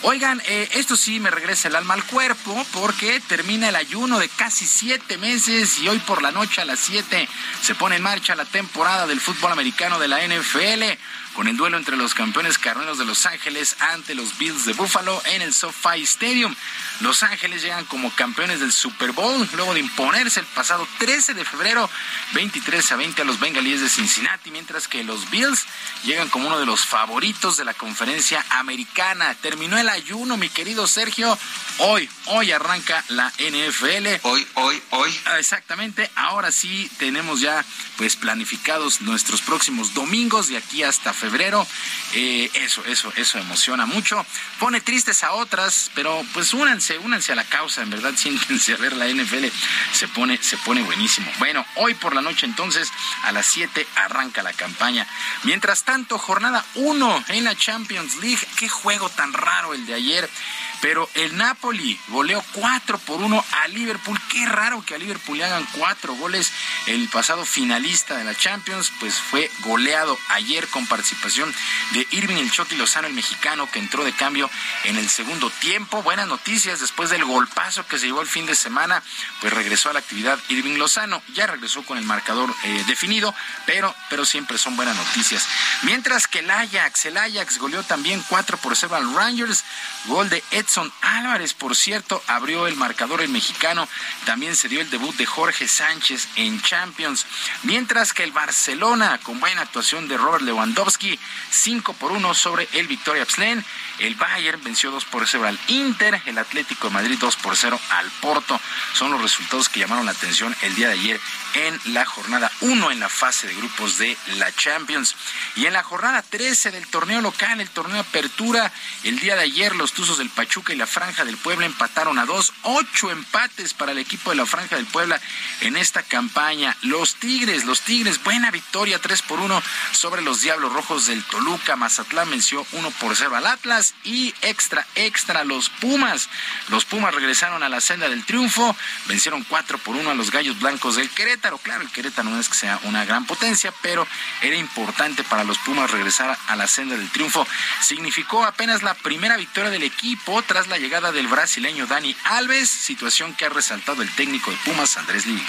Oigan, eh, esto sí me regresa el alma al cuerpo porque termina el ayuno de casi siete meses y hoy por la noche a las siete se pone en marcha la temporada del fútbol americano de la NFL con el duelo entre los campeones carneros de Los Ángeles ante los Bills de Buffalo en el SoFi Stadium. Los Ángeles llegan como campeones del Super Bowl luego de imponerse el pasado 13 de febrero 23 a 20 a los Bengalíes de Cincinnati, mientras que los Bills llegan como uno de los favoritos de la conferencia americana. Terminó el ayuno, mi querido Sergio. Hoy, hoy arranca la NFL. Hoy, hoy, hoy. Ah, exactamente. Ahora sí tenemos ya pues planificados nuestros próximos domingos de aquí hasta febrero febrero. Eh, eso, eso, eso emociona mucho. Pone tristes a otras, pero pues únanse, únanse a la causa, en verdad, siéntense a ver la NFL. Se pone, se pone buenísimo. Bueno, hoy por la noche entonces, a las 7 arranca la campaña. Mientras tanto, jornada 1 en la Champions League. Qué juego tan raro el de ayer. Pero el Napoli goleó 4 por 1 a Liverpool. Qué raro que a Liverpool le hagan 4 goles. El pasado finalista de la Champions, pues fue goleado ayer con participación de Irving El Chucky Lozano, el mexicano, que entró de cambio en el segundo tiempo. Buenas noticias después del golpazo que se llevó el fin de semana, pues regresó a la actividad Irving Lozano. Ya regresó con el marcador eh, definido, pero, pero siempre son buenas noticias. Mientras que el Ajax, el Ajax goleó también 4 por 0 al Rangers. Gol de Ed Edson Álvarez, por cierto, abrió el marcador el mexicano. También se dio el debut de Jorge Sánchez en Champions. Mientras que el Barcelona, con buena actuación de Robert Lewandowski, 5 por 1 sobre el Victoria Pslen. El Bayern venció 2 por 0 al Inter. El Atlético de Madrid 2 por 0 al Porto. Son los resultados que llamaron la atención el día de ayer en la jornada 1 en la fase de grupos de la Champions. Y en la jornada 13 del torneo local, el torneo Apertura, el día de ayer los Tuzos del Pachuca y la Franja del Puebla empataron a dos, ocho empates para el equipo de la Franja del Puebla en esta campaña. Los Tigres, los Tigres, buena victoria, tres por uno sobre los Diablos Rojos del Toluca. Mazatlán venció uno por cero al Atlas y extra, extra los Pumas. Los Pumas regresaron a la senda del triunfo, vencieron cuatro por uno a los Gallos Blancos del Querétaro. Claro, el Querétaro no es que sea una gran potencia, pero era importante para los Pumas regresar a la senda del triunfo. Significó apenas la primera victoria del equipo tras la llegada del brasileño Dani Alves, situación que ha resaltado el técnico de Pumas, Andrés Lili.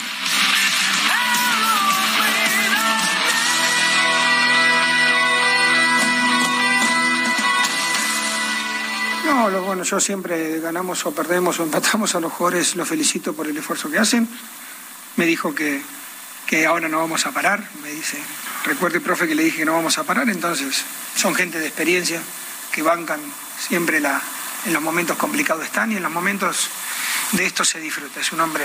No, lo, bueno, yo siempre ganamos o perdemos o empatamos a los jugadores, los felicito por el esfuerzo que hacen. Me dijo que, que ahora no vamos a parar, me dice, recuerde, profe, que le dije que no vamos a parar, entonces son gente de experiencia que bancan siempre la, en los momentos complicados están y en los momentos de esto se disfruta. Es un hombre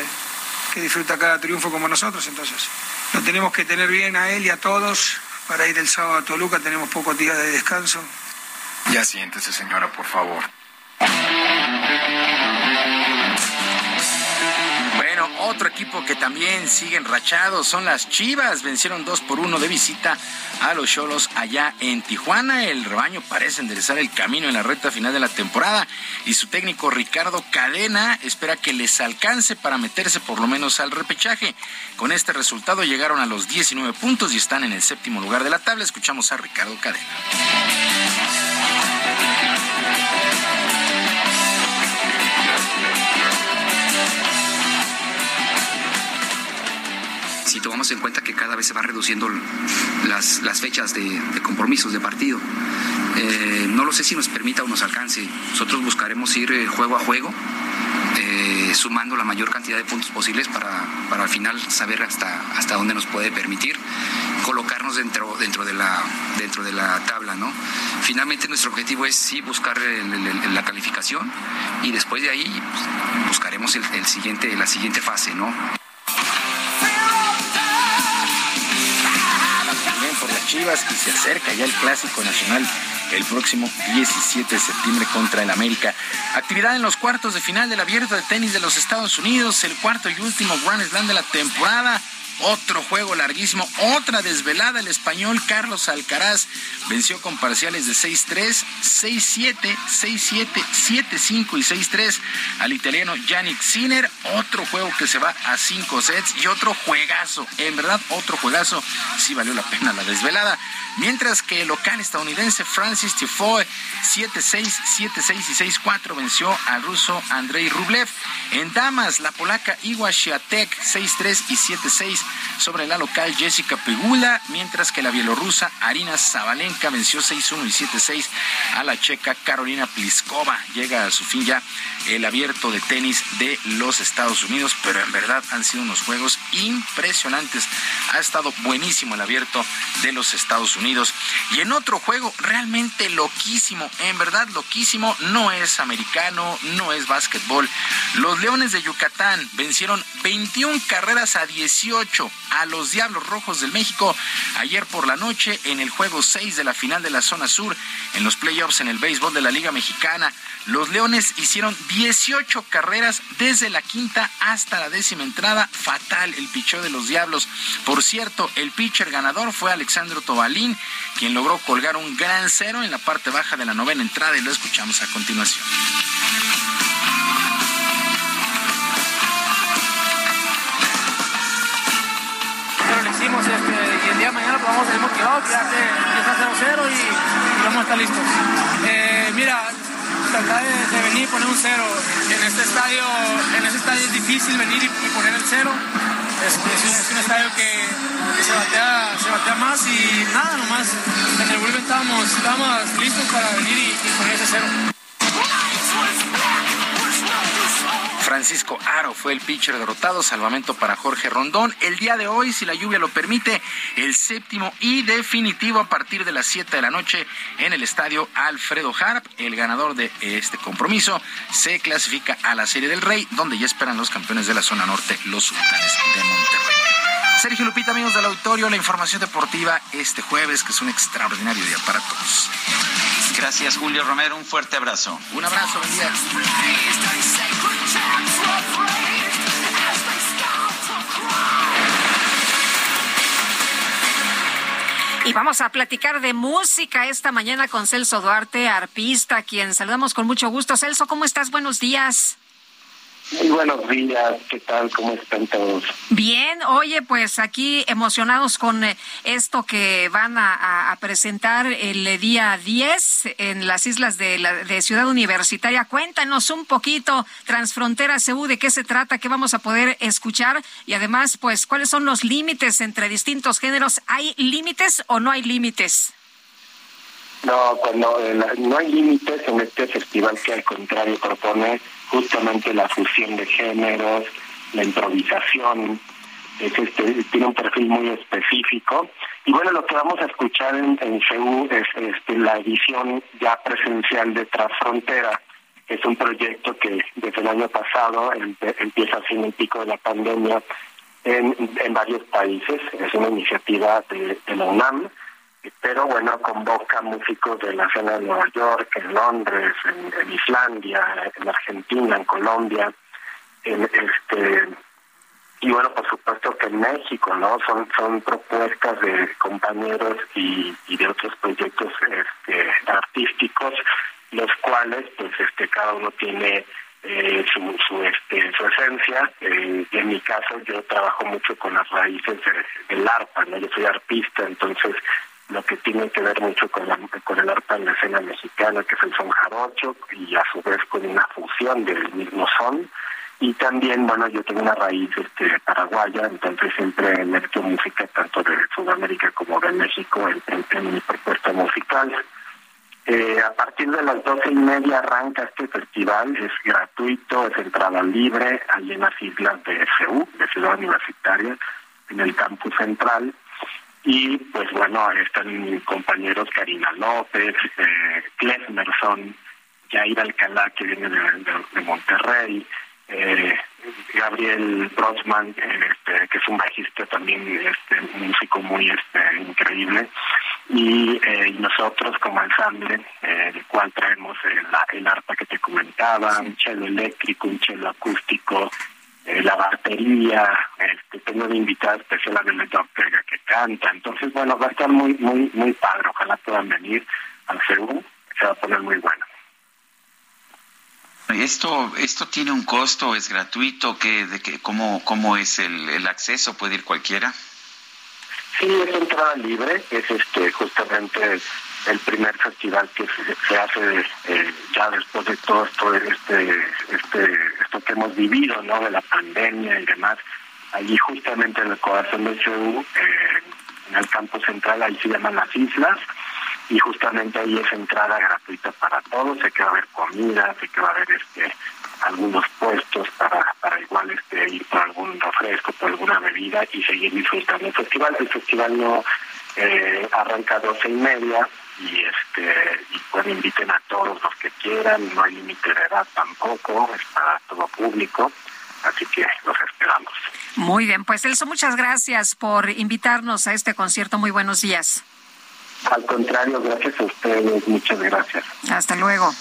que disfruta cada triunfo como nosotros, entonces lo tenemos que tener bien a él y a todos para ir el sábado a Toluca, tenemos pocos días de descanso. Ya siéntese, señora, por favor. Otro equipo que también sigue enrachado son las Chivas. Vencieron dos por uno de visita a los Cholos allá en Tijuana. El rebaño parece enderezar el camino en la recta final de la temporada y su técnico Ricardo Cadena espera que les alcance para meterse por lo menos al repechaje. Con este resultado llegaron a los 19 puntos y están en el séptimo lugar de la tabla. Escuchamos a Ricardo Cadena. Si tomamos en cuenta que cada vez se van reduciendo las, las fechas de, compromisos de partido. Eh, no lo sé si nos permita o nos alcance. Nosotros buscaremos ir eh, juego a juego eh, sumando la mayor cantidad de puntos posibles para, para al final saber hasta, hasta dónde nos puede permitir colocarnos dentro, dentro, de, la, dentro de la tabla. ¿no? Finalmente nuestro objetivo es sí buscar la calificación y después de ahí pues, buscaremos el, siguiente, la siguiente fase. ¿no? Chivas y se acerca ya el Clásico Nacional el próximo 17 de septiembre contra el América. Actividad en los cuartos de final del abierto de tenis de los Estados Unidos, el cuarto y último Grand Slam de la temporada. Otro juego larguísimo, otra desvelada. El español Carlos Alcaraz venció con parciales de 6-3, 6-7, 6-7, 7-5 y 6-3 al italiano Yannick Sinner. Otro juego que se va a 5 sets y otro juegazo. En verdad, otro juegazo. Sí valió la pena la desvelada. Mientras que el local estadounidense Francis Tifoe 7-6, 7-6 y 6-4 venció al ruso Andrei Rublev. En damas, la polaca Iwa Świątek 6-3 y 7-6 sobre la local Jessica Pegula, mientras que la bielorrusa Arina Zabalenka venció 6-1 y 7-6 a la checa Carolina Pliskova. Llega a su fin ya el abierto de tenis de los Estados Unidos, pero en verdad han sido unos juegos impresionantes. Ha estado buenísimo el abierto de los Estados Unidos. Y en otro juego realmente loquísimo, en verdad loquísimo, no es americano, no es básquetbol. Los Leones de Yucatán vencieron 21 carreras a 18 a los Diablos Rojos del México ayer por la noche en el juego 6 de la final de la zona sur en los playoffs en el béisbol de la Liga Mexicana. Los Leones hicieron 18 carreras desde la quinta hasta la décima entrada. Fatal el pichó de los Diablos. Por cierto, el pitcher ganador fue Alexandro Tobalín, quien logró colgar un gran cero en la parte baja de la novena entrada y lo escuchamos a continuación. A salir motivados, ya que empieza 0-0 y, y, vamos a estar listos. Eh, mira, tratar de, de, venir y poner un cero. En este estadio, en este estadio es difícil venir y, y poner el cero. Es, es, es un estadio que, que, se, batea, se batea más y nada, nomás en el Wilben estábamos, estábamos listos para venir y, y poner ese cero. Francisco Aro fue el pitcher derrotado, salvamento para Jorge Rondón. El día de hoy, si la lluvia lo permite, el séptimo y definitivo a partir de las 7 de la noche en el estadio Alfredo Harp. El ganador de este compromiso se clasifica a la Serie del Rey, donde ya esperan los campeones de la zona norte, los sultanes de Monterrey. Sergio Lupita, amigos del auditorio, la información deportiva este jueves, que es un extraordinario día para todos. Gracias, Julio Romero. Un fuerte abrazo. Un abrazo, buen día. Y vamos a platicar de música esta mañana con Celso Duarte, arpista, quien saludamos con mucho gusto. Celso, ¿cómo estás? Buenos días. Muy buenos días, ¿qué tal? ¿Cómo están todos? Bien, oye, pues aquí emocionados con esto que van a, a presentar el día 10 en las islas de, la, de Ciudad Universitaria. Cuéntanos un poquito, Transfrontera CU, de qué se trata, qué vamos a poder escuchar y además, pues, cuáles son los límites entre distintos géneros. ¿Hay límites o no hay límites? No, cuando eh, no hay límites en este festival que al contrario propone justamente la fusión de géneros, la improvisación, es este, tiene un perfil muy específico. Y bueno, lo que vamos a escuchar en, en CEU es este, la edición ya presencial de Transfrontera, es un proyecto que desde el año pasado em, empieza sin el pico de la pandemia en, en varios países. Es una iniciativa de la UNAM pero bueno, convoca músicos de la zona de Nueva York, en Londres, en, Islandia, en Argentina, en Colombia, en este y bueno, por supuesto que en México, ¿no? Son son propuestas de compañeros y, de otros proyectos este, artísticos, los cuales, pues, este, cada uno tiene eh, su, su, este, su esencia. Eh, en mi caso, yo trabajo mucho con las raíces de, del arpa, ¿no? Yo soy arpista, entonces lo que tiene que ver mucho con, la, con el arpa en la escena mexicana, que es el son jarocho, y a su vez con una fusión del mismo son. Y también, bueno, yo tengo una raíz este, paraguaya, entonces siempre mezclo música tanto de Sudamérica como de México en, en, en mi propuesta musical. Eh, a partir de las doce y media arranca este festival, es gratuito, es entrada libre, allí en las islas de CEU, de Ciudad Universitaria, en el campus central. Y pues bueno, están mis compañeros Karina López, eh, Klesmerson, Jair Alcalá, que viene de, Monterrey, eh, Gabriel Brosman, este, que es un bajista también, este, músico muy este, increíble, y, eh, nosotros como ensamble, eh, el cual traemos el, el arpa que te comentaba, un chelo eléctrico, un chelo acústico, eh, la batería, este, tengo una invitada especial a Ortega que canta, entonces bueno, va a estar muy, muy, muy padre, ojalá puedan venir al CEU, se va a poner muy bueno. Esto, esto tiene un costo, es gratuito, ¿Qué, de qué, cómo, cómo es el, el acceso, puede ir cualquiera. Sí, es entrada libre, es este justamente el primer festival que se, hace eh, ya después de todo esto, este, este, esto que hemos vivido, ¿no? De la pandemia y demás. Allí justamente en el corazón de CEU, eh, en el campo central, ahí se llaman las islas, y justamente ahí es entrada gratuita para todos, sé que va a haber comida, sé que va a haber este algunos puestos para, para igual este ir por algún refresco, por alguna bebida y seguir disfrutando el festival. El festival no eh, arranca a doce y media y este y pues inviten a todos los que quieran, no hay límite de edad tampoco, es para todo público, así que los esperamos. Muy bien, pues Elso, muchas gracias por invitarnos a este concierto. Muy buenos días. Al contrario, gracias a ustedes, muchas gracias. Hasta luego.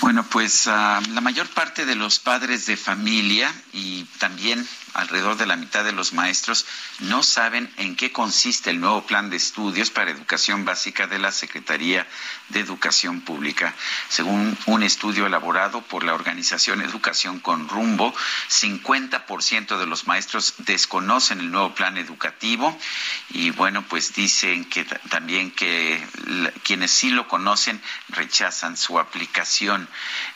Bueno, pues uh, la mayor parte de los padres de familia y también alrededor de la mitad de los maestros no saben en qué consiste el nuevo plan de estudios para educación básica de la Secretaría de Educación Pública. Según un estudio elaborado por la organización Educación con Rumbo, 50% de los maestros desconocen el nuevo plan educativo y bueno, pues dicen que también que quienes sí lo conocen rechazan su aplicación,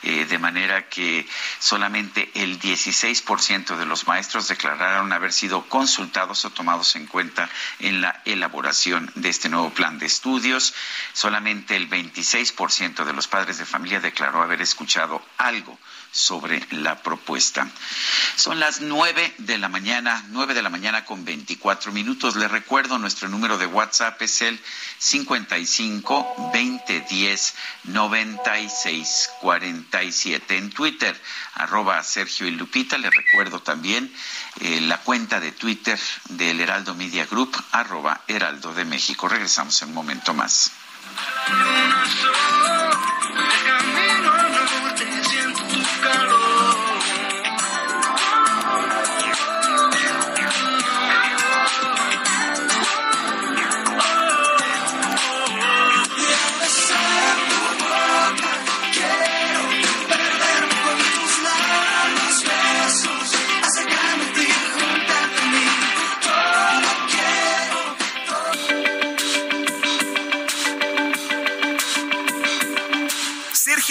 eh, de manera que solamente el 16% de los maestros declararon haber sido consultados o tomados en cuenta en la elaboración de este nuevo plan de estudios. Solamente el 26% de los padres de familia declaró haber escuchado algo sobre la propuesta. Son las nueve de la mañana, nueve de la mañana con veinticuatro minutos. Le recuerdo, nuestro número de WhatsApp es el 55 20 10 96 47. En Twitter, arroba Sergio y Lupita. Le recuerdo también eh, la cuenta de Twitter del Heraldo Media Group, arroba Heraldo de México. Regresamos en un momento más.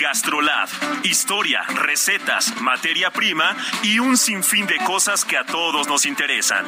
Gastrolab, historia, recetas, materia prima y un sinfín de cosas que a todos nos interesan.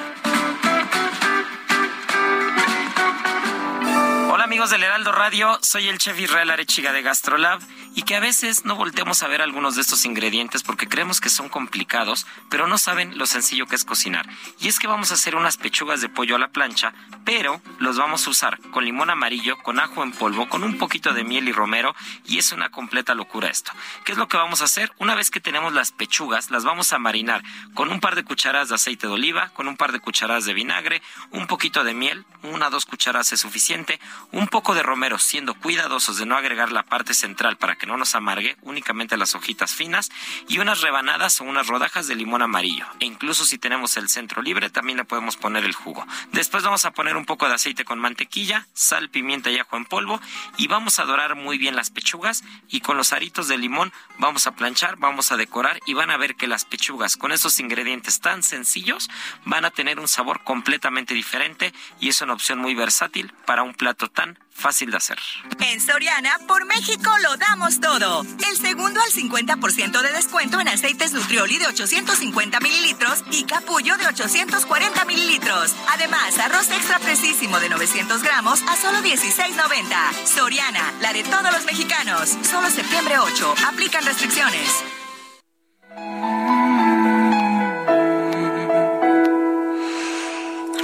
Hola amigos del Heraldo Radio, soy el chef Israel Arechiga de Gastrolab y que a veces no volteamos a ver algunos de estos ingredientes porque creemos que son complicados, pero no saben lo sencillo que es cocinar. Y es que vamos a hacer unas pechugas de pollo a la plancha, pero los vamos a usar con limón amarillo, con ajo en polvo, con un poquito de miel y romero y es una completa locura esto. ¿Qué es lo que vamos a hacer? Una vez que tenemos las pechugas, las vamos a marinar con un par de cucharadas de aceite de oliva, con un par de cucharadas de vinagre, un poquito de miel, una o dos cucharadas es suficiente, un poco de romero, siendo cuidadosos de no agregar la parte central para que no nos amargue, únicamente las hojitas finas, y unas rebanadas o unas rodajas de limón amarillo. E incluso si tenemos el centro libre, también le podemos poner el jugo. Después vamos a poner un poco de aceite con mantequilla, sal, pimienta y ajo en polvo, y vamos a dorar muy bien las pechugas, y con los aritos de limón vamos a planchar, vamos a decorar, y van a ver que las pechugas con esos ingredientes tan sencillos van a tener un sabor completamente diferente, y es una opción muy versátil para un plato tan fácil de hacer. En Soriana, por México lo damos todo. El segundo al 50% de descuento en aceites Nutrioli de 850 mililitros y capullo de 840 mililitros. Además, arroz extra precisísimo de 900 gramos a solo 16.90. Soriana, la de todos los mexicanos. Solo septiembre 8. Aplican restricciones.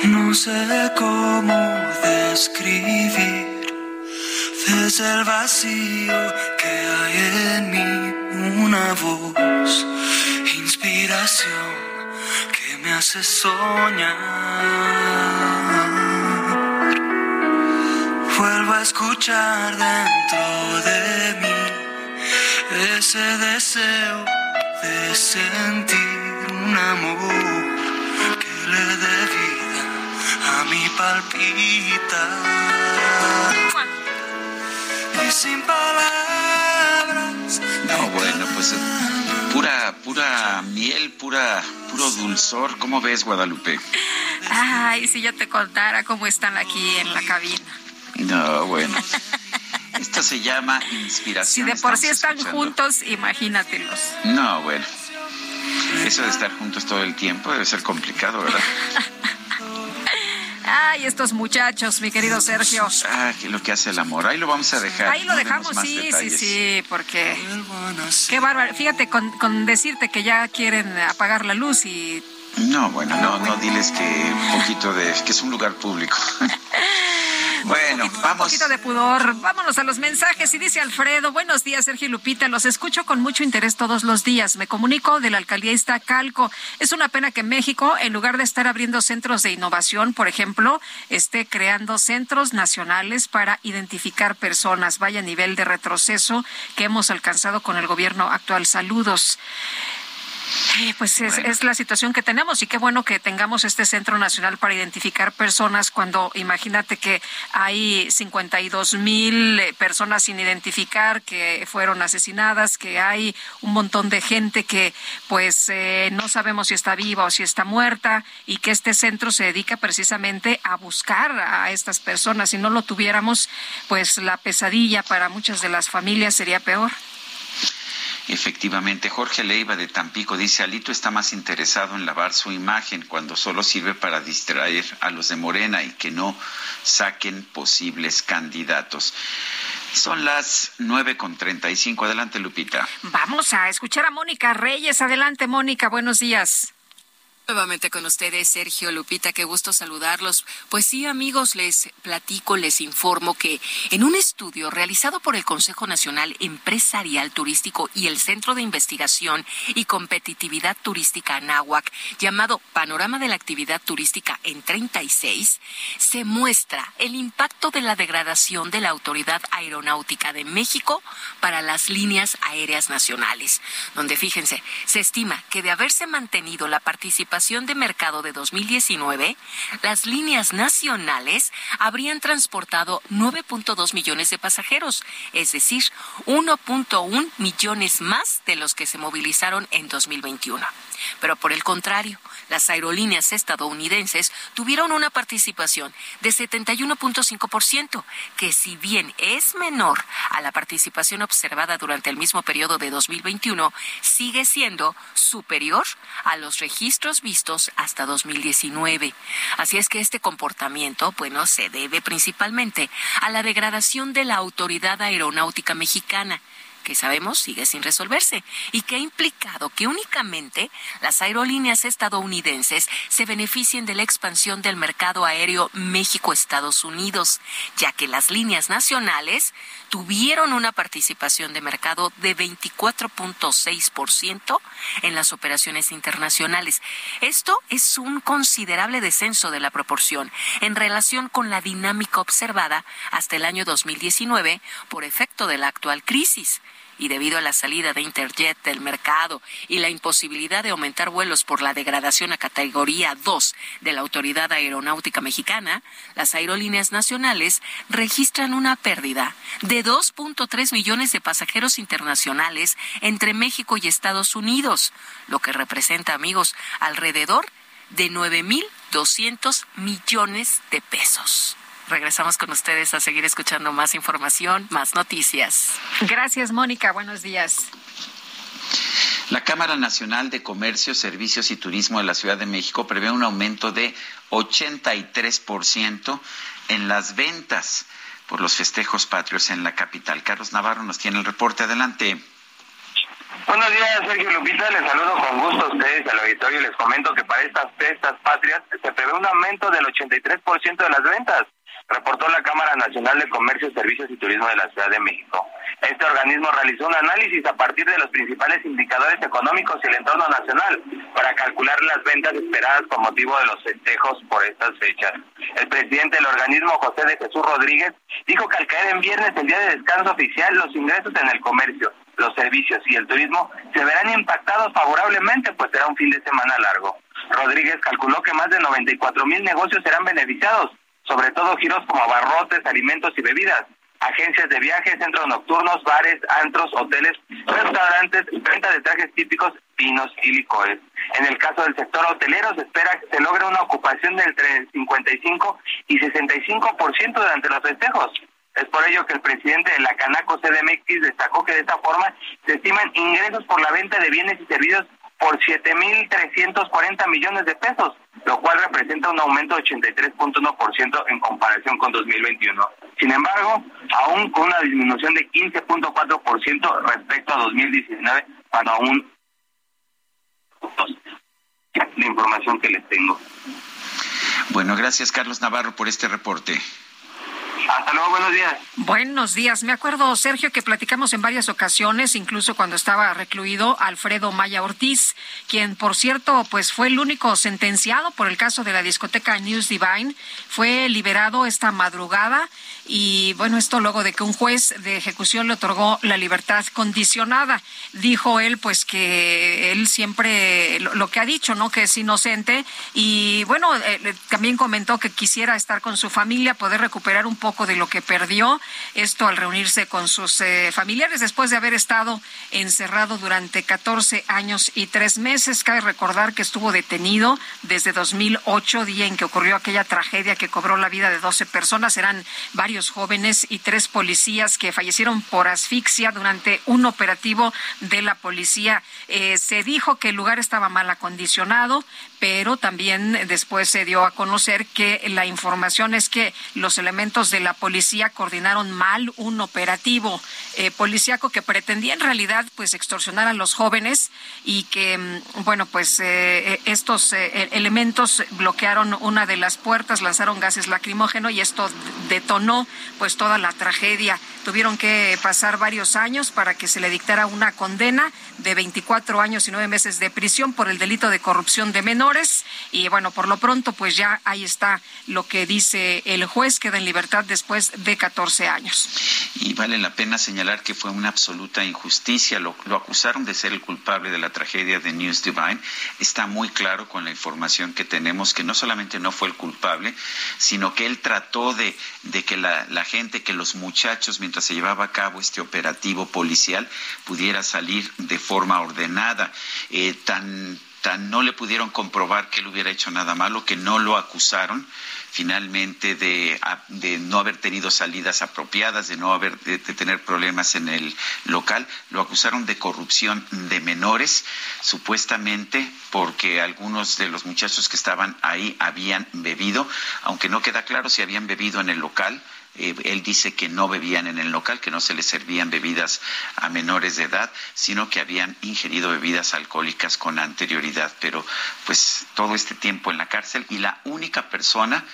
No sé cómo describir desde el vacío que hay en mí una voz, inspiración que me hace soñar. Vuelvo a escuchar dentro de mí ese deseo de sentir un amor que le dé vida a mi palpita sin palabras. No, bueno, pues pura, pura miel, pura, puro dulzor. ¿Cómo ves, Guadalupe? Ay, si yo te contara cómo están aquí en la cabina. No, bueno. Esto se llama inspiración. Si de por sí están juntos, imagínatelos. No, bueno. Eso de estar juntos todo el tiempo debe ser complicado, ¿verdad? Ay, estos muchachos, mi querido Sergio. Ah, que lo que hace el amor. Ahí lo vamos a dejar. Ahí lo dejamos, sí, sí, sí, porque qué bárbaro. Fíjate, con, con decirte que ya quieren apagar la luz y no, bueno, no, no diles que un poquito de que es un lugar público. Bueno, vamos. Un poquito de pudor. Vámonos a los mensajes. Y dice Alfredo, buenos días, Sergio Lupita. Los escucho con mucho interés todos los días. Me comunico de la alcaldía Iztacalco. Es una pena que México, en lugar de estar abriendo centros de innovación, por ejemplo, esté creando centros nacionales para identificar personas. Vaya nivel de retroceso que hemos alcanzado con el gobierno actual. Saludos. Eh, pues es, la situación que tenemos y qué bueno que tengamos este Centro Nacional para identificar personas cuando imagínate que hay 52 mil personas sin identificar que fueron asesinadas, que hay un montón de gente que pues eh, no sabemos si está viva o si está muerta y que este centro se dedica precisamente a buscar a estas personas. Si no lo tuviéramos, pues la pesadilla para muchas de las familias sería peor. Efectivamente, Jorge Leiva de Tampico dice, Alito está más interesado en lavar su imagen cuando solo sirve para distraer a los de Morena y que no saquen posibles candidatos. Son las nueve con treinta y cinco. Adelante, Lupita. Vamos a escuchar a Mónica Reyes. Adelante, Mónica. Buenos días. Nuevamente con ustedes, Sergio Lupita, qué gusto saludarlos. Pues sí, amigos, les platico, les informo que en un estudio realizado por el Consejo Nacional Empresarial Turístico y el Centro de Investigación y Competitividad Turística Anáhuac, llamado Panorama de la Actividad Turística en 36, se muestra el impacto de la degradación de la Autoridad Aeronáutica de México para las líneas aéreas nacionales, donde fíjense, se estima que de haberse mantenido la participación de mercado de 2019, las líneas nacionales habrían transportado 9.2 millones de pasajeros, es decir, 1.1 millones más de los que se movilizaron en 2021. Pero por el contrario, las aerolíneas estadounidenses tuvieron una participación de 71.5%, que si bien es menor a la participación observada durante el mismo periodo de 2021, sigue siendo superior a los registros vistos hasta 2019. Así es que este comportamiento, bueno, se debe principalmente a la degradación de la Autoridad Aeronáutica Mexicana que sabemos sigue sin resolverse y que ha implicado que únicamente las aerolíneas estadounidenses se beneficien de la expansión del mercado aéreo México-Estados Unidos, ya que las líneas nacionales tuvieron una participación de mercado de 24.6% en las operaciones internacionales. Esto es un considerable descenso de la proporción en relación con la dinámica observada hasta el año 2019 por efecto de la actual crisis y debido a la salida de Interjet del mercado y la imposibilidad de aumentar vuelos por la degradación a categoría 2 de la Autoridad Aeronáutica Mexicana, las aerolíneas nacionales registran una pérdida de 2.3 millones de pasajeros internacionales entre México y Estados Unidos, lo que representa, amigos, alrededor de 9.200 millones de pesos. Regresamos con ustedes a seguir escuchando más información, más noticias. Gracias, Mónica. Buenos días. La Cámara Nacional de Comercio, Servicios y Turismo de la Ciudad de México prevé un aumento de 83% en las ventas por los festejos patrios en la capital. Carlos Navarro nos tiene el reporte. Adelante. Buenos días, Sergio Lupita. Les saludo con gusto a ustedes al auditorio y les comento que para estas festas patrias se prevé un aumento del 83% de las ventas reportó la Cámara Nacional de Comercio, Servicios y Turismo de la Ciudad de México. Este organismo realizó un análisis a partir de los principales indicadores económicos y el entorno nacional para calcular las ventas esperadas con motivo de los festejos por estas fechas. El presidente del organismo, José de Jesús Rodríguez, dijo que al caer en viernes, el día de descanso oficial, los ingresos en el comercio, los servicios y el turismo se verán impactados favorablemente, pues será un fin de semana largo. Rodríguez calculó que más de 94 mil negocios serán beneficiados, sobre todo giros como abarrotes, alimentos y bebidas, agencias de viajes, centros nocturnos, bares, antros, hoteles, restaurantes, venta de trajes típicos, vinos y licores. En el caso del sector hotelero se espera que se logre una ocupación del entre 55 y 65% durante los festejos. Es por ello que el presidente de la Canaco CDMX destacó que de esta forma se estiman ingresos por la venta de bienes y servicios por 7.340 millones de pesos, lo cual representa un aumento de 83.1% en comparación con 2021. Sin embargo, aún con una disminución de 15.4% respecto a 2019, para aún la información que les tengo. Bueno, gracias Carlos Navarro por este reporte. Hasta luego, buenos días. Buenos días. Me acuerdo, Sergio, que platicamos en varias ocasiones, incluso cuando estaba recluido Alfredo Maya Ortiz, quien, por cierto, pues fue el único sentenciado por el caso de la discoteca News Divine. Fue liberado esta madrugada y, bueno, esto luego de que un juez de ejecución le otorgó la libertad condicionada. Dijo él, pues, que él siempre lo, que ha dicho, ¿no? Que es inocente y, bueno, eh, también comentó que quisiera estar con su familia, poder recuperar un poco de lo que perdió, esto al reunirse con sus eh, familiares después de haber estado encerrado durante 14 años y tres meses. Cabe recordar que estuvo detenido desde 2008, día en que ocurrió aquella tragedia que cobró la vida de 12 personas. Eran varios jóvenes y tres policías que fallecieron por asfixia durante un operativo de la policía. Eh, se dijo que el lugar estaba mal acondicionado, pero también después se dio a conocer que la información es que los elementos de la policía coordinaron mal un operativo eh, policíaco que pretendía en realidad pues extorsionar a los jóvenes y que mm, bueno pues eh, estos eh, elementos bloquearon una de las puertas, lanzaron gases lacrimógenos y esto detonó pues toda la tragedia. Tuvieron que pasar varios años para que se le dictara una condena de 24 años y nueve meses de prisión por el delito de corrupción de menores y bueno, por lo pronto, pues ya ahí está lo que dice el juez, queda en libertad después de 14 años. Y vale la pena señalar que fue una absoluta injusticia. Lo, acusaron de ser el culpable de la tragedia de News Divine. Está muy claro con la información que tenemos que no solamente no fue el culpable, sino que él trató de, de que la gente, que los muchachos, mientras se llevaba a cabo este operativo policial, pudiera salir de forma ordenada. Eh, tan no le pudieron comprobar que él hubiera hecho nada malo, que no lo acusaron finalmente de, de no haber tenido salidas apropiadas, de no haber de, tener problemas en el local, lo acusaron de corrupción de menores, supuestamente porque algunos de los muchachos que estaban ahí habían bebido, aunque no queda claro si habían bebido en el local Eh, él dice que no bebían en el local, que no se les servían bebidas a menores de edad, sino que habían ingerido bebidas alcohólicas con anterioridad. Pero pues todo este tiempo en la cárcel y la única persona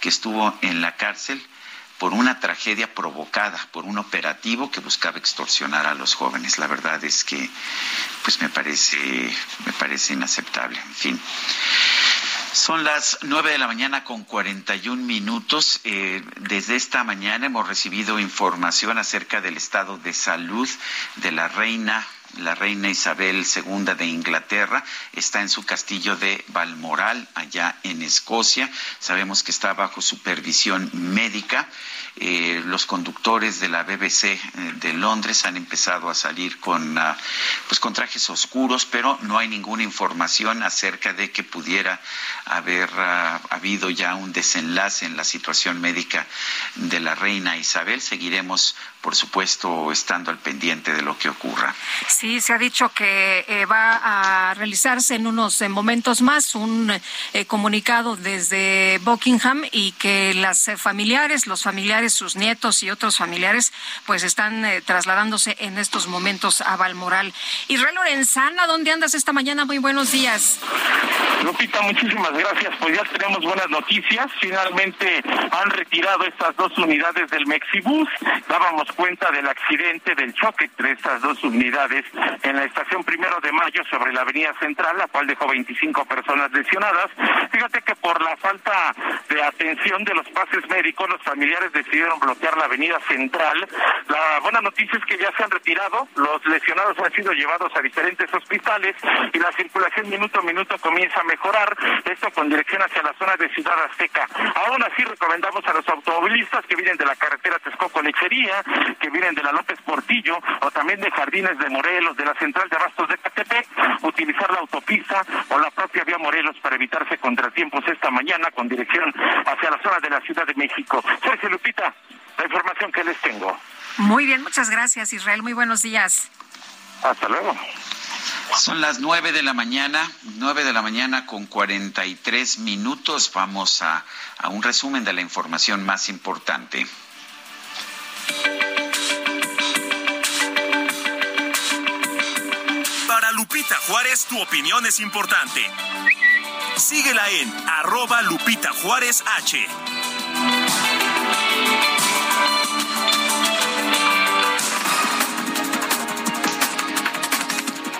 que estuvo en la cárcel por una tragedia provocada por un operativo que buscaba extorsionar a los jóvenes. La verdad es que pues me parece me parece inaceptable. En fin. Son las nueve de la mañana con 41 minutos. Eh, desde esta mañana hemos recibido información acerca del estado de salud de la reina la reina Isabel II de Inglaterra está en su castillo de Balmoral, allá en Escocia. Sabemos que está bajo supervisión médica. Eh, los conductores de la BBC eh, de Londres han empezado a salir con, ah, pues con trajes oscuros, pero no hay ninguna información acerca de que pudiera haber ah, habido ya un desenlace en la situación médica de la reina Isabel. Seguiremos, por supuesto, estando al pendiente de lo que ocurra. Sí, se ha dicho que eh, va a realizarse en unos momentos más un comunicado desde Buckingham y que las familiares, los familiares sus nietos y otros familiares, pues están eh, trasladándose en estos momentos a Valmoral. Israel Lorenzana, ¿dónde andas esta mañana? Muy buenos días. Lupita, muchísimas gracias. Pues ya tenemos buenas noticias. Finalmente han retirado estas dos unidades del Mexibus. Dábamos cuenta del accidente, del choque entre estas dos unidades en la estación primero de mayo sobre la avenida central, la cual dejó 25 personas lesionadas. Fíjate que por la falta de atención de los pases médicos, los familiares decidieron bloquear la avenida central. La buena noticia es que ya se han retirado, los lesionados han sido llevados a diferentes hospitales y la circulación minuto a minuto comienza a mejorar, esto con dirección hacia la zona de Ciudad Azteca. Aún así recomendamos a los automovilistas que vienen de la carretera Texcoco Lechería, que vienen de la López Portillo o también de Jardines de Morelos, de la central de Abastos de Catepec, utilizar la autopista o la propia vía Morelos para evitarse contratiempos esta mañana con dirección hacia la zona de la Ciudad de México. Soy Lupita, la información que les tengo. Muy bien, muchas gracias Israel, muy buenos días. Hasta luego. Son las nueve de la mañana, nueve de la mañana con cuarenta y tres minutos. Vamos a, a un resumen de la información más importante. Para Lupita Juárez, tu opinión es importante. Síguela en arroba Lupita Juárez H.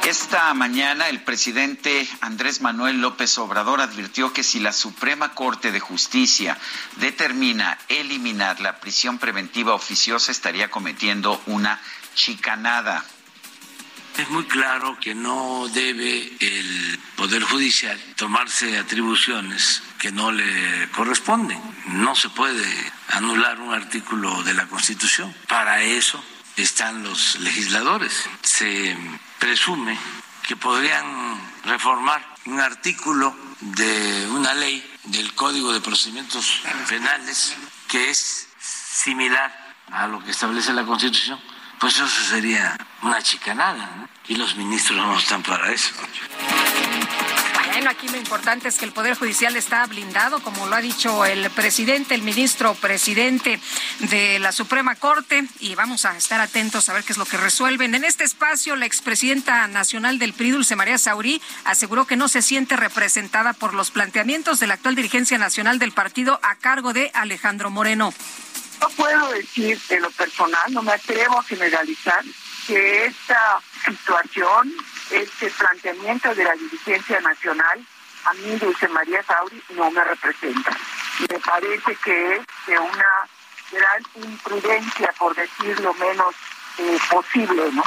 Esta mañana el presidente Andrés Manuel López Obrador advirtió que si la Suprema Corte de Justicia determina eliminar la prisión preventiva oficiosa estaría cometiendo una chicanada. Es muy claro que no debe el Poder Judicial tomarse atribuciones que no le corresponden. No se puede anular un artículo de la Constitución. Para eso están los legisladores. Se presume que podrían reformar un artículo de una ley del Código de Procedimientos Penales que es similar a lo que establece la Constitución, pues eso sería una chicanada, y los ministros no están para eso. Bueno, aquí lo importante es que el Poder Judicial está blindado, como lo ha dicho el presidente, el ministro presidente de la Suprema Corte, y vamos a estar atentos a ver qué es lo que resuelven. En este espacio, la expresidenta nacional del PRI, Dulce María Saurí, aseguró que no se siente representada por los planteamientos de la actual dirigencia nacional del partido a cargo de Alejandro Moreno. No puedo decir en lo personal, no me atrevo a generalizar que esta situación este planteamiento de la dirigencia nacional, a mí Dulce María Sauri no me representa. Me parece que es de una gran imprudencia, por decir lo menos eh, posible, ¿no?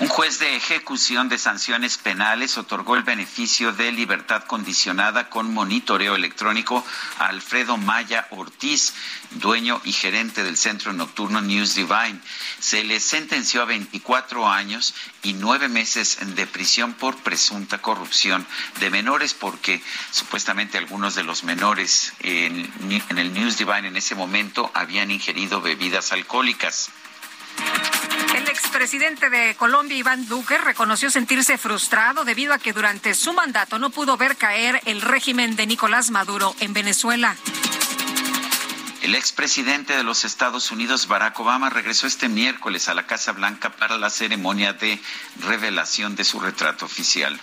Un juez de ejecución de sanciones penales otorgó el beneficio de libertad condicionada con monitoreo electrónico a Alfredo Maya Ortiz, dueño y gerente del centro nocturno News Divine. Se le sentenció a 24 años y nueve meses de prisión por presunta corrupción de menores, porque supuestamente algunos de los menores en, en el News Divine en ese momento habían ingerido bebidas alcohólicas. El expresidente de Colombia, Iván Duque, reconoció sentirse frustrado debido a que durante su mandato no pudo ver caer el régimen de Nicolás Maduro en Venezuela. El expresidente de los Estados Unidos, Barack Obama, regresó este miércoles a la Casa Blanca para la ceremonia de revelación de su retrato oficial.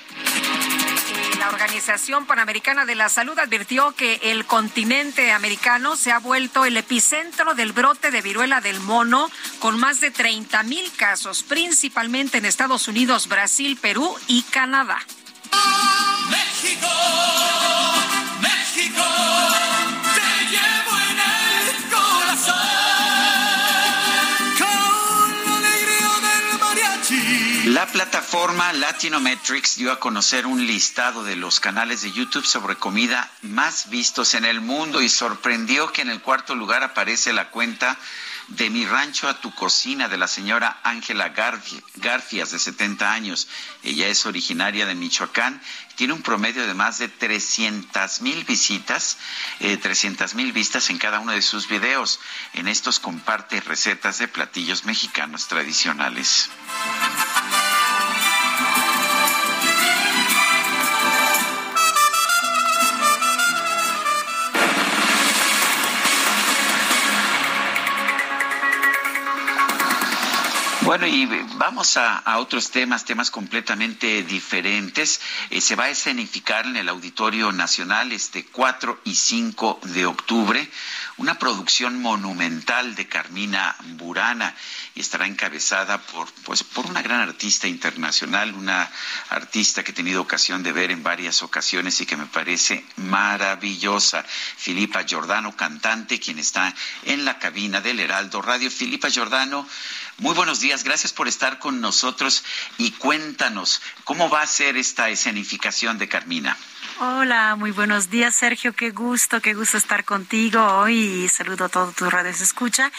Organización Panamericana de la Salud advirtió que el continente americano se ha vuelto el epicentro del brote de viruela del mono, con más de 30 mil casos, principalmente en Estados Unidos, Brasil, Perú y Canadá. México, plataforma Latinometrics dio a conocer un listado de los canales de YouTube sobre comida más vistos en el mundo y sorprendió que en el cuarto lugar aparece la cuenta de mi rancho a tu cocina de la señora Ángela Garfias de 70 años. Ella es originaria de Michoacán, tiene un promedio de más de 300 mil visitas, eh, 300 mil vistas en cada uno de sus videos. En estos comparte recetas de platillos mexicanos tradicionales. Thank you. Bueno, y vamos a, otros temas, temas completamente diferentes. Eh, se va a escenificar en el Auditorio Nacional este 4 y 5 de octubre una producción monumental de Carmina Burana y estará encabezada por, pues, por una gran artista internacional, una artista que he tenido ocasión de ver en varias ocasiones y que me parece maravillosa. Filipa Giordano, cantante, quien está en la cabina del Heraldo Radio. Filipa Giordano, muy buenos días, gracias por estar con nosotros y cuéntanos cómo va a ser esta escenificación de Carmina. Hola, muy buenos días, Sergio. Qué gusto, qué gusto estar contigo hoy saludo a todos tus redes escucha.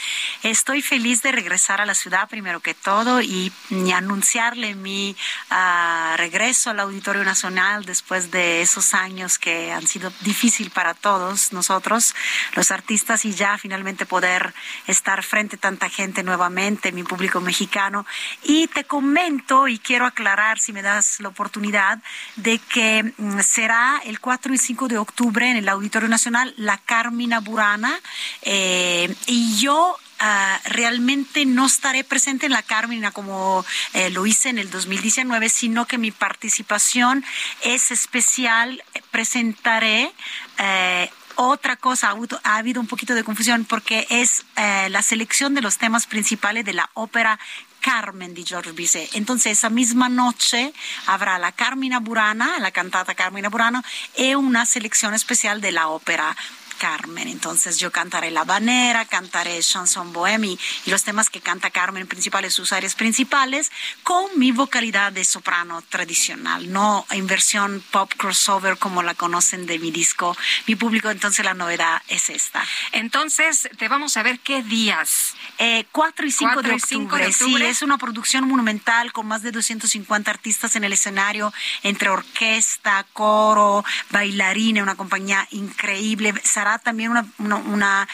Estoy feliz de regresar a la ciudad primero que todo y, y anunciarle mi uh, regreso al Auditorio Nacional después de esos años que han sido difícil para todos nosotros, los artistas, y ya finalmente poder estar frente a tanta gente nuevamente, mi público mexicano. Y te comento y quiero aclarar, si me das la oportunidad, de que será el 4 y 5 de octubre en el Auditorio Nacional la Carmina Burana eh, y yo Uh, realmente no estaré presente en la Carmina como eh, lo hice en el 2019, sino que mi participación es especial. Presentaré eh, otra cosa, ha habido un poquito de confusión porque es la selección de los temas principales de la ópera Carmen di Giorgio Bizet. Entonces, esa misma noche habrá la Carmina Burana, la cantata Carmina Burana, y una selección especial de la ópera Carmen. Entonces yo cantaré La Banera, cantaré Chanson Bohemi y los temas que canta Carmen principales, sus áreas principales, con mi vocalidad de soprano tradicional, no en versión pop crossover como la conocen de mi disco. Mi público, entonces la novedad es esta. Entonces, te vamos a ver qué días. Eh, 4 y 5 de, octubre. de octubre. Sí, es una producción monumental con más de 250 artistas en el escenario, entre orquesta, coro, bailarina, una compañía increíble. También una, una, una,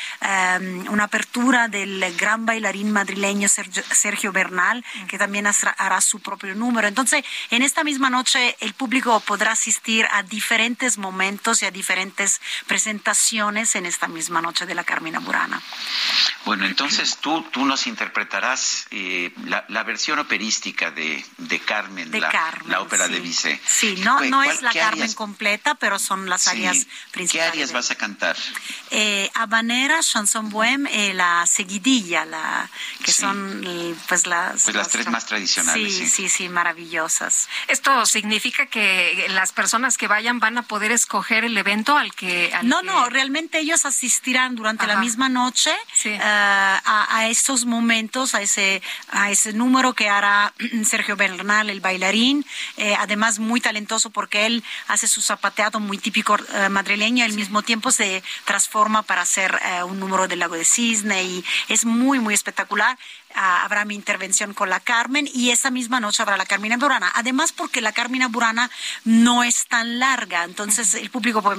um, una, apertura del gran bailarín madrileño Sergio, Sergio Bernal, que también hará su propio número. Entonces, en esta misma noche el público podrá asistir a diferentes momentos y a diferentes presentaciones en esta misma noche de la Carmina Burana. Bueno, entonces tú, tú nos interpretarás eh, la, la, versión operística de, de Carmen, de la, Carmen, la ópera sí. de Bizet. Sí, no, no es la Carmen áreas? completa, pero son las áreas principales. ¿Qué áreas vas a cantar? Eh, habanera, chanson bohème, eh, la seguidilla, la, que sí. son pues las... Pues las tres más tradicionales. Sí, sí, sí, maravillosas. ¿Esto significa que las personas que vayan van a poder escoger el evento al que... Al no, que... no, realmente ellos asistirán durante Ajá. la misma noche Sí. uh, a, a, estos momentos, a ese, a ese número que hará Sergio Bernal, el bailarín, eh, además muy talentoso porque él hace su zapateado muy típico uh, madrileño al sí. mismo tiempo se transforma para hacer uh, un número del lago de cisne y es muy, muy espectacular. Ah, habrá mi intervención con la Carmen y esa misma noche habrá la Carmina Burana. Además, porque la Carmina Burana no es tan larga, entonces el público pues,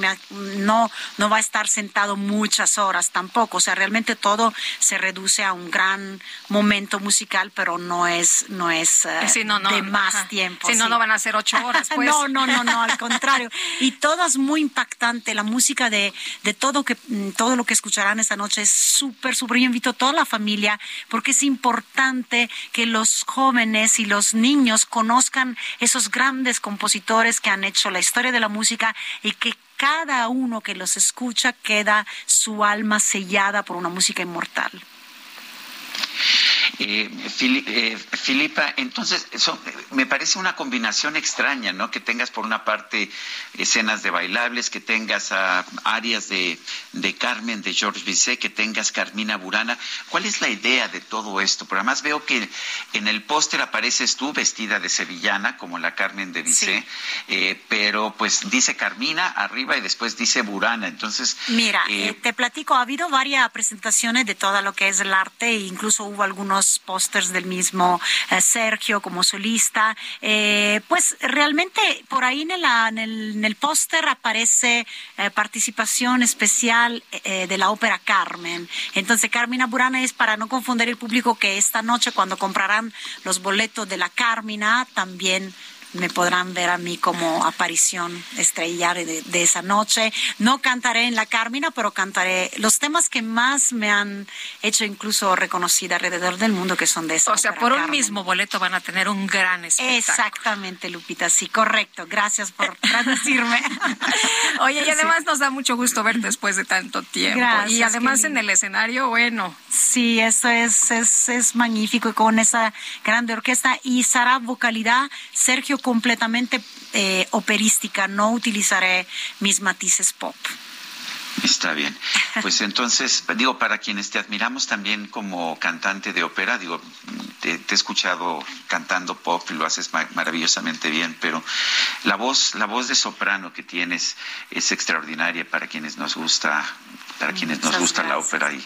no, no va a estar sentado muchas horas tampoco. O sea, realmente todo se reduce a un gran momento musical, pero no es, no es eh, de más tiempo. Si no, no van a ser ocho horas. Pues. no, no, no, no, al contrario. Y todo es muy impactante. La música de, de todo, que, mm, todo lo que escucharán esta noche es súper, súper. Yo invito a toda la familia porque es importante que los jóvenes y los niños conozcan esos grandes compositores que han hecho la historia de la música y que cada uno que los escucha queda su alma sellada por una música inmortal. Eh, eh, Filipa, entonces eso, me parece una combinación extraña, ¿no? Que tengas por una parte escenas de bailables, que tengas a áreas de, de Carmen, de George Bizet, que tengas Carmina Burana. ¿Cuál es la idea de todo esto? Pero además veo que en el póster apareces tú vestida de sevillana, como la Carmen de Bizet, eh, pero pues dice Carmina arriba y después dice Burana. Entonces. Mira, eh, te platico, ha habido varias presentaciones de todo lo que es el arte, e incluso hubo algunos pósters del mismo eh, Sergio como solista. Eh, pues realmente por ahí en, el, en el póster aparece eh, participación especial de la ópera Carmen. Entonces Carmina Burana es para no confundir el público que esta noche cuando comprarán los boletos de la Carmina también me podrán ver a mí como aparición estrellar de, esa noche. No cantaré en la Carmina, pero cantaré los temas que más me han hecho incluso reconocida alrededor del mundo, que son de esa. O sea, por un mismo boleto van a tener un gran espectáculo. Exactamente, Lupita, sí, correcto. Gracias por traducirme. Oye, y además nos da mucho gusto ver después de tanto tiempo. y además en el escenario, bueno. Sí, eso es, es, es magnífico y con esa grande orquesta. Y Sara vocalidad, Sergio completamente eh, operística, no utilizaré mis matices pop. Está bien. Pues entonces, digo, para quienes te admiramos también como cantante de ópera, digo, te, he escuchado cantando pop y lo haces maravillosamente bien, pero la voz, la voz de soprano que tienes es extraordinaria para quienes nos gusta para quienes nos gusta la ópera y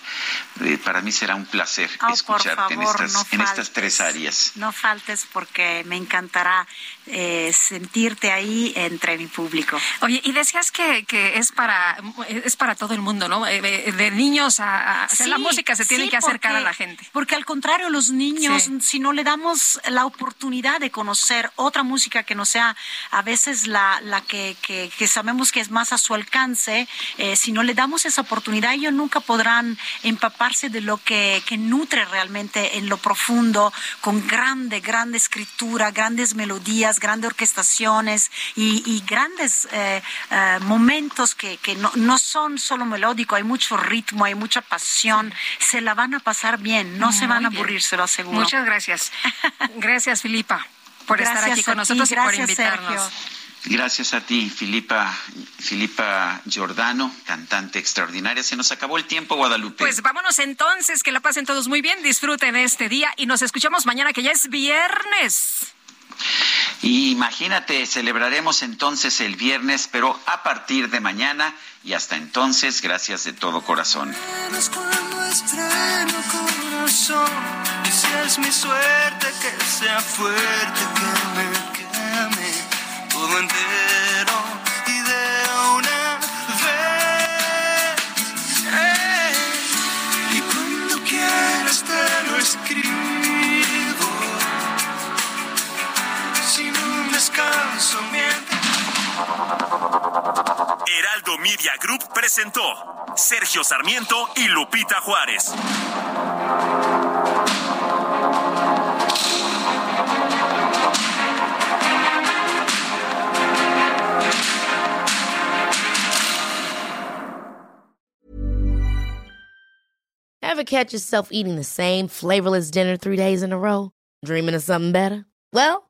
eh, para mí será un placer escucharte en estas en estas tres áreas. No faltes porque me encantará eh, sentirte ahí entre mi público. Oye, y decías que, que es para es para todo el mundo, ¿no? Eh, de, niños a, la música se tiene que acercar a la gente. Porque al contrario, los niños, si no le damos la oportunidad de conocer otra música que no sea a veces la, la que, que, sabemos que es más a su alcance, eh, si no le damos esa oportunidad, ellos nunca podrán empaparse de lo que, que nutre realmente en lo profundo, con grande, grande escritura, grandes melodías grandes orquestaciones y, grandes eh, eh, momentos que, no, no, son solo melódicos, hay mucho ritmo, hay mucha pasión, se la van a pasar bien, no se van a aburrir, se lo aseguro. Muchas gracias. Gracias, Filipa, por estar aquí con nosotros y por invitarnos. Gracias a ti, Filipa, Filipa Giordano, cantante extraordinaria. Se nos acabó el tiempo, Guadalupe. Pues vámonos entonces, que la pasen todos muy bien, disfruten este día y nos escuchamos mañana que ya es viernes. Imagínate, celebraremos entonces el viernes, pero a partir de mañana y hasta entonces, gracias de todo corazón. Y escribo. descanso Heraldo Media Group presentó Sergio Sarmiento y Lupita Juárez. Ever catch yourself eating the same flavorless dinner three days in a row? Dreaming of something better? Well,